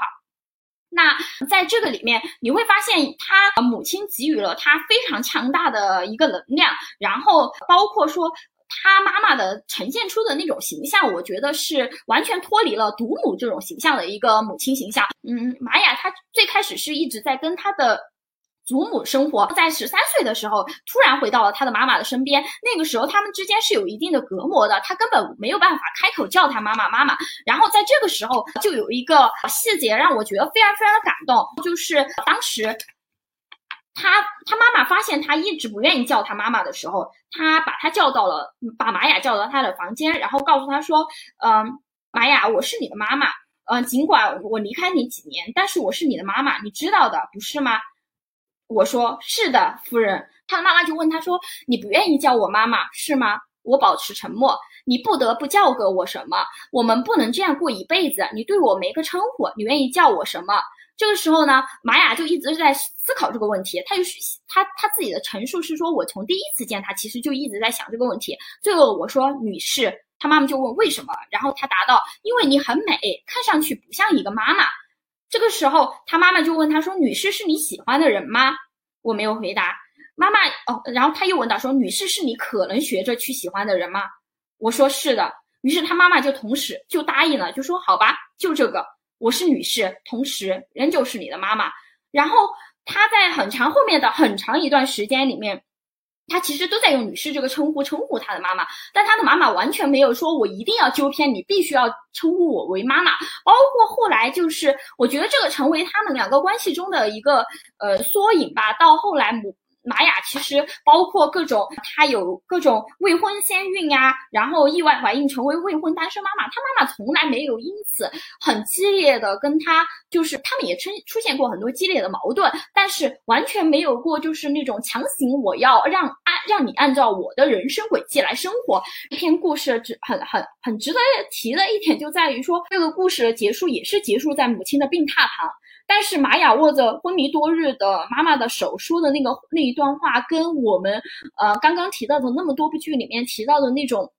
那在这个里面，你会发现，他母亲给予了他非常强大的一个能量，然后包括说，他妈妈的呈现出的那种形象，我觉得是完全脱离了独母这种形象的一个母亲形象。嗯，玛雅她最开始是一直在跟她的。祖母生活在十三岁的时候，突然回到了他的妈妈的身边。那个时候，他们之间是有一定的隔膜的，他根本没有办法开口叫他妈妈妈妈。然后在这个时候，就有一个细节让我觉得非常非常的感动，就是当时他他妈妈发现他一直不愿意叫他妈妈的时候，他把他叫到了，把玛雅叫到他的房间，然后告诉他说：“嗯，玛雅，我是你的妈妈。嗯，尽管我离开你几年，但是我是你的妈妈，你知道的，不是吗？”我说是的，夫人。他的妈妈就问他说：“你不愿意叫我妈妈是吗？”我保持沉默。你不得不叫个我什么？我们不能这样过一辈子。你对我没个称呼，你愿意叫我什么？这个时候呢，玛雅就一直在思考这个问题。他就是他他自己的陈述是说：“我从第一次见他，其实就一直在想这个问题。”最后我说：“女士。”他妈妈就问为什么？然后他答道：“因为你很美，看上去不像一个妈妈。”这个时候，他妈妈就问他说：“女士是你喜欢的人吗？”我没有回答。妈妈哦，然后他又问到说：“女士是你可能学着去喜欢的人吗？”我说：“是的。”于是他妈妈就同时就答应了，就说：“好吧，就这个，我是女士，同时仍旧是你的妈妈。”然后他在很长后面的很长一段时间里面。他其实都在用“女士”这个称呼称呼他的妈妈，但他的妈妈完全没有说“我一定要纠偏你，必须要称呼我为妈妈”。包括后来，就是我觉得这个成为他们两个关系中的一个呃缩影吧。到后来母。玛雅其实包括各种，她有各种未婚先孕呀，然后意外怀孕成为未婚单身妈妈。她妈妈从来没有因此很激烈的跟她，就是他们也出出现过很多激烈的矛盾，但是完全没有过就是那种强行我要让按让你按照我的人生轨迹来生活。这篇故事值很很很值得提的一点就在于说，这个故事的结束也是结束在母亲的病榻旁。但是玛雅握着昏迷多日的妈妈的手说的那个那一段话，跟我们呃刚刚提到的那么多部剧里面提到的那种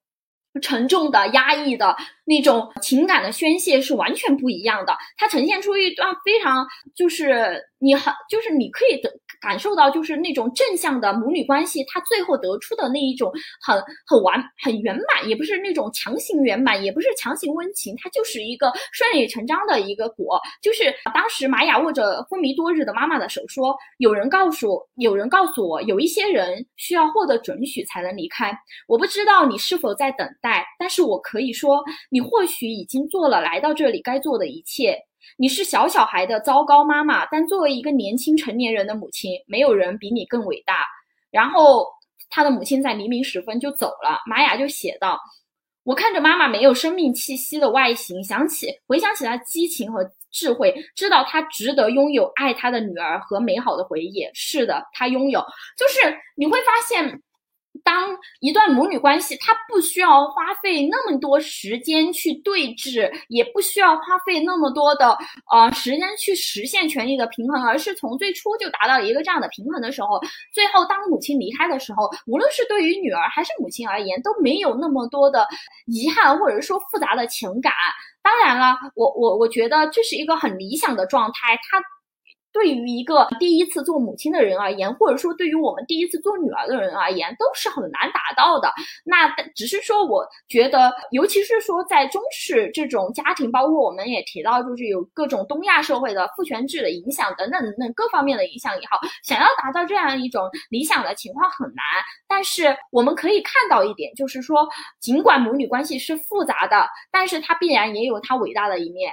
沉重的、压抑的那种情感的宣泄是完全不一样的。它呈现出一段非常就是你很就是你可以的。感受到就是那种正向的母女关系，她最后得出的那一种很很完很圆满，也不是那种强行圆满，也不是强行温情，它就是一个顺理成章的一个果。就是当时玛雅握着昏迷多日的妈妈的手说：“有人告诉，有人告诉我，有一些人需要获得准许才能离开。我不知道你是否在等待，但是我可以说，你或许已经做了来到这里该做的一切。”你是小小孩的糟糕妈妈，但作为一个年轻成年人的母亲，没有人比你更伟大。然后他的母亲在黎明时分就走了。玛雅就写道：“我看着妈妈没有生命气息的外形，想起回想起她激情和智慧，知道她值得拥有爱她的女儿和美好的回忆。是的，她拥有。就是你会发现。”当一段母女关系，它不需要花费那么多时间去对峙，也不需要花费那么多的呃时间去实现权力的平衡，而是从最初就达到一个这样的平衡的时候，最后当母亲离开的时候，无论是对于女儿还是母亲而言，都没有那么多的遗憾或者说复杂的情感。当然了，我我我觉得这是一个很理想的状态，它。对于一个第一次做母亲的人而言，或者说对于我们第一次做女儿的人而言，都是很难达到的。那只是说，我觉得，尤其是说在中式这种家庭，包括我们也提到，就是有各种东亚社会的父权制的影响等等等等各方面的影响也好，想要达到这样一种理想的情况很难。但是我们可以看到一点，就是说，尽管母女关系是复杂的，但是它必然也有它伟大的一面。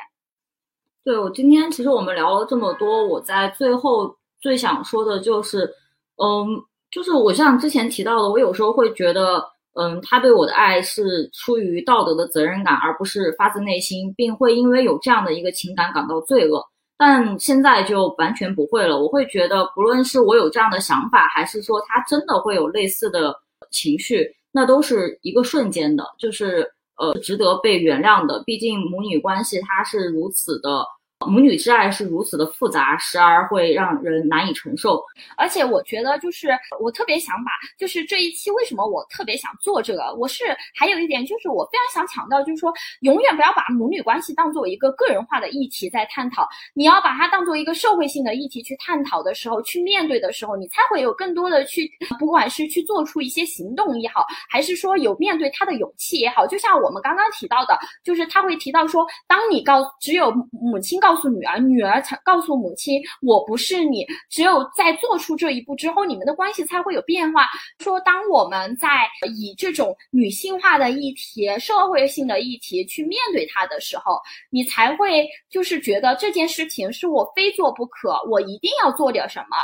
对我今天其实我们聊了这么多，我在最后最想说的就是，嗯，就是我像之前提到的，我有时候会觉得，嗯，他对我的爱是出于道德的责任感，而不是发自内心，并会因为有这样的一个情感感到罪恶。但现在就完全不会了，我会觉得，不论是我有这样的想法，还是说他真的会有类似的情绪，那都是一个瞬间的，就是呃，值得被原谅的。毕竟母女关系它是如此的。母女之爱是如此的复杂，时而会让人难以承受。而且我觉得，就是我特别想把，就是这一期为什么我特别想做这个，我是还有一点，就是我非常想强调，就是说，永远不要把母女关系当做一个个人化的议题在探讨，你要把它当做一个社会性的议题去探讨的时候，去面对的时候，你才会有更多的去，不管是去做出一些行动也好，还是说有面对他的勇气也好。就像我们刚刚提到的，就是他会提到说，当你告只有母亲告。告诉女儿，女儿才告诉母亲，我不是你。只有在做出这一步之后，你们的关系才会有变化。说，当我们在以这种女性化的议题、社会性的议题去面对它的时候，你才会就是觉得这件事情是我非做不可，我一定要做点什么。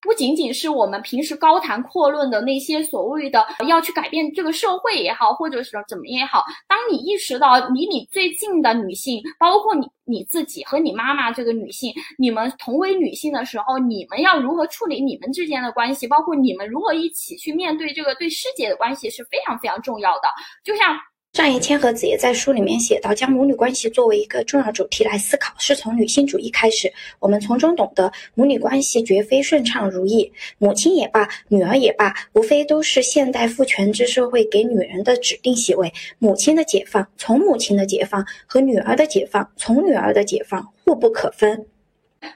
不仅仅是我们平时高谈阔论的那些所谓的要去改变这个社会也好，或者是怎么也好，当你意识到离你最近的女性，包括你你自己和你妈妈这个女性，你们同为女性的时候，你们要如何处理你们之间的关系，包括你们如何一起去面对这个对世界的关系是非常非常重要的，就像。上野千鹤子也在书里面写到，将母女关系作为一个重要主题来思考，是从女性主义开始。我们从中懂得，母女关系绝非顺畅如意，母亲也罢，女儿也罢，无非都是现代父权制社会给女人的指定席位。母亲的解放，从母亲的解放和女儿的解放，从女儿的解放，互不可分。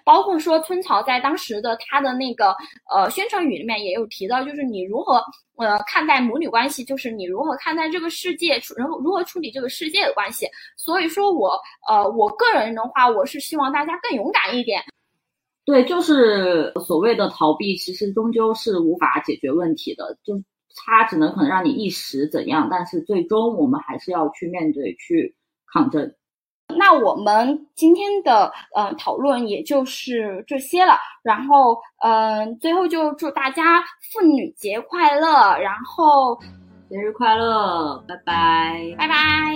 包括说春草在当时的他的那个呃宣传语里面也有提到，就是你如何呃看待母女关系，就是你如何看待这个世界，然后如何处理这个世界的关系。所以说我呃我个人的话，我是希望大家更勇敢一点。对，就是所谓的逃避，其实终究是无法解决问题的，就它只能可能让你一时怎样，但是最终我们还是要去面对，去抗争。那我们今天的呃讨论也就是这些了，然后嗯，最后就祝大家妇女节快乐，然后节日快乐，拜拜，拜拜。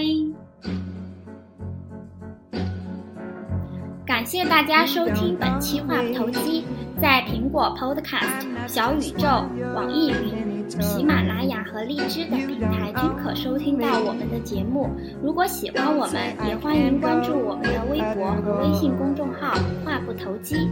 感谢大家收听本期话不投机，在苹果 Podcast、小宇宙、网易云。喜马拉雅和荔枝等平台均可收听到我们的节目。如果喜欢我们，也欢迎关注我们的微博和微信公众号“话不投机”。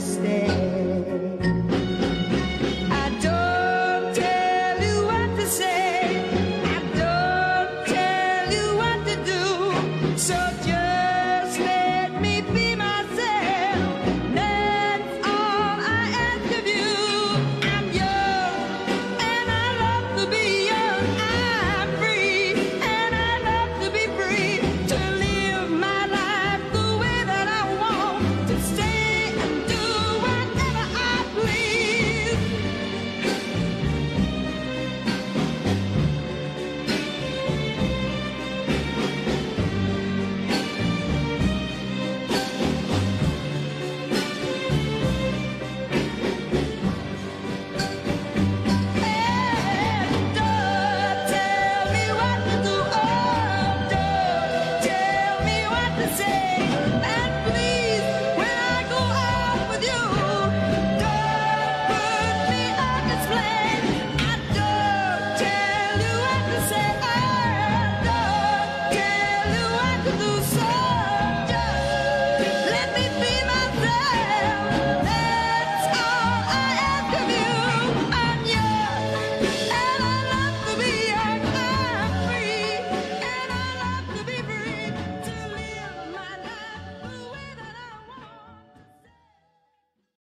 stay.